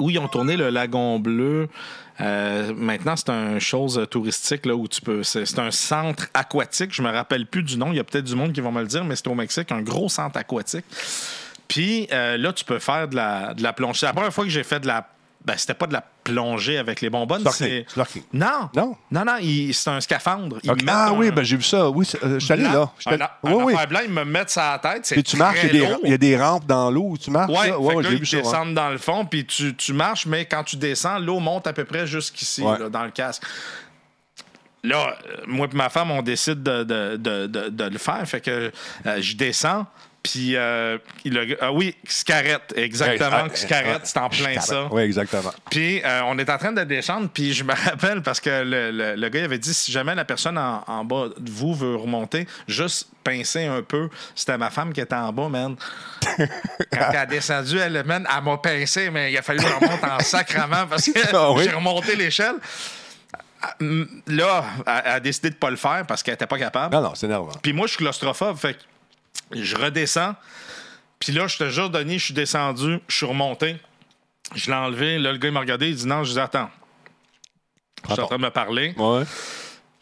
où ils ont tourné le Lagon Bleu. Euh, maintenant, c'est une chose touristique là, où tu peux. C'est un centre aquatique. Je me rappelle plus du nom. Il y a peut-être du monde qui va me le dire, mais c'est au Mexique, un gros centre aquatique. Puis euh, là, tu peux faire de la, de la plongée. La première fois que j'ai fait de la. Ben, c'était pas de la plongée avec les bonbonnes. C'est-. Non. Non? Non, non, c'est un scaphandre. Ils Ah un- oui, ben, j'ai vu ça. Oui, euh, je suis allé là. Allé- Un, oui, oui. blanc, ils me mettent ça à la tête. Puis tu marches, il y, a des, lourd. il y a des rampes dans l'eau où tu marches. Fait ouais, ouais, j'ai ils vu ça. ouais. descendent dans le fond, puis tu, tu marches, mais quand tu descends, l'eau monte à peu près jusqu'ici, dans le casque. Là, euh, moi et ma femme, on décide de, de- de- de- de le faire. Fait que euh, je descends, puis euh, il a- ah oui, Scarrette, exactement, Ouais, Scarrette, c'est en plein ça. Oui, exactement. Puis euh, on est en train de descendre, puis je me (laughs) rappelle parce que le, le- le gars il avait dit si jamais la personne en, en bas de vous veut remonter, juste pincer un peu. C'était ma femme qui était en bas, man. (laughs) Quand elle a descendu, elle, man, elle m'a pincé, mais il a fallu que je remonte en (laughs) sacrament parce que Ah oui? j'ai remonté l'échelle. Ah, mm, Là, elle a décidé de pas le faire parce qu'elle était pas capable. Non, non, c'est énervant. Puis moi, je suis claustrophobe, fait que je redescends. Puis là, je te jure, Denis, je suis descendu, je suis remonté. Je l'ai enlevé. Là, le gars, il m'a regardé. Il dit non. Je dis attends. Je suis en train de me parler. Ouais.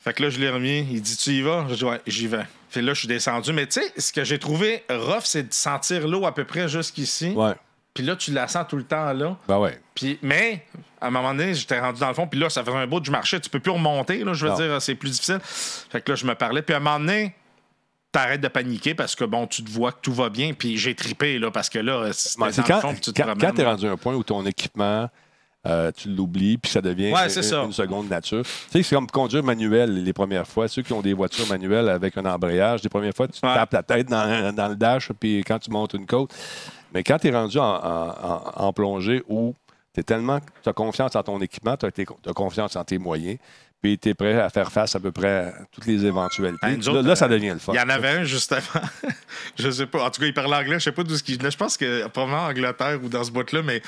Fait que là, je l'ai remis. Il dit tu y vas? Je dis ouais, j'y vais. Fait là, je suis descendu. Mais tu sais, ce que j'ai trouvé rough, c'est de sentir l'eau à peu près jusqu'ici. Ouais. Puis là, tu la sens tout le temps là. Ben ouais. Puis, mais, à un moment donné, j'étais rendu dans le fond, puis là, ça faisait un bout je marchais. Tu peux plus remonter, là, je veux Non. dire, c'est plus difficile. Fait que là, je me parlais. Puis à un moment donné, t'arrêtes de paniquer parce que, bon, tu te vois que tout va bien, puis j'ai tripé, là, parce que là, Ouais, c'est dans quand, fond, puis tu te quand, quand tu es là. rendu à un point où ton équipement, euh, tu l'oublies, puis ça devient Ouais, une, c'est ça. une seconde nature. Tu sais, c'est comme conduire manuel les premières fois. Ceux qui ont des voitures manuelles avec un embrayage, les premières fois, tu Ouais. tapes la tête dans, dans le dash, puis quand tu montes une côte. Mais quand tu es rendu en, en- en- en plongée où tu tellement. Tu as confiance en ton équipement, tu as, confiance en tes moyens, puis tu es prêt à faire face à peu près à toutes les éventualités. Nous là, ça euh, devient le fun. Il y en avait un juste avant. (laughs) je sais pas. En tout cas, il parlait anglais. Je sais pas d'où ce qu'il venait. Je pense que probablement en Angleterre ou dans ce bout-là, mais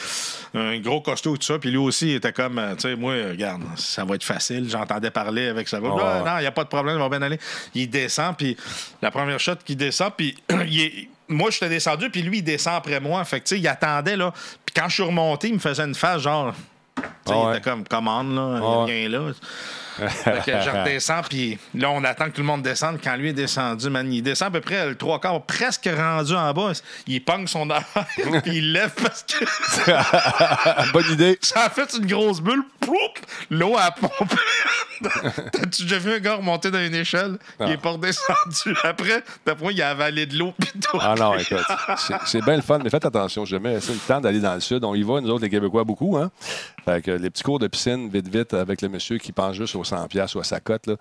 un gros costaud, tout ça. Puis lui aussi, il était comme, euh, tu sais, moi, regarde, ça va être facile. J'entendais parler avec sa voix. Ah, Ah, non, il n'y a pas de problème, il va bien aller. Il descend, puis la première shot qui descend, puis (clears throat) il est- Moi, je suis descendu, puis lui, il descend après moi. Fait que, tu sais, il attendait, là. Puis quand je suis remonté, il me faisait une face, genre. Ah, il ouais. était comme commande, là. Il Ah, ouais. rien là. Fait que je redescends, (laughs) puis là, on attend que tout le monde descende. Quand lui est descendu, man, il descend à peu près le trois quarts, presque rendu en bas. Il pogne son (laughs) arrière, puis il lève parce que (laughs) Bonne idée. ça a fait une grosse bulle. L'eau a pompé. T'as-tu déjà vu un gars remonter dans une échelle? Il Non. est pas redescendu. Après, d'après moi, il a avalé de l'eau, puis tout. Ah non, écoute, c'est- bien le fun, mais faites attention, jamais. C'est le temps d'aller dans le sud. On y va, nous autres, les Québécois, beaucoup. Hein? Fait que les petits cours de piscine, vite, vite, avec le monsieur qui pense juste aux 100 pièces ou à sa cote, là,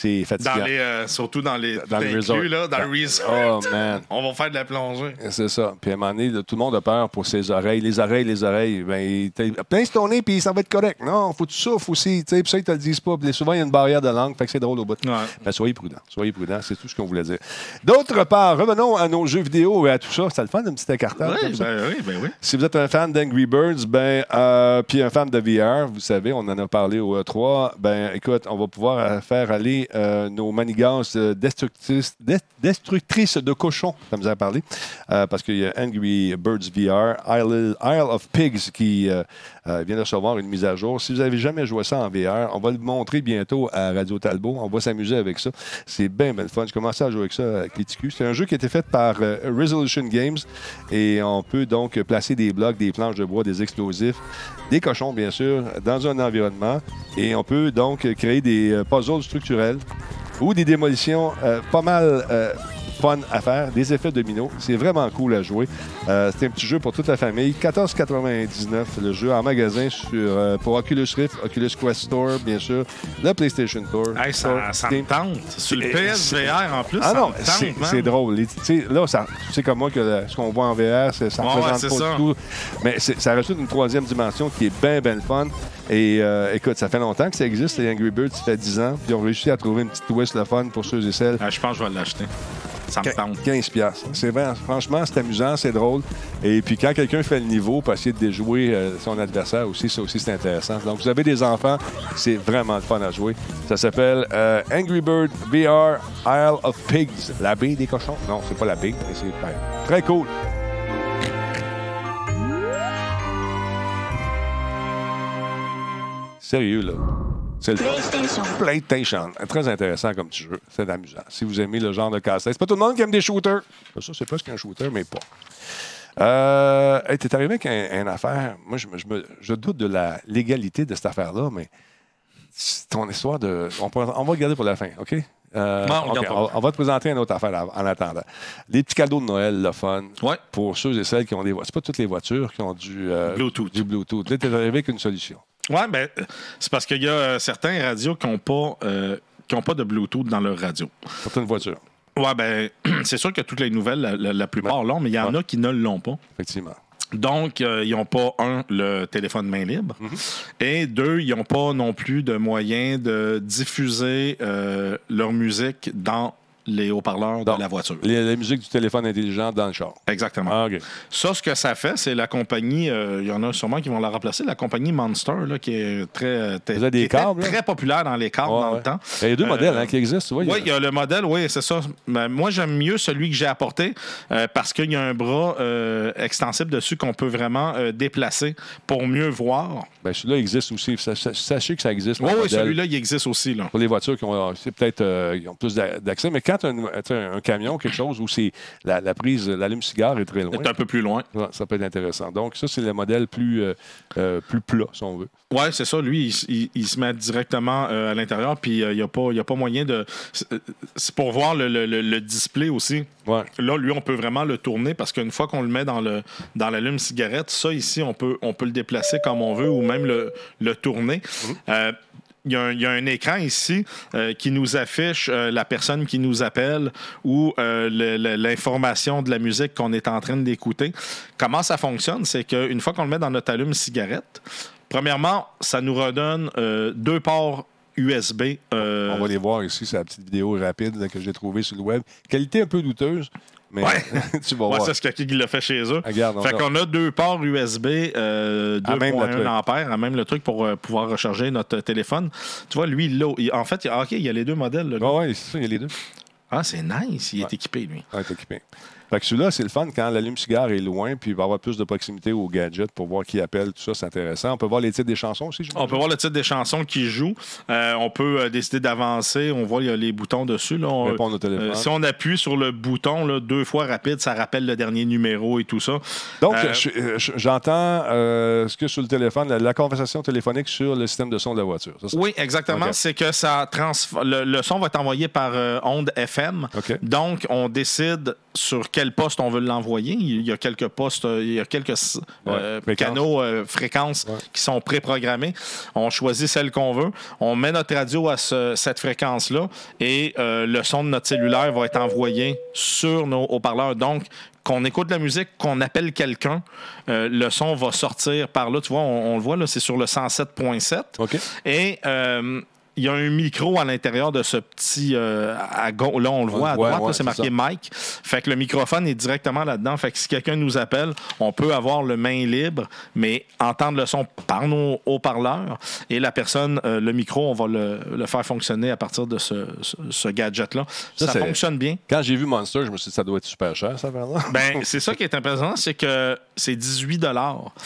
c'est fatigant. Dans les, euh, surtout dans les Dans le inclus, resort. là, dans le resort. Oh, man. On va faire de la plongée. C'est ça. Puis à un moment donné, tout le monde a peur pour ses oreilles. Les oreilles, les oreilles. Ben, pince ton nez, puis ça va être correct. Non, faut que tu souffles aussi. tu sais, Puis ça, ils te le disent pas. Puis souvent, il y a une barrière de langue. Fait que c'est drôle au bout. Ouais. Ben, soyez prudents. Soyez prudents. C'est tout ce qu'on voulait dire. D'autre part, revenons à nos jeux vidéo et à tout ça. C'était le fun d'un petit écartage. Oui, ça. ben oui, ben oui. Si vous êtes un fan d'Angry Birds, ben, euh, puis un fan de VR, vous savez, on en a parlé au E3, ben, on va pouvoir euh, faire aller euh, nos manigances euh, destructrices, des- destructrices de cochons, comme vous avez parlé, euh, parce qu'il y a Angry Birds VR, Isle of Pigs, qui euh, vient de recevoir une mise à jour. Si vous n'avez jamais joué ça en VR, on va le montrer bientôt à Radio Talbot. On va s'amuser avec ça. C'est bien, bien fun. J'ai commencé à jouer avec ça les TQ. C'est un jeu qui a été fait par euh, Resolution Games et on peut donc placer des blocs, des planches de bois, des explosifs, des cochons, bien sûr, dans un environnement et on peut donc créer des euh, puzzles structurels ou des démolitions euh, pas mal euh, fun à faire, des effets dominos. C'est vraiment cool à jouer. Euh, c'est un petit jeu pour toute la famille. 14,99 le jeu en magasin sur, euh, pour Oculus Rift, Oculus Quest Store, bien sûr, le PlayStation Store. Hey, ça, Store, ça Steam. me tente. Sur le PSVR en plus, Ah ça non, c'est c'est drôle. Les- tu sais, là, sais comme moi que le- ce qu'on voit en VR, c'est- ça ne Ouais, représente c'est pas ça. du tout. Mais c'est- ça rajoute une troisième dimension qui est bien, bien fun. Et euh, écoute, ça fait longtemps que ça existe, les Angry Birds, ça fait 10 ans. Puis ils ont réussi à trouver une petite twist le fun pour ceux et celles. Ah, je pense que je vais l'acheter. Ça me tente. 15 piastres. C'est vrai, franchement, c'est amusant, c'est drôle. Et puis quand quelqu'un fait le niveau pour essayer de déjouer euh, son adversaire aussi, ça aussi c'est intéressant. Donc vous avez des enfants, c'est vraiment le fun à jouer. Ça s'appelle euh, Angry Bird VR Isle of Pigs. La baie des cochons? Non, c'est pas la baie, mais c'est ben, très cool. Sérieux, là. C'est le. PlayStation. PlayStation. Très intéressant comme petit jeu. C'est amusant. Si vous aimez le genre de casse-tête. C'est pas tout le monde qui aime des shooters. Ça, c'est presque un shooter, mais pas. Euh, hey, t'es arrivé avec un- une affaire. Moi, je, me- je me- je doute de la légalité de cette affaire-là, mais ton histoire de. On, peut- on va regarder pour la fin, OK? Euh, Bon, on pas. va te présenter une autre affaire en, en attendant. Les petits cadeaux de Noël, le fun. Ouais. Pour ceux et celles qui ont des voitures. C'est pas toutes les voitures qui ont du, euh, Bluetooth. du Bluetooth. Là, t'es arrivé avec une solution. Oui, ben, euh, c'est parce qu'il y a euh, certains radios qui n'ont pas, euh, qui ont pas de Bluetooth dans leur radio. Certaines voitures, Ouais, ben, (clears throat) c'est sûr que toutes les nouvelles, la, la- la plupart l'ont, mais il y en Ouais. a qui ne l'ont pas. effectivement. Donc, euh, ils n'ont pas, un, le téléphone main libre, et deux, ils n'ont pas non plus de moyen de diffuser euh, leur musique dans les haut-parleurs de la voiture. Les- la musique du téléphone intelligent dans le char. Exactement. Ah. Ça, ce que ça fait, c'est la compagnie, euh, il y en a sûrement qui vont la remplacer, la compagnie Monster, là, qui est très, des câbles, très populaire dans les câbles Ouais, dans ouais. le temps. Il y a deux Euh, modèles hein, qui existent. Oui, il y a le modèle, oui, c'est ça. Mais moi, j'aime mieux celui que j'ai apporté euh, parce qu'il y a un bras extensible dessus qu'on peut vraiment déplacer pour mieux voir. Ben, celui-là existe aussi. Sa- sa- Sachez que ça existe. Oui, celui-là, il existe aussi. Là. Pour les voitures qui ont, peut-être, ont plus d'a- d'accès. Mais quand un, camion, quelque chose où c'est la, la prise, l'allume-cigare est très loin, C'est un peu plus loin. ça peut être intéressant. Donc, ça, c'est le modèle plus, euh, euh, plus plat, si on veut. Oui, c'est ça. Lui, il, il- il se met directement euh, à l'intérieur, puis il n'y a, pas- y a pas moyen de. c'est- pour voir le, le- le- le display aussi. Ouais. Là, lui, on peut vraiment le tourner parce qu'une fois qu'on le met dans le dans l'allume-cigarette, ça ici, on peut, on peut le déplacer comme on veut ou même le, le tourner. Euh, il y, a un, écran ici euh, qui nous affiche euh, la personne qui nous appelle ou euh, l'information de la musique qu'on est en train d'écouter. Comment ça fonctionne? C'est qu'une fois qu'on le met dans notre allume-cigarette, premièrement, ça nous redonne deux ports USB. On va les voir ici, c'est la petite vidéo rapide que j'ai trouvée sur le web. Qualité un peu douteuse, mais Ouais. (laughs) tu vas Ouais, voir. c'est ce quelqu'un qui l'a fait chez eux. Regarde, on fait a- qu'on a deux ports USB euh, À même le 2.1 truc. ampères, à même le truc pour euh, pouvoir recharger notre téléphone. Tu vois, lui, il il- En fait, il- ah, OK, il y a les deux modèles. là. Ah ouais, c'est ça, il y a les deux. Ah, c'est nice. Il est équipé, lui. Ouais, t'es équipé. Fait que celui-là, c'est le fun quand l'allume-cigare est loin, puis il va avoir plus de proximité au gadget pour voir qui appelle, tout ça, c'est intéressant. On peut voir les titres des chansons aussi, je On peut voir le titre des chansons qui jouent. Euh, on peut euh, décider d'avancer. On voit, il y a les boutons dessus. Là. On- Répondre au téléphone. euh, si on appuie sur le bouton là, deux fois rapide, ça rappelle le dernier numéro et tout ça. Donc, je- je- j'entends ce que sur le téléphone, la, la conversation téléphonique sur le système de son de la voiture. ça? Oui, exactement. C'est que ça transf- le, le son va être envoyé par onde FM. Donc, on décide sur quel poste on veut l'envoyer. Il y a quelques postes, euh, il y a quelques euh, Ouais, canaux, euh, fréquences Ouais. qui sont préprogrammés. On choisit celle qu'on veut. On met notre radio à ce- cette fréquence-là et euh, le son de notre cellulaire va être envoyé sur nos haut-parleurs. Donc, qu'on écoute la musique, qu'on appelle quelqu'un, euh, le son va sortir par là. Tu vois, on, on le voit, là, c'est sur le 107.7. OK. Et euh, il y a un micro à l'intérieur de ce petit. euh, à là, on le voit à droite, ouais, c'est marqué Mike. Fait que le microphone est directement là-dedans. Fait que si quelqu'un nous appelle, on peut avoir le main libre, mais entendre le son par nos haut-parleurs. Et la personne, euh, le micro, on va le, le faire fonctionner à partir de ce, ce- ce gadget-là. Ça, fonctionne bien. Quand j'ai vu Monster, je me suis dit ça doit être super cher, ça, là (laughs) Ben, c'est ça qui est impressionnant, c'est que c'est 18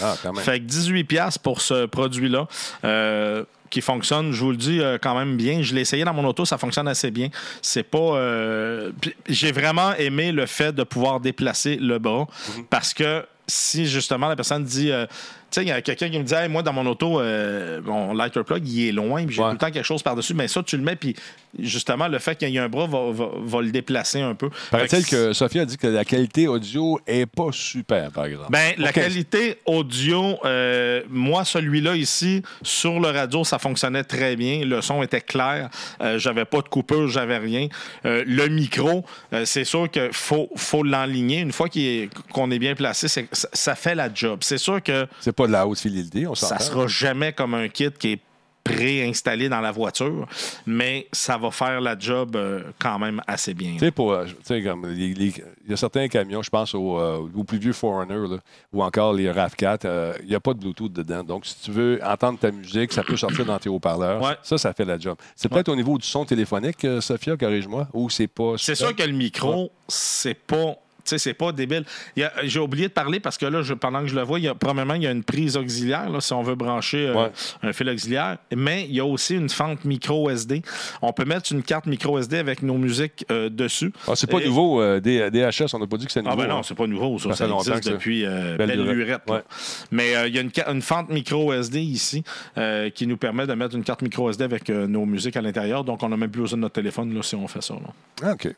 Ah, quand même. Fait que 18 pièces pour ce produit-là. euh, qui fonctionne, je vous le dis, euh, quand même bien. Je l'ai essayé dans mon auto, ça fonctionne assez bien. C'est pas. euh, J'ai vraiment aimé le fait de pouvoir déplacer le bras Mhm. parce que si justement la personne dit. euh, tu sais, il y a quelqu'un qui me dit Hey, Moi, dans mon auto, euh, mon lighter plug, il est loin, puis j'ai Ouais. tout le temps quelque chose par-dessus. Mais ça, tu le mets, puis justement, le fait qu'il y ait un bras va, va- va le déplacer un peu. Paraît-il que Sophie a dit que la qualité audio est pas super, par exemple. ben, la qualité audio, euh, moi, celui-là ici, sur le radio, ça fonctionnait très bien. Le son était clair. Euh, j'avais pas de coupure, j'avais rien. Euh, le micro, c'est sûr qu'il faut, faut l'enligner. Une fois est- qu'on est bien placé, c'est- ça fait la job. C'est sûr que C'est pas de la haute fidélité, on s'entend. ça sera jamais comme un kit qui est préinstallé dans la voiture, mais ça va faire la job euh, quand même assez bien. Tu sais, pour, euh, tu sais, comme les- les- il y a certains camions, je pense aux, euh, aux plus vieux Forerunner, là, ou encore les RAV4, euh, il n'y a pas de Bluetooth dedans. Donc, si tu veux entendre ta musique, ça peut sortir dans tes haut-parleurs. Ouais. Ça, ça fait la job. C'est peut-être au niveau du son téléphonique, Sophia, corrige-moi, ou c'est pas. C'est sûr que le micro, c'est pas. Tu sais, c'est pas débile. J'ai oublié de parler parce que là, je- pendant que je le vois, il y a, premièrement, il y a une prise auxiliaire, là, si on veut brancher euh, Ouais. un fil auxiliaire, mais il y a aussi une fente micro SD. On peut mettre une carte micro SD avec nos musiques euh, dessus. Ah, c'est pas Et- nouveau, euh, D- DHS, on n'a pas dit que c'est nouveau. Ah ben non, hein. c'est pas nouveau, ça, Ça ça, fait existe depuis Belle belle, lurette. Ouais. Mais il y a une, fente micro SD ici qui nous permet de mettre une carte micro SD avec nos musiques à l'intérieur. Donc, on n'a même plus besoin de notre téléphone là, si on fait ça. là. Ah, OK.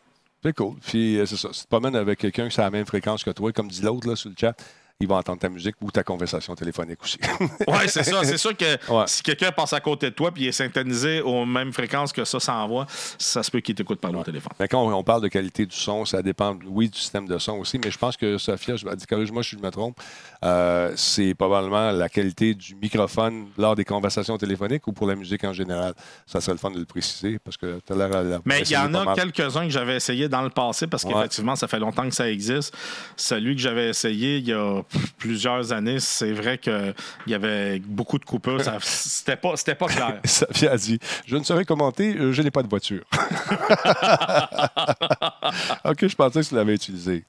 C'est cool. Puis, euh, c'est ça. Si tu te avec quelqu'un qui a la même fréquence que toi, comme dit l'autre là, sur le chat, il va entendre ta musique ou ta conversation téléphonique aussi. (laughs) Oui, c'est ça. C'est sûr que Ouais. si quelqu'un passe à côté de toi et il est syntonisé aux mêmes fréquences que ça s'envoie, ça se peut qu'il t'écoute par le téléphone. Mais quand on, parle de qualité du son, ça dépend, oui, du système de son aussi, mais je pense que Sophia, je dis, corrige-moi si je me trompe, euh, c'est probablement la qualité du microphone lors des conversations téléphoniques ou pour la musique en général. Ça serait le fun de le préciser parce que l'air à l'avoir Mais il y en a quelques-uns que j'avais essayé dans le passé parce Ouais. qu'effectivement, ça fait longtemps que ça existe. Celui que j'avais essayé il y a plusieurs années, c'est vrai qu'il y avait beaucoup de coupures. (laughs) C'était pas, c'était pas clair. (laughs) Sophia a dit Je ne saurais commenter, euh, je n'ai pas de voiture. (laughs) OK, je pensais que tu l'avais utilisé.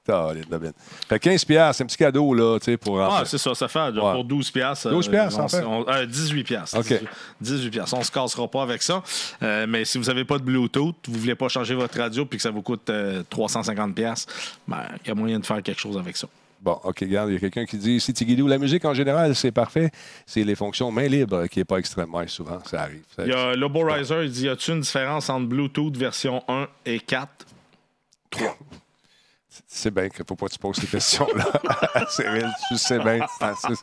Fait 15 piastres, c'est un petit cadeau là, tu sais, pour Ah, c'est ça, ça fait Ouais. pour 12 piastres. 12 piastres, on- en fait? on- euh, 18 piastres. OK. 18, 18 piastres. On se cassera pas avec ça. Euh, mais si vous n'avez pas de Bluetooth, vous voulez pas changer votre radio puis que ça vous coûte euh, 350 piastres, ben, il y a moyen de faire quelque chose avec ça. Bon, OK, regarde, il y a quelqu'un qui dit Si Tigidou, la musique en général, c'est parfait. C'est les fonctions main libre qui n'est pas extrêmement souvent. Ça arrive. Ça- Il y a Lobo Riser, il dit Y a-t-il une différence entre Bluetooth version 1 et 4 C'est bien qu'il ne faut pas que tu poses ces questions-là. (laughs) Cyril, tu sais bien, Francis.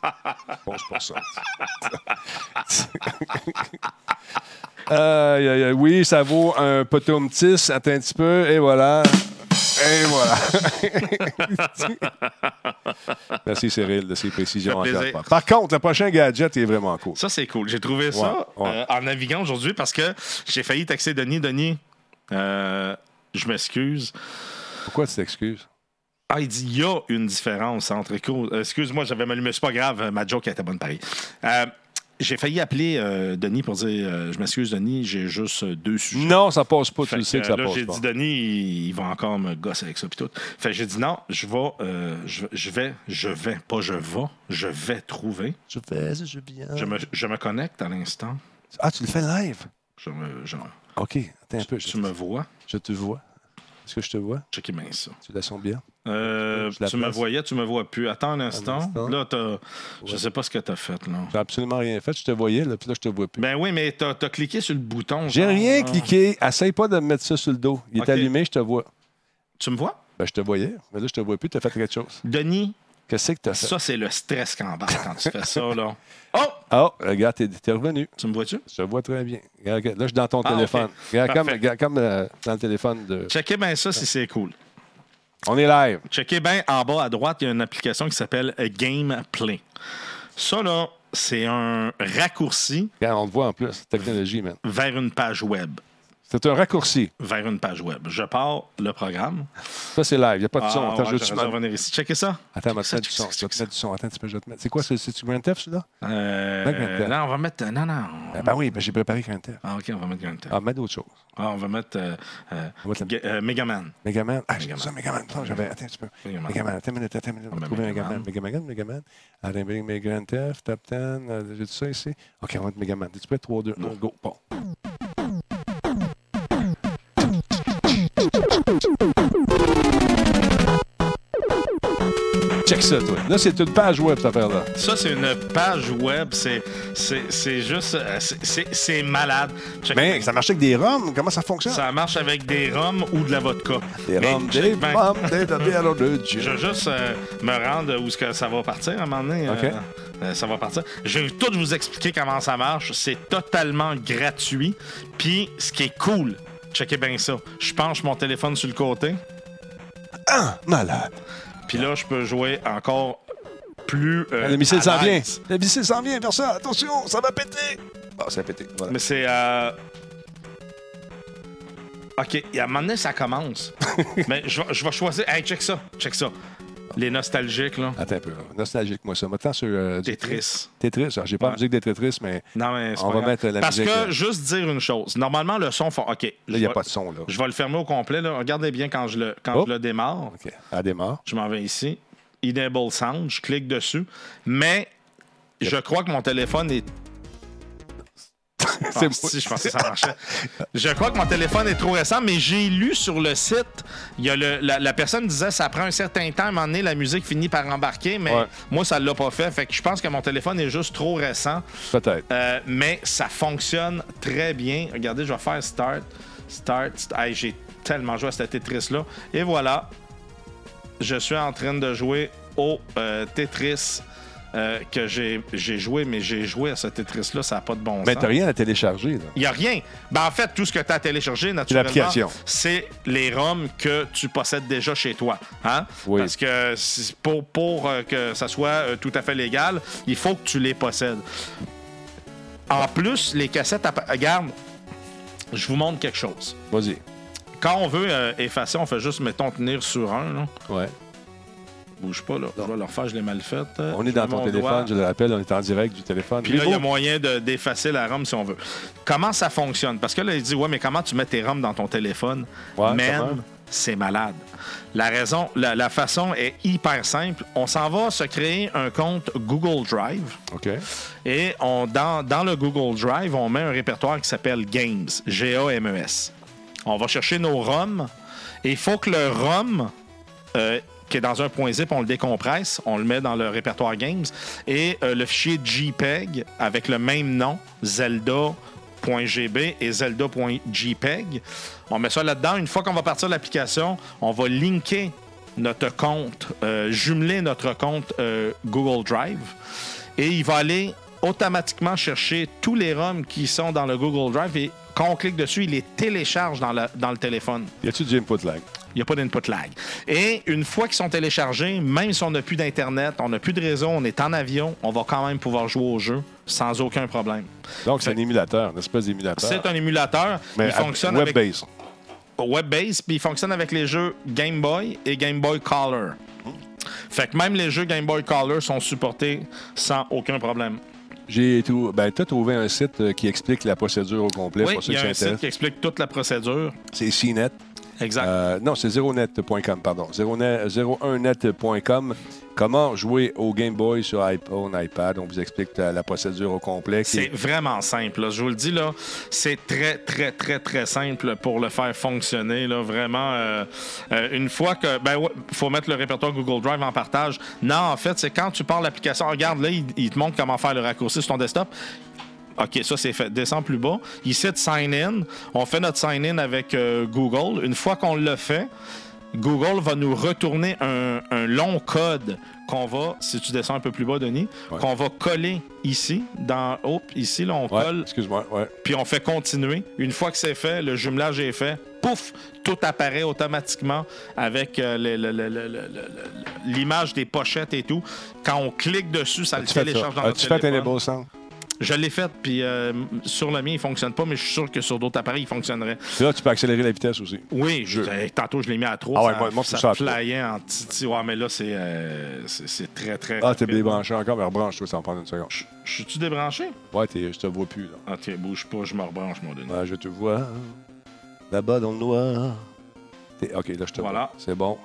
Pose pas ça. (laughs) Oui, ça vaut un potum tis. Attends un petit peu. Et voilà. Et voilà. (laughs) Merci Cyril de ces précisions. Encore. Par contre, le prochain gadget est vraiment cool. Ça, c'est cool. J'ai trouvé ça ouais. euh, en naviguant aujourd'hui parce que j'ai failli texter Denis. Denis, euh, je m'excuse. Pourquoi tu t'excuses? Ah, il dit il y a une différence entre. écoute, euh, Excuse-moi, j'avais mal mais c'est pas grave, ma joke était bonne pareil. Euh, j'ai failli appeler euh, Denis pour dire euh, Je m'excuse, Denis, j'ai juste euh, deux sujets. Non, ça passe pas. Fait Tu le sais que ça là, passe j'ai pas. dit, Denis, il, il va encore me gosser avec ça. Puis tout. Fait que j'ai dit, non, je vais, euh, je, je vais, je vais, pas je vais, je vais trouver. Je fais, je viens. Je me, je me connecte à l'instant. Ah, tu le fais live? Je me, je- OK, attends un peu. Je, tu me vois? je te vois. Est-ce que je te vois? Checkez bien ça. Tu la sens bien? Euh, tu me voyais, tu me vois plus. Attends un instant. instant. Là, t'as- je Ouais. sais pas ce que tu as fait. Là. J'ai absolument rien fait. Je te voyais, là, puis là, je te vois plus. Ben oui, mais tu as, cliqué sur le bouton. J'ai rien cliqué. Essaye pas de me mettre ça sur le dos. Il est allumé, je te vois. Tu me vois? Ben, je te voyais, mais là, je te vois plus. Tu as fait quelque chose. Denis, Qu'est-ce que fait? ça, c'est le stress qui embarque quand tu fais ça. Là. (laughs) Oh! Oh, regarde, t'es t'es revenu. Tu me vois-tu? Je te vois très bien. Regarde, là, je suis dans ton Ah, téléphone. Regarde, comme, regarde, comme euh, dans le téléphone de. Checkez bien ça si c'est cool. On est live. Checkez bien en bas à droite, il y a une application qui s'appelle Gameplay. Ça, là, c'est un raccourci Regarde, on te voit en plus. Technologie, man. vers une page web. C'est un raccourci. Vers une page web. Je pars le programme. Ça, c'est live. Il n'y a pas de son. Ah, Attends, ouais, je vais te revenir ici. Checkez ça. Attends, on va te mettre du son. Je vais te mettre du son. Attends, un petit peu, je vais te mettre. C'est quoi? c'est- C'est-tu Grand Theft, celui-là? Euh, non, on va mettre. Non, non. Ben, ben oui, ben, j'ai préparé Grand Theft. Ah, OK, on va mettre Grand Theft. Ah, mets d'autres choses. Ah, on va mettre euh, euh, On va euh, Megaman. Megaman. Ah, j'ai Megaman. ça, Megaman. Non, j'avais. Attends un petit peu. Megaman. Megaman. Attends une minute, attends une minute. On va trouver Megaman. Megaman. Megaman, Megaman. Big Big Grand Theft, Top 10. euh, J'ai tout ça ici. OK, on va mettre Megaman. Tu prêt? 3, 2, 1, go. Bon. Check ça, toi. Là, c'est une page web, cette affaire-là. Ça, c'est une page web. C'est, c'est, c'est juste. euh, c'est, c'est- malade. Check Mais ça marche avec des ROM. Comment ça fonctionne? Ça marche avec des rums ou de la vodka. Des Mais ROM, check des bien. ROM, des de Dieu. (laughs) Je vais juste euh, me rendre où que ça va partir à un moment donné. euh, OK. euh, ça va partir. Je vais tout vous expliquer comment ça marche. C'est totalement gratuit. Puis, ce qui est cool, checkez bien ça. Je penche mon téléphone sur le côté. Malade. Puis là, je peux jouer encore plus. euh, Le missile s'en vient. Le missile s'en vient vers ça. Attention, ça va péter. Bon, ça a pété. Voilà. Mais c'est. euh, OK, à un moment donné, ça commence. (laughs) Mais je vais, je vais choisir. Hey, check ça. Check ça. Les nostalgiques, là. Attends un peu. Nostalgique, moi, ça. Maintenant, sur. euh, Tetris. Tetris. Alors, J'ai pas Ouais. la musique des Tetris, mais Non, mais c'est On va grave. mettre la Parce musique, que, là. juste dire une chose. Normalement, le son. font- OK. là, il n'y a pas de son, là. Je vais le fermer au complet. Là. Regardez bien quand je le, quand Oh. je le démarre. OK. Elle démarre. Je m'en vais ici. Enable Sound. Je clique dessus. Mais je crois que mon téléphone est. (laughs) C'est Ah, si, je pensais que ça marchait. Je crois que mon téléphone est trop récent, mais j'ai lu sur le site, il y a le- la, la personne disait que ça prend un certain temps, à un moment donné, la musique finit par embarquer, mais Ouais. moi, ça ne l'a pas fait. Fait que je pense que mon téléphone est juste trop récent. Peut-être. Euh, mais ça fonctionne très bien. Regardez, je vais faire Start. Start. Hey, J'ai tellement joué à cette Tetris-là. Et voilà. Je suis en train de jouer au euh, Tetris euh, que j'ai joué, mais j'ai joué à ce Tetris-là, ça n'a pas de bon Mais sens. t'as rien à télécharger. Il n'y a rien. Ben, en fait, tout ce que tu as téléchargé, naturellement, c'est les ROM que tu possèdes déjà chez toi. Hein? Oui. Parce que pour, pour euh, que ça soit euh, tout à fait légal, il faut que tu les possèdes. En plus, les cassettes, à- regarde, je vous montre quelque chose. Vas-y. Quand on veut effacer, on fait juste, mettons, tenir sur un. Là. Ouais. Bouge pas, là. Je vais leur faire, je l'ai mal fait. On est dans ton téléphone, je le rappelle, on est en direct du téléphone. Puis là, il y a moyen de- d'effacer la ROM si on veut. Comment ça fonctionne? Parce que là, il dit, ouais, mais comment tu mets tes ROM dans ton téléphone? Ouais, comment? c'est malade. La raison, la, la façon est hyper simple. On s'en va se créer un compte Google Drive. OK. Et on, dans, dans le Google Drive, on met un répertoire qui s'appelle Games, G-A-M-E-S. On va chercher nos ROM. Et il faut que le ROM, euh, dans un point zip, on le décompresse, on le met dans le répertoire Games. Et euh, le fichier JPEG avec le même nom, Zelda.gb et Zelda.jpeg, on met ça là-dedans. Une fois qu'on va partir de l'application, on va linker notre compte, euh, jumeler notre compte euh, Google Drive et il va aller automatiquement chercher tous les ROM qui sont dans le Google Drive et quand on clique dessus, il les télécharge dans, dans le téléphone. Y a-tu du input lag? Il n'y a pas d'input lag. Et une fois qu'ils sont téléchargés, même si on n'a plus d'Internet, on n'a plus de réseau, on est en avion, on va quand même pouvoir jouer au jeu sans aucun problème. Donc, c'est un émulateur, une espèce d'émulateur. C'est un émulateur. Mais il fonctionne web avec base. web-based, puis il fonctionne avec les jeux Game Boy et Game Boy Color. Fait que même les jeux Game Boy Color sont supportés sans aucun problème. J'ai tout. Ben, tu as trouvé un site euh, qui explique la procédure au complet Oui, il y a un site qui explique toute la procédure. C'est CNET. Exact. Euh, non, c'est 0net.com, pardon. 0net 01net.com. Comment jouer au Game Boy sur iPhone, iPad? On vous explique la, procédure au complet. C'est est- vraiment simple. là. Je vous le dis, là, c'est très, très, très, très simple pour le faire fonctionner. Là, vraiment, euh, euh, une fois que. Ben, ouais, faut mettre le répertoire Google Drive en partage. Non, en fait, c'est quand tu parles l'application. Regarde, là, il, il te montre comment faire le raccourci sur ton desktop. OK, ça c'est fait. Descends plus bas. Ici, de sign in. On fait notre sign in avec euh, Google. Une fois qu'on l'a fait, Google va nous retourner un, un long code qu'on va, si tu descends un peu plus bas, Denis, Ouais. qu'on va coller ici, dans. Hop, ici, là, on Ouais, colle, excuse-moi. Ouais. puis on fait continuer. Une fois que c'est fait, le jumelage est fait, pouf, tout apparaît automatiquement avec euh, le- le- le- le- le- le- l'image des pochettes et tout. Quand on clique dessus, ça le As-tu télécharge ça? dans notre As-tu fait téléphone. Je l'ai fait, puis euh, sur le mien, il fonctionne pas, mais je suis sûr que sur d'autres appareils, il fonctionnerait. Puis là, tu peux accélérer la vitesse aussi. Oui, je, tantôt, je l'ai mis à 3. Ah ouais, ça, moi- moi, ça, ça flyait en titi. Ouais, mais là, c'est euh, c'est- très, très. Ah, t'es débranché encore, mais rebranche-toi, ça va prendre une seconde. Je suis-tu débranché? Ouais, je te vois plus, là. Ok, bouge pas, je me rebranche, mon Denis. Ouais, je te vois. Là-bas dans le noir. Ok, là, je te Voilà. vois. C'est bon.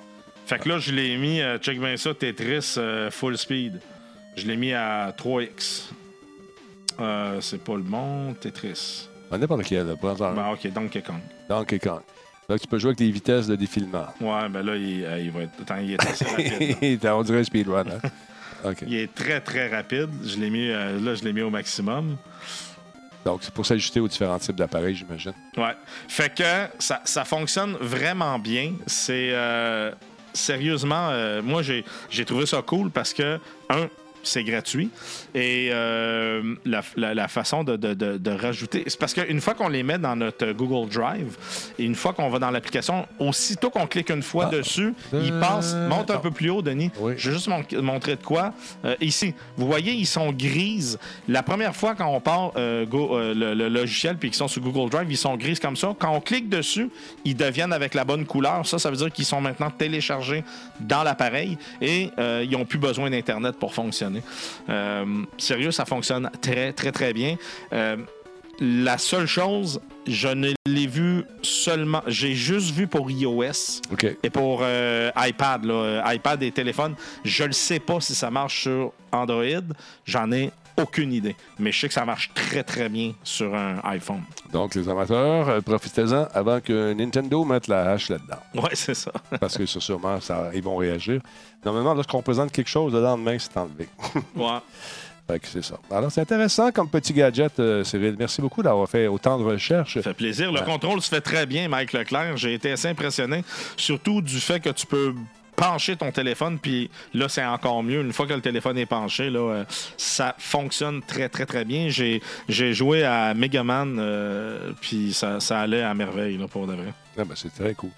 Fait que là, je l'ai mis, euh, check bien ça, Tetris euh, full speed. Je l'ai mis à 3x. Euh, c'est pas le bon, Tetris. Ah, N'importe quel, un. Ben, ok, Donkey Kong. Donkey Kong. Là, tu peux jouer avec les vitesses de défilement. Ouais, ben là, il, euh, il va être. Attends, il est assez rapide. là. On dirait un speedrun, hein? (laughs) OK. Il est très, très rapide. Je l'ai mis, euh, là, je l'ai mis au maximum. Donc, c'est pour s'ajuster aux différents types d'appareils, j'imagine. Ouais. Fait que ça, ça fonctionne vraiment bien. C'est euh, sérieusement, euh, moi j'ai j'ai trouvé ça cool parce que un c'est gratuit et euh, la, la- la façon de, de- de- de rajouter c'est parce qu'une fois qu'on les met dans notre Google Drive et une fois qu'on va dans l'application aussitôt qu'on clique une fois Ah. dessus il Euh, passe monte un peu plus haut Denis. Oui. je vais juste mon- montrer de quoi. Euh, ici vous voyez ils sont grises. La première fois quand on part euh, Go- euh, le, le logiciel puis qu'ils sont sur Google Drive ils sont grises comme ça. Quand on clique dessus ils deviennent avec la bonne couleur. Ça ça veut dire qu'ils sont maintenant téléchargés dans l'appareil et euh, ils n'ont plus besoin d'internet pour fonctionner. Euh, sérieux ça fonctionne très très très bien Euh, la seule chose je ne l'ai vu seulement j'ai juste vu pour iOS et pour euh, iPad, là, euh, iPad et téléphone, je ne sais pas si ça marche sur Android. J'en ai aucune idée. Mais je sais que ça marche très, très bien sur un iPhone. Donc, les amateurs, euh, profitez-en avant que Nintendo mette la hache là-dedans. Ouais, (laughs) c'est ça. Parce que ça, sûrement, ça, ils vont réagir. Normalement, lorsqu'on présente quelque chose, le lendemain, c'est enlevé. Ouais. C'est ça. Alors, c'est intéressant comme petit gadget, euh, Cyril. Merci beaucoup d'avoir fait autant de recherches. Ça fait plaisir. Le contrôle se fait très bien, Mike Leclerc. J'ai été assez impressionné, surtout du fait que tu peux pencher ton téléphone, puis là, c'est encore mieux. Une fois que le téléphone est penché, là, euh, ça fonctionne très, très, très bien. J'ai j'ai joué à Megaman, euh, puis ça, ça allait à merveille, là, pour de vrai. Ah, ben, c'est très cool.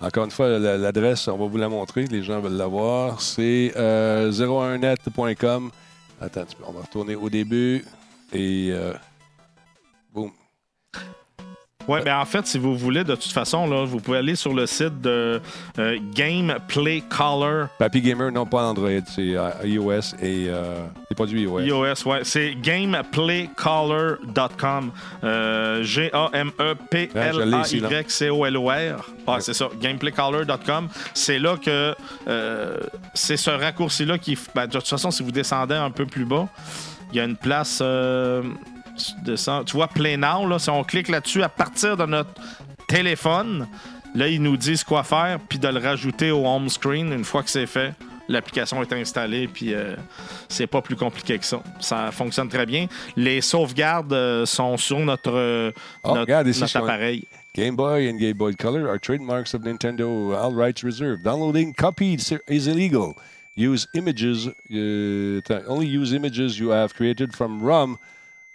Encore une fois, la- l'adresse, on va vous la montrer. Les gens veulent la voir. C'est euh, 01net.com. Attends, on va retourner au début. Et euh, boum. Ouais, ben en fait, si vous voulez, de toute façon, là, vous pouvez aller sur le site de euh, Game Play Color Papy Gamer, non pas Android, c'est euh, iOS et euh, les produits iOS. iOS, ouais. C'est gameplaycolor.com. Euh, G-A-M-E-P-L-A-Y-C-O-L-O-R. Ah, c'est ça. Gameplaycolor.com. C'est là que euh, c'est ce raccourci-là qui. ben, de toute façon, si vous descendez un peu plus bas, il y a une place. Tu descends- tu vois Now, là, si on clique là-dessus à partir de notre téléphone, là, ils nous disent quoi faire, puis de le rajouter au home screen une fois que c'est fait. L'application est installée, puis euh, c'est pas plus compliqué que ça. Ça fonctionne très bien. Les sauvegardes euh, sont sur notre, euh, Oh, notre, regarde ici, notre sur un- appareil. Game Boy and Game Boy Color are trademarks of Nintendo. All rights reserved. Downloading copies is illegal. Use images. Uh, only use images you have created from ROM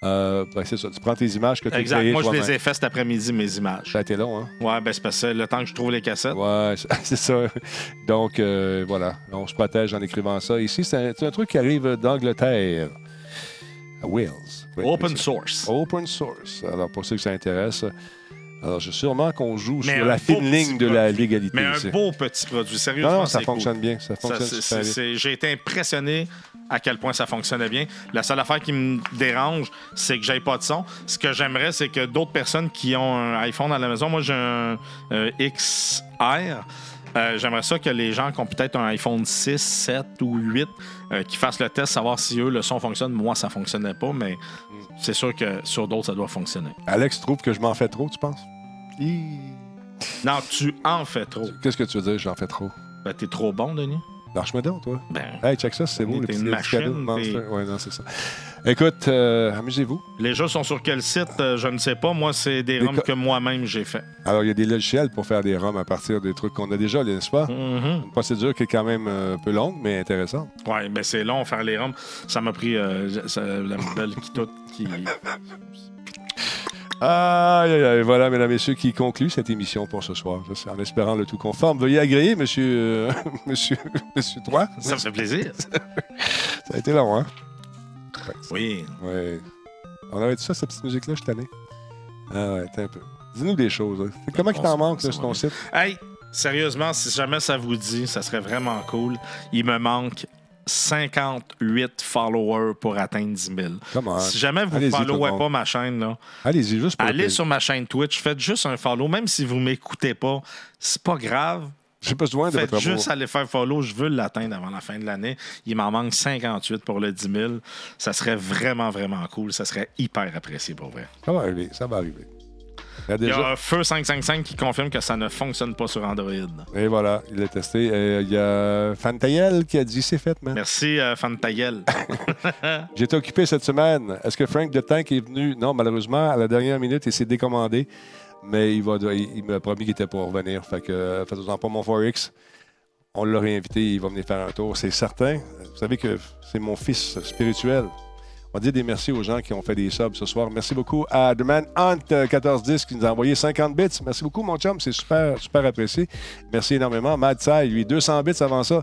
Euh, ben, c'est ça. Tu prends tes images que tu as Exact. Moi, je les ai fait cet après-midi, mes images. Ça a été long, hein? Ouais, ben c'est parce que le temps que je trouve les cassettes. Ouais, (laughs) c'est- ça. Donc, euh, voilà. On se protège en écrivant ça. Ici, c'est un, truc qui arrive d'Angleterre, à Wales. Open source. Open source. Alors, pour ceux que ça intéresse, alors, je sûrement qu'on joue Mais sur la fine ligne de la légalité. Mais un beau petit produit. Sérieusement, non, ça cool. fonctionne bien. Ça fonctionne J'ai été impressionné à quel point ça fonctionnait bien. La seule affaire qui me dérange, c'est que j'ai pas de son. Ce que j'aimerais, c'est que d'autres personnes qui ont un iPhone à la maison, moi j'ai un euh, XR. euh, J'aimerais ça que les gens qui ont peut-être un iPhone 6, 7 ou 8 euh, qui fassent le test, savoir si eux, le son fonctionne. Moi, ça fonctionnait pas, mais c'est sûr que sur d'autres, ça doit fonctionner. Alex trouve que je m'en fais trop, tu penses? Hi. Non, tu en fais trop. Qu'est-ce que tu veux dire, j'en fais trop? Ben, t'es trop bon, Denis. Lâche-moi donc, toi. Ben, Hey, check ça, c'est beau, T'es le petit, une le petit cadeau de machine, Monster. t'es- Ouais, non, c'est ça. Écoute, euh, amusez-vous. Les jeux sont sur quel site? Euh, Je ne sais pas. Moi, c'est des ROMs que moi-même j'ai fait. Alors, il y a des logiciels pour faire des ROM à partir des trucs qu'on a déjà, n'est-ce pas? Mhm. Une procédure qui est quand même euh, un peu longue, mais intéressante. Ouais, mais c'est long faire les ROMs. Ça m'a pris euh, ça- la tout. Qui... (laughs) Aïe, aïe, aïe. Voilà, mesdames et messieurs, qui conclut cette émission pour ce soir. En espérant le tout conforme. Veuillez agréer, monsieur, euh, (laughs) monsieur, monsieur toi. Ça me fait plaisir. Ça a été long, hein? Oui. Ouais. On aurait dit ça, cette petite musique-là, je tanné. Ah ouais, t'es un peu. Dis-nous des choses. hein. Comment qu'il t'en manque là, sur ton site? Hey, sérieusement, si jamais ça vous dit, ça serait vraiment cool. Il me manque 58 followers pour atteindre 10 000. Comment? Si jamais vous ne followez pas ma chaîne, là, Allez-y, juste pour le allez sur ma chaîne Twitch, faites juste un follow. Même si vous ne m'écoutez pas, c'est pas grave. J'ai besoin de Faites votre amour. juste aller faire follow. Je veux l'atteindre avant la fin de l'année. Il m'en manque 58 pour le 10 000. Ça serait vraiment, vraiment cool. Ça serait hyper apprécié pour vrai. Ça va arriver, ça va arriver. Il y a Il y a Feu 555 qui confirme que ça ne fonctionne pas sur Android. Et voilà, il l'a testé. Euh, Il y a Fantayel qui a dit c'est fait, man. Merci, euh, Fantayel. (laughs) J'étais occupé cette semaine. Est-ce que Frank de Tank est venu? Non, malheureusement, à la dernière minute, il s'est décommandé. Mais il, va, il, il m'a promis qu'il était pour revenir. Fait que euh, faites-en pas mon Forex. On l'a réinvité, il va venir faire un tour, c'est certain. Vous savez que c'est mon fils spirituel. On va des merci aux gens qui ont fait des subs ce soir. Merci beaucoup à The Man Hunt euh, 1410 qui nous a envoyé 50 bits. Merci beaucoup, mon chum. C'est super, super apprécié. Merci énormément. Mad Sai, lui, 200 bits avant ça.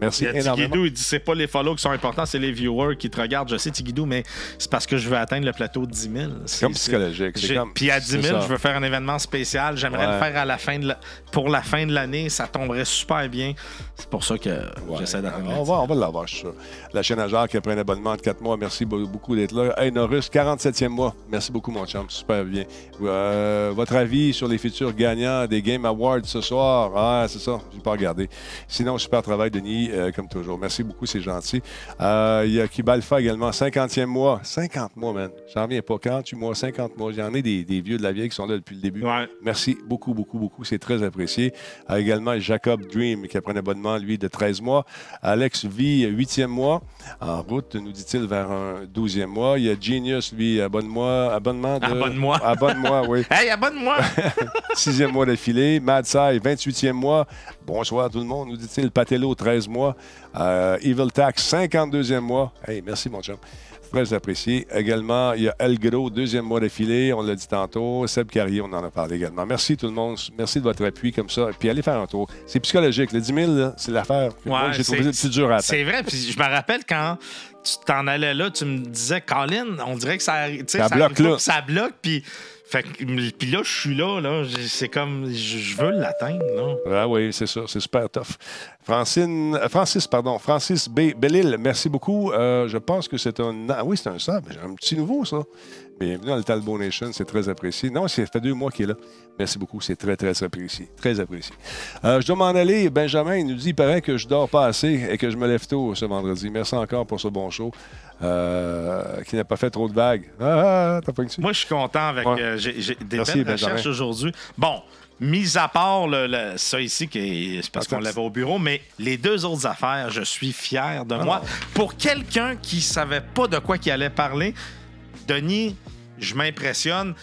Merci Il y a énormément. Tigidou, il dit c'est pas les follow qui sont importants, c'est les viewers qui te regardent. Je sais, Tigidou, mais c'est parce que je veux atteindre le plateau de 10 000. C'est comme psychologique. c'est comme- Puis à 10 c'est 000, ça. je veux faire un événement spécial. J'aimerais Ouais. le faire à la fin de la- pour la fin de l'année. Ça tomberait super bien. C'est pour ça que Ouais. j'essaie d'atteindre. On va, on va l'avoir, je suis sûr. La chaîne à Jacques qui a pris un abonnement de 4 mois. Merci be- beaucoup d'être là. Hey, Norus, 47e mois. Merci beaucoup, mon chum. Super bien. Euh, votre avis sur les futurs gagnants des Game Awards ce soir? Ah, c'est ça. Je n'ai pas regardé. Sinon, super travail, Denis, euh, comme toujours. Merci beaucoup, c'est gentil. Euh, Il y a Kibalfa également, 50e mois. 50 mois, man. J'en reviens pas. 48 mois, 50 mois. J'en ai des, des vieux de la vieille qui sont là depuis le début. Ouais. Merci beaucoup, beaucoup, beaucoup. C'est très apprécié. Euh, également, Jacob Dream qui a pris un abonnement, lui, de 13 mois. Alex V, 8e mois. En route, nous dit-il, vers un 12e mois. Il y a Genius, lui, abonne-moi. Abonnement de. Abonne-moi. (laughs) Abonne-moi, oui. (laughs) Hey, abonne-moi! (laughs) Sixième mois d'affilée. Mad Sai, 28e mois. Bonsoir tout le monde, nous dit-il. Patello, 13 mois. Euh, Evil Tax, 52e mois. Hey, merci mon chum. Très apprécié. Également, il y a El Gros, deuxième mois d'affilée. On l'a dit tantôt. Seb Carrier, on en a parlé également. Merci tout le monde. Merci de votre appui comme ça. Puis allez faire un tour. C'est psychologique. Le 10 000, là, c'est l'affaire que Ouais, j'ai trouvé c'est- le plus dur à atteindre. C'est vrai, puis je me rappelle quand tu t'en allais là, tu me disais, Colin, on dirait que ça, Ça ça bloque là. Ça bloque, puis. Fait que- puis là, je suis là, là. C'est comme. Je veux l'atteindre. Ah oui, c'est ça, c'est super tough. Francine, euh, Francis, pardon, Francis B. Bellil, merci beaucoup. Euh, je pense que c'est un. Ah oui, c'est un. J'ai un petit nouveau, ça. Bienvenue dans le Talbot Nation, c'est très apprécié. Non, ça fait deux mois qu'il est là. Merci beaucoup, c'est très, très apprécié. Très apprécié. Euh, je dois m'en aller. Benjamin, il nous dit il paraît que je dors pas assez et que je me lève tôt ce vendredi. Merci encore pour ce bon show. Euh, qui n'a pas fait trop de vagues. Ah, t'as pas? Moi, je suis content avec. Ouais. euh, j'ai des Merci, belles Benjamin. recherches aujourd'hui. Bon, mis à part le- le- ça ici, qui c'est parce qu'on l'avait au bureau, mais les deux autres affaires, je suis fier de Ah. moi. Pour quelqu'un qui savait pas de quoi qu'il allait parler, Denis, je m'impressionne.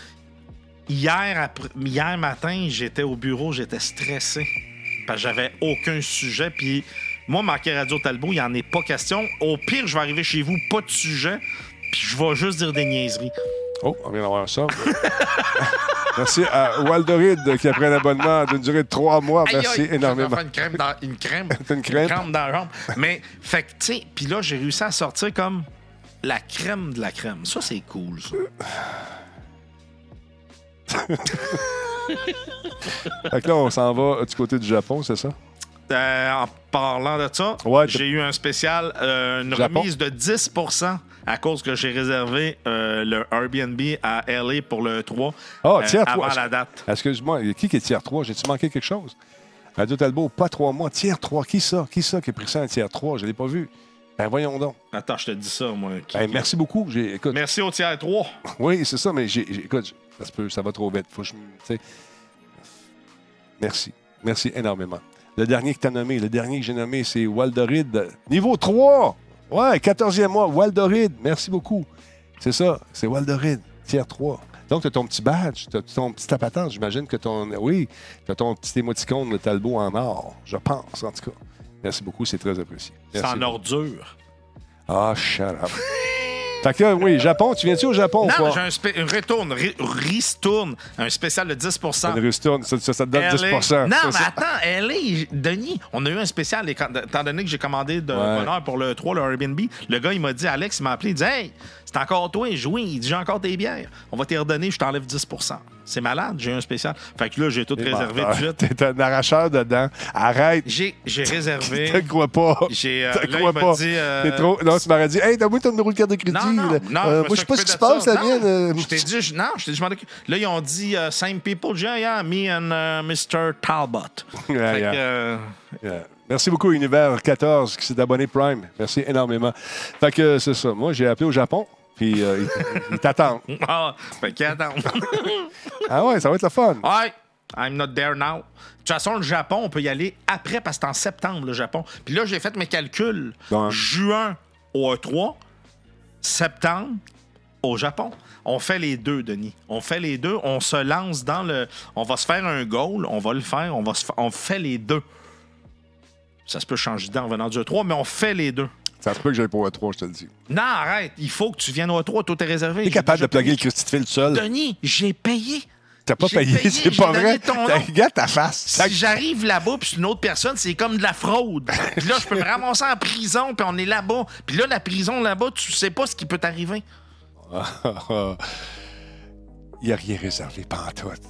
Hier, après- hier matin, j'étais au bureau, j'étais stressé. Parce que j'avais aucun sujet. Puis moi, marqué Radio Talbot, il n'y en est pas question. Au pire, je vais arriver chez vous, pas de sujet. Puis je vais juste dire des niaiseries. Oh, on vient d'avoir ça. (laughs) Merci à Waldoride qui a pris un abonnement d'une durée de trois mois. Merci Aïe, aïe, énormément. Une crème dans (laughs) une crème. Une crème? dans la jambe. Mais, fait que, tu sais, puis là, j'ai réussi à sortir comme la crème de la crème. Ça, c'est cool, ça. Fait que là, on s'en va du côté du Japon, c'est ça? Euh, en parlant de ça, Ouais, j'ai eu un spécial, euh, une Japon. remise de 10% à cause que j'ai réservé euh, le Airbnb à LA pour le 3 Ah, euh, tiers avant 3. la date. Excuse-moi, qui est tiers 3? J'ai-tu manqué quelque chose? Radio Talbot, pas trois mois. Tiers 3, qui ça? Qui ça qui a pris ça en tiers 3? Je ne l'ai pas vu. Ben voyons donc. Attends, je te dis ça, moi. Qui- Ben, merci beaucoup. Écoute, Merci au tiers 3. (laughs) oui, c'est ça, mais j'ai- écoute, ça se peut, ça va trop vite. Faut que je. Merci. Merci énormément. Le dernier que tu as nommé, le dernier que j'ai nommé, c'est Waldoride. Niveau 3! Ouais, 14e mois, Waldoride. Merci beaucoup. C'est ça, c'est Waldoride, tiers 3. Donc, tu as ton petit badge, tu as ton petit tapatante. J'imagine que ton. Oui, tu as ton petit émoticône, le Talbot en or. Je pense, en tout cas. Merci beaucoup, c'est très apprécié. C'est en ordure. Ah, shut up. Fait que, oui, Japon, tu viens-tu au Japon Non, j'ai un spé- retourne, ri- ristourne, un spécial de 10 Une ristourne, ça, ça, ça te donne LA. 10 Non, Ça, mais attends, LA, Denis, on a eu un spécial, étant donné que j'ai commandé de Ouais. bonheur pour le 3, le Airbnb. Le gars, il m'a dit, Alex, il m'a appelé, il dit, hey, c'est encore toi, joué. Il dit, j'ai encore tes bières. On va t'y redonner, je t'enlève 10 C'est malade, j'ai un spécial. Fait que là, j'ai tout réservé tout de suite. (laughs) T'es un arracheur dedans. Arrête. J'ai j'ai Je te réservé. crois pas. J'ai, euh, Je là, crois il m'a pas. dit, euh, T'es trop... Non, tu m'aurais dit, hey, donne-moi ton numéro de carte de crédit. Non, non, là. non. Euh, me moi, je sais pas ce qui se de passe, ça. la mienne. Non, euh, Je t'ai dit, je- non, je t'ai dit, je m'en occupe. Là, ils ont dit, same people, j'ai dit, yeah, me and uh, Mr. Talbot. (laughs) Yeah, Fait yeah. que, euh, Yeah. Merci beaucoup, Univers 14, qui s'est abonné Prime. Merci énormément. Fait que c'est ça. Moi, j'ai appelé au Japon, puis euh, ils- ils t'attendent. (laughs) ah, fait qu'attends. (laughs) Ah ouais, ça va être le fun. Ouais, I'm not there now. De toute façon, le Japon, on peut y aller après parce que c'est en septembre, le Japon. Puis là, j'ai fait mes calculs. Juin au E3, septembre au Japon. On fait les deux, Denis. On fait les deux. On se lance dans le. On va se faire un goal. On va le faire. On, va se on fait les deux. Ça se peut changer d'idée en venant du E3, mais on fait les deux. Ça se peut que j'aille pour E3, je te le dis. Non, arrête. Il faut que tu viennes au E3. Tout est réservé. T'es J'ai capable de plugger le payé. Christy de fil tout seul. Denis, j'ai payé. T'as pas j'ai payé, payé, c'est j'ai pas donné vrai. ton nom. Regarde ta face. Si j'arrive là-bas, puis c'est une autre personne, c'est comme de la fraude. Puis là, je peux me ramasser en prison, puis on est là-bas. Puis là, la prison là-bas, tu sais pas ce qui peut t'arriver. (laughs) Il n'y a rien réservé, pantoute.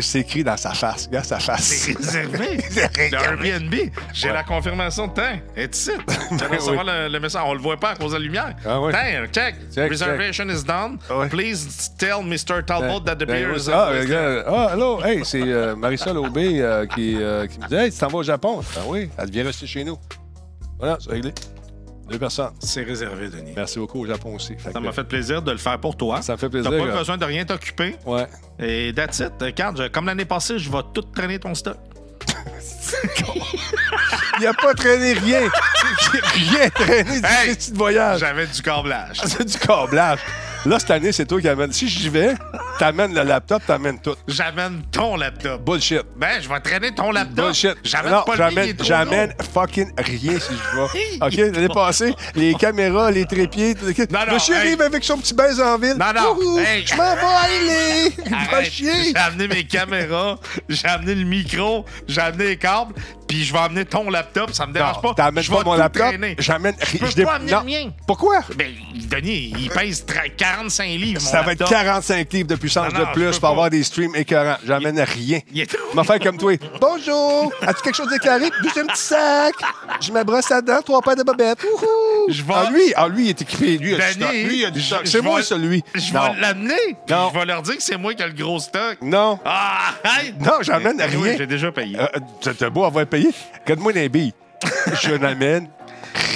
C'est écrit dans sa face. Regarde sa face. C'est réservé? (laughs) Airbnb. J'ai la confirmation de temps. Et ici. (laughs) Tu vas recevoir le, le message. On le voit pas à cause de la lumière. Ah oui. Tiens, check. Check, Reservation is done. Ah oui. Please tell Mr. Talbot that the beer is Ah, regarde. ah, allô, hey, c'est euh, Marisol Aubé euh, qui, euh, qui me dit Hey, tu t'en vas au Japon? Ah oui, elle vient rester chez nous. Voilà, c'est réglé. Deux personnes. C'est réservé, Denis. Merci beaucoup au Japon aussi. Fait Ça m'a fait plaisir de le faire pour toi. Ça me fait T'as plaisir. pas gars. besoin de rien t'occuper. Ouais. Et that's it. Regarde, je- comme l'année passée, je vais tout traîner ton stock. (laughs) Il n'a pas traîné rien. (laughs) rien traîné du Hey! petit voyage. J'avais du câblage. (laughs) C'est du câblage. Là, cette année, c'est toi qui amène. Si j'y vais, t'amènes le laptop, t'amènes tout. J'amène ton laptop. Bullshit. Ben, je vais traîner ton laptop. Bullshit. J'amène non, pas le j'amène, trop j'amène fucking rien si je vais. OK, l'année passée, les caméras, les trépieds. tout- Non, non, Monsieur hey. arrive avec son petit baise en ville. Non, non, hey. Je m'en vais aller. (laughs) Va chier. J'ai amené mes caméras, j'ai amené le micro, j'ai amené les câbles, puis je vais amener ton laptop, ça me dérange pas. t'amènes pas mon laptop. J'amène Je peux pas amener le mien. Pourquoi? Ben, Denis, il pèse tra- 45 livres, mon Ça va être laptop. 45 livres de puissance de plus pour avoir des streams écœurants. J'amène rien. Il est trop- Je faire comme toi. (laughs) Bonjour! As-tu quelque chose déclaré? Juste un petit sac. Je me brosse à dents, trois paires de bobettes. Je vais- Ah, lui, ah, lui, il est équipé. Lui, il a du stock. Lui, il a du stock. C'est moi, celui. Je vais l'amener, je vais leur dire que c'est moi qui ai le gros stock. Non. Ah! Non, j'emmène Eh, rien. J'ai déjà payé. Euh, T'as t'as beau avoir payé. Regarde-moi les billes. Je (laughs) n'amène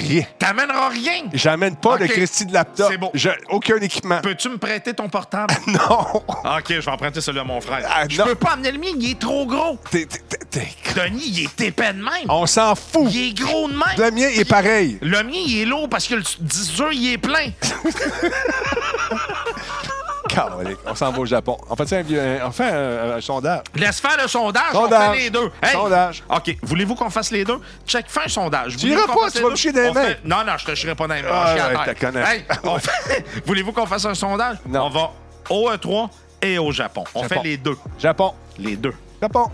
rien. T'amèneras rien. J'amène pas Ok. de Christy de laptop. C'est bon. J'ai aucun équipement. Peux-tu me prêter ton portable? (laughs) Non. OK, je vais emprunter celui à mon frère. Ah, je non. peux pas amener le mien, il est trop gros. T'es- t'es- t'es- t'es- Denis, il est épais de même. On s'en fout. Il est gros de même. Le mien est pareil. Le mien, il est lourd parce que le disque dur, il est plein. (laughs) On s'en va au Japon. On fait, un, on fait un, un sondage. Laisse faire le sondage, Sondage. on fait les deux. Hey! Sondage. OK, voulez-vous qu'on fasse les deux? Check, fais un sondage. Tu Voulez-vous iras qu'on pas, tu vas me chier On mains. fait- Non, non, je te chierai pas dans les mains. Ah, ouais. Hey, fait- (laughs) voulez-vous qu'on fasse un sondage? Non. On va au E3 et au Japon. On Japon. fait les deux. Japon. Les deux. Japon.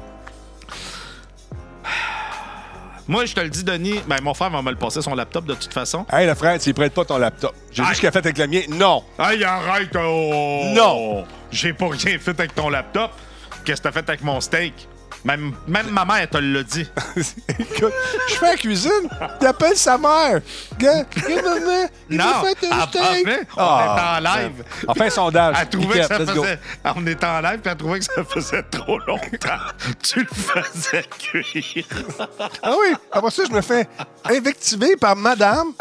Moi, je te le dis, Denis, ben, mon frère va me le passer son laptop de toute façon. Hey, le frère, tu prêtes pas ton laptop. J'ai vu Aïe. ce qu'il a fait avec le mien. Non. Hey, arrête! oh! Non. J'ai pas rien fait avec ton laptop. Qu'est-ce que t'as fait avec mon steak? Même, même ma mère te l'a dit. (laughs) Écoute, je fais la cuisine. Il appelle sa mère. Gars, maman, il non, m'a fait un à- steak. on Ah, était en live. On fait un sondage. Elle trouvait Nickel, que ça let's go. faisait. On était en live, puis elle trouvait que ça faisait trop longtemps. (laughs) tu le faisais cuire. Ah oui, après ça, je me fais invectiver par madame,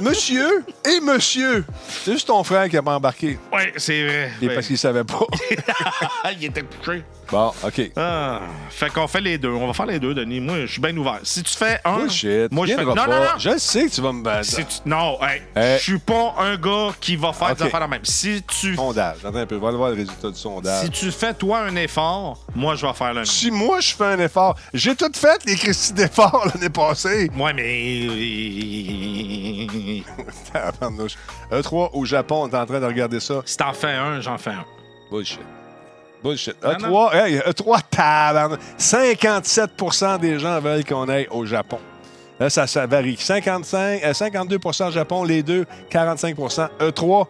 monsieur et monsieur. C'est juste ton frère qui a pas embarqué. Oui, c'est vrai. Et parce qu'il savait pas. (laughs) il était couché. Bon, OK. Ah, fait qu'on fait les deux. On va faire les deux, Denis. Moi, je suis bien ouvert. Si tu fais un. Bullshit. Moi, je fais. Non, non, non. Je sais que tu vas me battre. Si tu- Non, hey, Hey. je suis pas un gars qui va faire des affaires la même. Si tu, Sondage. Attends un peu. On va voir le résultat du sondage. si tu fais toi un effort, moi je vais faire le mien. Si moi, je fais un effort, j'ai tout fait les Christy d'efforts (laughs) l'année passée. Moi, mais. (laughs) Tabarnouche. E3 au Japon, on est en train de regarder ça. Si t'en fais un, j'en fais un. Bullshit. Bullshit. Non, E3, hey, E3, tabarnouche. 57% des gens veulent qu'on aille au Japon. Là, ça, ça varie. 55, euh, 52% Japon, les deux, 45% E3,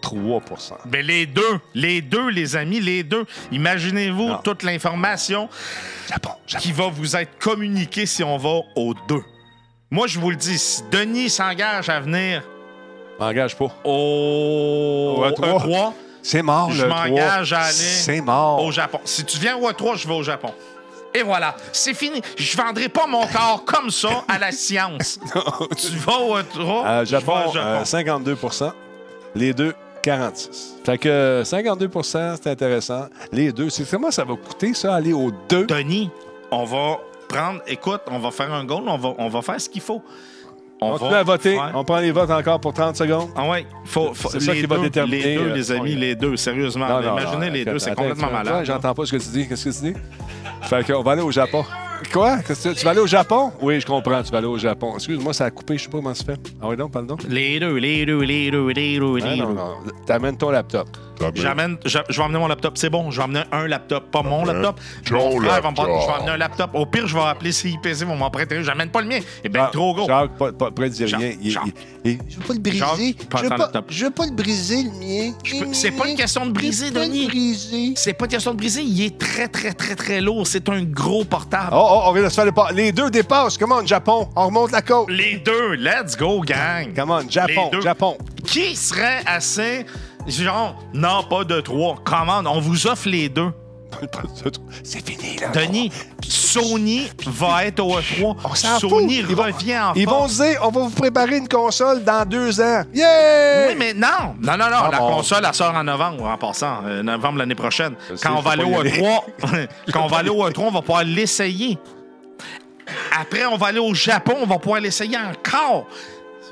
3 Ben les deux, les deux, les amis, les deux. Imaginez-vous Non. toute l'information Japon, Japon. qui va vous être communiquée si on va aux deux. Moi, je vous le dis, si Denis s'engage à venir M'engage pas. au Au E3. E3, C'est mort, Je le m'engage 3. à aller C'est mort. au Japon. Si tu viens au E3, je vais au Japon. Et voilà, c'est fini. Je vendrai pas mon corps comme ça à la science. (laughs) tu vas au E3, Euh, je vais Japon, au Japon. euh, 52% Les deux, 46 Fait que euh, 52% c'est intéressant. Les deux, c'est comment ça va coûter, ça, aller aux deux? Denis, on va prendre, écoute, on va faire un goal, on va, on va faire ce qu'il faut. On continue à voter. faire- On prend les votes encore pour 30 secondes. Ah ouais, faut, faut- C'est ça les qui va deux, déterminer, Les deux, euh, les amis, les deux, sérieusement. Non, non, Imaginez non, les deux, c'est attends, complètement attends, malade. J'entends pas ce que tu dis. Qu'est-ce que tu dis? Fait qu'on va aller au Japon. Quoi? Tu vas aller au Japon? Oui, je comprends. Tu vas aller au Japon. Excuse-moi, ça a coupé. Je sais pas comment ça fait. Ah oui, donc, pardon? Les deux, les deux, les deux, les deux, Ah, les non, deux. non. T'amènes ton laptop. J'amène, je, je vais emmener mon laptop, c'est bon. Je vais emmener un laptop, pas mon laptop. Mon frère va me prendre- laptop. je vais emmener un laptop. Au pire, je vais appeler CIPC, ils vont m'en prêter. un. J'amène pas le mien. Eh bien, Ah, trop gros. Jacques, pas, pas, de dire rien. Il- il- il- je veux pas le briser. Jacques, pas je, veux pas, je veux pas le briser, le mien. C'est pas une question de briser, pas Denis. C'est pas une question de briser, il est très, très, très, très lourd. C'est un gros portable. Oh, oh, on vient de se faire le pas. Les deux dépassent. Comment, Japon? On remonte la côte. Les deux, let's go, gang. Comment, Japon, Les deux. Japon. Qui serait assez. Genre, non, pas de trois. Commande, on vous offre les deux. C'est fini, là. Denis, Sony va être au E3. On Sony fout. Revient en Ils vont se dire, on va vous préparer une console dans deux ans. Yeah! Oui, mais non! Non, non, non. Ah la bon. console, elle sort en novembre, en passant. euh, novembre l'année prochaine. Je sais, (laughs) Quand on va aller au aller. E3, quand on va aller au E3, on va pouvoir l'essayer. Après, on va aller au Japon, on va pouvoir l'essayer encore.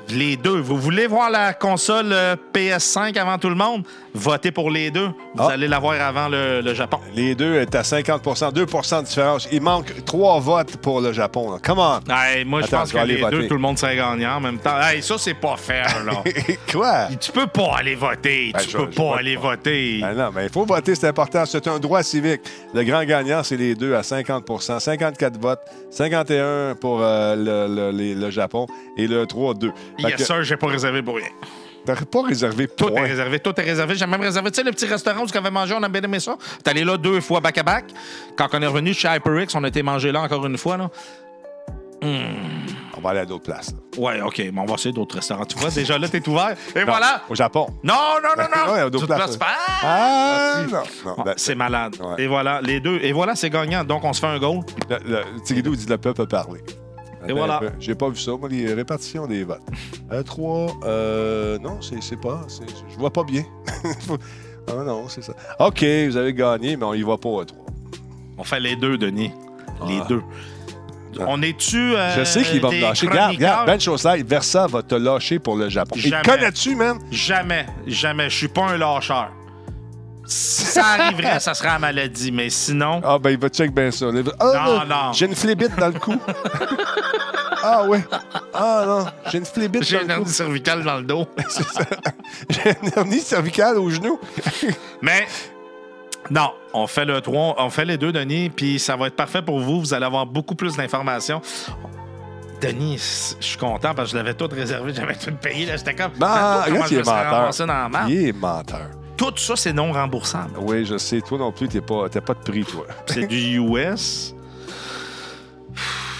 Les deux. Vous voulez voir la console euh, PS5 avant tout le monde? Votez pour les deux. Vous Ah. allez l'avoir avant le, le Japon. Les deux est à 50% 2% de différence. Il manque trois votes pour le Japon. là. Come on! Hey, moi, je pense que les voter. deux, tout le monde serait gagnant en même temps. Hey, ça, c'est pas fair, là. (laughs) Quoi? tu peux pas aller voter. Ben, tu je- peux je pas aller pas. voter. Ben non, mais il faut voter, c'est important. C'est un droit civique. Le grand gagnant, c'est les deux à 50% 54 votes, 51 pour euh, le, le- Japon et le 3 2. Yes, sir, j'ai pas réservé pour rien. T'aurais pas réservé Tout point. est réservé, tout est réservé. J'ai même réservé, tu sais, le petit restaurant où on avait mangé, on a bien aimé ça. T'es allé là deux fois back-à-back. Quand on est revenu chez HyperX, on a été manger là encore une fois. Là. On va aller à d'autres places. là. Ouais, OK, mais on va essayer d'autres restaurants. Tu vois, déjà là, t'es ouvert. Et Non, voilà! Au Japon. Non, non, non, non! (laughs) D'autres places. Ah! Ah, non. non. Ah, Ben, c'est malade. Ouais. Et voilà, les deux. Et voilà, c'est gagnant. Donc, on se fait un goal. Le, le, Tigidou dit le peuple a parlé. Attends voilà. un peu. J'ai pas vu ça, moi, les répartitions des votes. Euh, 3, euh, non, c'est pas. Je vois pas bien. (laughs) ah non, c'est ça. OK, vous avez gagné, mais on y va pas à 3. On fait les deux, Denis. Les Ah. deux. On est-tu. euh, Je sais qu'il va me lâcher. Regarde, regarde, Ben Chaussade, Versa va te lâcher pour le Japon. Il Jamais. te connais-tu, man? Jamais, jamais. Je suis pas un lâcheur. Ça arriverait, ça serait la maladie, mais sinon. Ah, ben, il va check bien ça. Ah, Non, non. J'ai une flébite dans le cou. ah, ouais. Ah, non. J'ai une flébite J'ai dans une le cou. hernie cervicale dans le dos. (laughs) J'ai une hernie cervicale au genou. (laughs) Mais non, on fait le 3, on fait les deux, Denis, puis ça va être parfait pour vous. Vous allez avoir beaucoup plus d'informations. Denis, je suis content parce que je l'avais tout réservé, j'avais tout payé. là. J'étais comme. Ah, Tantôt, comment regarde, il est menteur. Il est menteur. Tout ça, c'est non remboursable. Oui, je sais. Toi non plus, t'es pas, t'as pas de prix, toi. (laughs) C'est du US.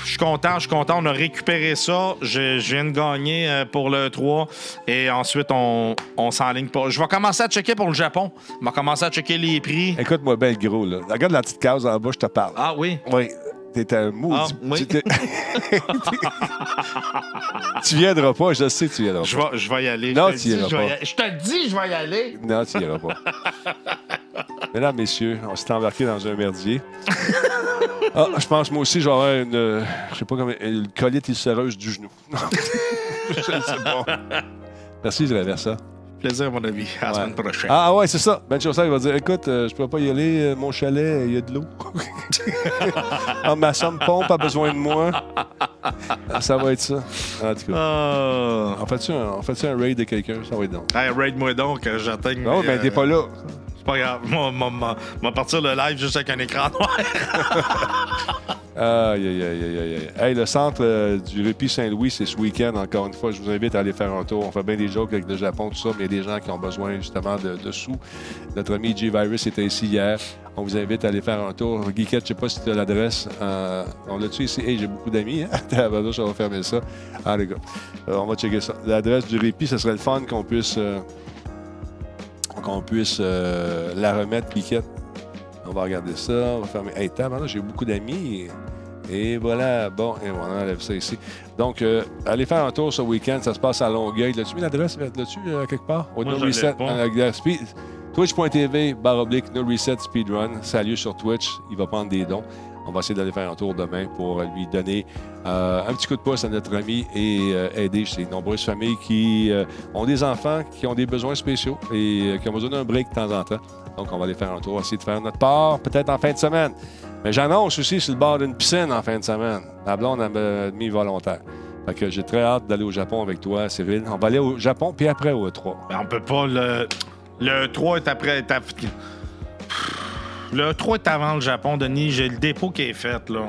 Je suis content, je suis content. On a récupéré ça. Je, je viens de gagner euh, pour le 3. Et ensuite, on, on s'enligne pour. Je vais commencer à checker pour le Japon. Je vais commencer à checker les prix. Écoute-moi bien le gros, là. Regarde la petite case en bas, je te parle. Ah oui? Oui. T'es un maudit. Ah, oui. Tu, (laughs) tu viendras pas, je sais que tu viendras Je pas. vais, je vais y aller. Non, je, tu dis, iras je pas. y. Je te dis, je vais y aller. Non, tu iras pas. (laughs) Mesdames, messieurs, on s'est embarqué dans un merdier. Ah, je pense, moi aussi, j'aurais une. euh, Je sais pas comment. Une colite ulcéreuse du genou. (laughs) je sais pas. Merci, je vais ça. Plaisir, mon ami. À la Ouais. semaine prochaine. Ah, ouais, c'est ça. Ben Chaussard, il va dire Écoute, euh, je peux pas y aller, euh, mon chalet, il y a de l'eau. (laughs) ah, ma somme pompe a besoin de moi. Ah, ça va être ça. En tout cas. Ah. On fait-tu un, raid de quelqu'un? Ça va être donc. Hey, raid-moi donc, que j'atteigne. Non, ben, t'es pas là. C'est pas grave. Moi, moi, moi, moi, partir le live juste avec un écran noir. (laughs) Aïe, aïe, aïe, aïe, aïe. Hey, le centre euh, du Répit Saint-Louis, c'est ce week-end, encore une fois. Je vous invite à aller faire un tour. On fait bien des jokes avec le Japon, tout ça, mais il y a des gens qui ont besoin justement de, sous. Notre ami J-Virus était ici hier. On vous invite à aller faire un tour. Geekette, je sais pas si tu as l'adresse. Euh, on l'a-tu ici? Hey, j'ai beaucoup d'amis. Hein? (laughs) On va fermer ça. Ah, les gars. Euh, on va checker ça. L'adresse du Répit, ce serait le fun qu'on puisse, qu'on puisse la remettre, Geekette. On va regarder ça. On va fermer. Hey, tabarnouche, j'ai beaucoup d'amis. Et voilà, bon, et on enlève ça ici. Donc, euh, allez faire un tour ce week-end, ça se passe à Longueuil. L'as-tu mis l'adresse là-dessus, euh, quelque part? Au Moi, No Reset, euh, Twitch.tv, barre oblique, No Reset Speedrun. Ça a lieu sur Twitch. Il va prendre des dons. On va essayer d'aller faire un tour demain pour lui donner euh, un petit coup de pouce à notre ami et euh, aider ces nombreuses familles qui euh, ont des enfants qui ont des besoins spéciaux et euh, qui ont besoin d'un break de temps en temps. Donc, on va aller faire un tour, essayer de faire notre part, peut-être en fin de semaine. Mais j'annonce aussi sur le bord d'une piscine en fin de semaine. Ma blonde a mis volontaire. Fait que j'ai très hâte d'aller au Japon avec toi, Cyril. On va aller au Japon, puis après au E3. Ben, on peut pas le. Le 3 est après. est Le 3 est avant le Japon, Denis. J'ai le dépôt qui est fait, là.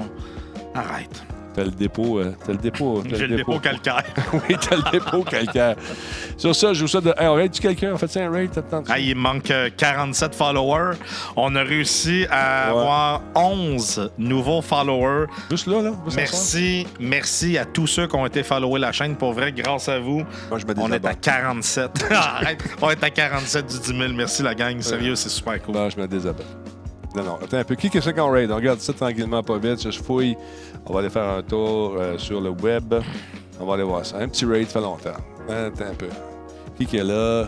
Arrête. T'as le dépôt. euh, t'as le dépôt. t'as J'ai le dépôt calcaire. (laughs) oui, t'as le dépôt calcaire. Sur ça, je vous souhaite de. Hey, on raid-tu quelqu'un? On fait ça un raid? Ah, il manque euh, 47 followers. On a réussi à Ouais. avoir 11 nouveaux followers. Juste là, là? Juste Merci, merci à tous ceux qui ont été followés la chaîne. Pour vrai, grâce à vous, Moi, je me on est à désabonne. (laughs) 47. Arrête, on est à 47 du 10 000. Merci la gang. Sérieux, c'est super cool. Non, je me désabonne. Non, non. Attends un peu. Qui est ce qu'on raid? On regarde ça tranquillement, pas vite. Je fouille. On va aller faire un tour euh, sur le web. On va aller voir ça. Un petit raid, ça fait longtemps. Attends un peu. Qui qui est là?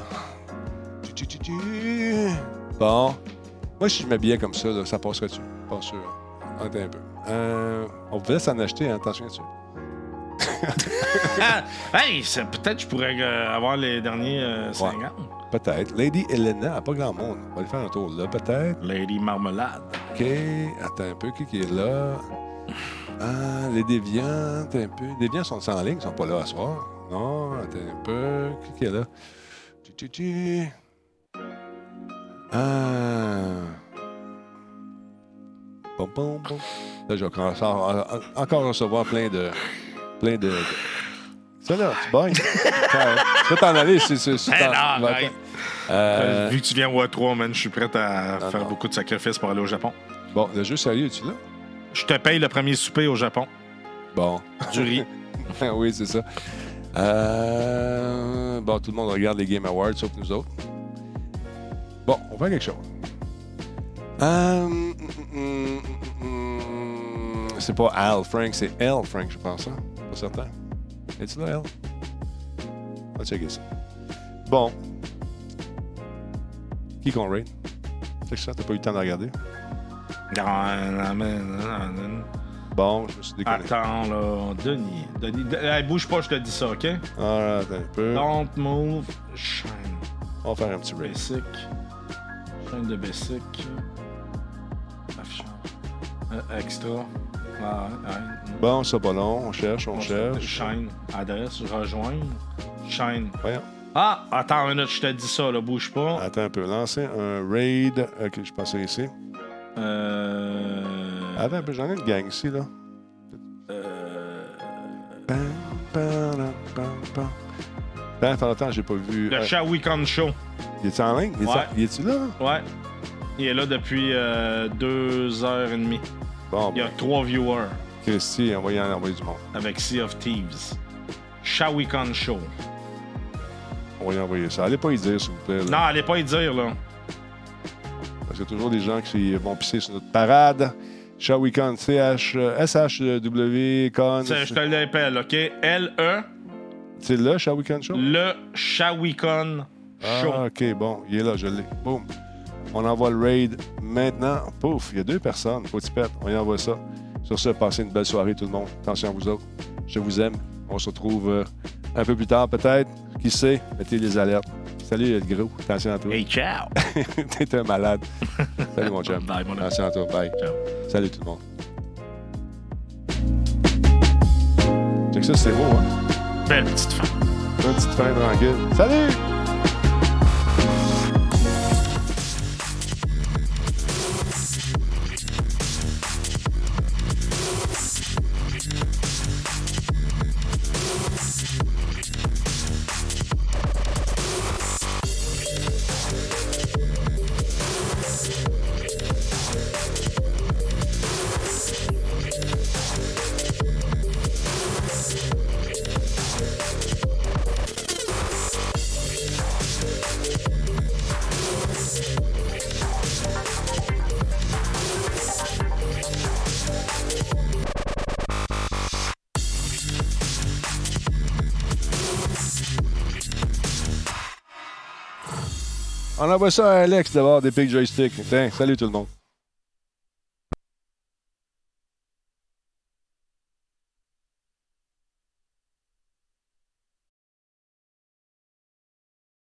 Bon. Moi, si je m'habillais comme ça, là, ça passerait-tu? Pas sûr. Attends un peu. Euh, on pouvait s'en acheter, hein, attention dessus. (laughs) hey, c'est- peut-être que je pourrais euh, avoir les derniers euh, 5 Ouais. Peut-être. Lady Helena, pas grand monde. On va aller faire un tour là, peut-être. Lady Marmelade. OK. Attends un peu. Qui qui est là? Ah, les déviants. Attends un peu. Les déviants sont en ligne. Ils sont pas là à soir. Non, attends un peu. Qui qui est là? Tu, tu, tu. Ah. Bon, bon, bon. Là, je vais encore recevoir plein de. plein de. de- Ça là, tu bailles. tu peux t'en aller si- si Eh non, arrête. Euh, Vu que tu viens au A3, man, je suis prêt à Non, faire non. beaucoup de sacrifices pour aller au Japon. Bon, le jeu sérieux, es-tu là? Je te paye le premier souper au Japon. Bon. Du riz. (laughs) oui, c'est ça. Euh, Bon, tout le monde regarde les Game Awards, sauf nous autres. Bon, on fait quelque chose. Euh, hum, hum, hum, C'est pas Al Frank, c'est L Frank, je pense. Hein? Pas certain. Es-tu là, L? On va checker ça. Bon. Qui qu'on raid? C'est ça, t'as pas eu le temps de regarder? Non, non, non, non. Bon, je me suis déconné. Attends, là. Denis. Denis. De- hey, bouge pas, je te dis ça, OK? Ah, attends un peu. Don't move. Shine. On va faire un petit raid. Basic. Plein de basic. Affichage. Euh, extra. Ah, ouais. Bon, ça pas long. On cherche, on, On cherche. Shine. Adresse. Rejoindre. Shine. Voyons. Ah, attends une minute, je te dis ça, là. Bouge pas. Attends un peu. Lancer un raid. Ok, je passe ici. Euh. Attends un peu, j'en ai une gang ici, là. euh, pam, pam, pam. Attends, attends, attends, j'ai pas vu. Le Euh, Shawicon Show. il est en ligne? Il est, Ouais. est-tu là? Ouais. Il est là depuis euh, deux heures et demie. Bon, Il y a ben, trois viewers Christy, envoyez en envoyer du monde. avec Sea of Thieves. Shawicon Show. On va y envoyer ça. Allez pas y dire, s'il vous plaît. là. Non, allez pas y dire, là. Parce qu'il y a toujours des gens qui vont pisser sur notre parade. Shawicon, CH, euh, Je te l'appelle, OK? L-E, C'est là, Shawicon Show? le Shawicon Show. Ah, OK, bon, il est là, je l'ai. Boum. On envoie le raid maintenant. Pouf, il y a deux personnes. Faut que tu pètes. On y envoie ça. Sur ce, passez une belle soirée, tout le monde. Attention à vous autres. Je vous aime. On se retrouve euh, un peu plus tard, peut-être. Qui sait? Mettez les alertes. Salut, le gros. Attention à toi. Hey, ciao! (laughs) T'es un malade. Salut, mon chum. Bye, mon. Attention à toi. Bye. Ciao. Salut, tout le monde. Check ça, c'est beau, hein? Belle petite fin. Une petite fin tranquille. Salut! Envoie ça à Alex d'avoir des pics joystick. Tiens, salut tout le monde.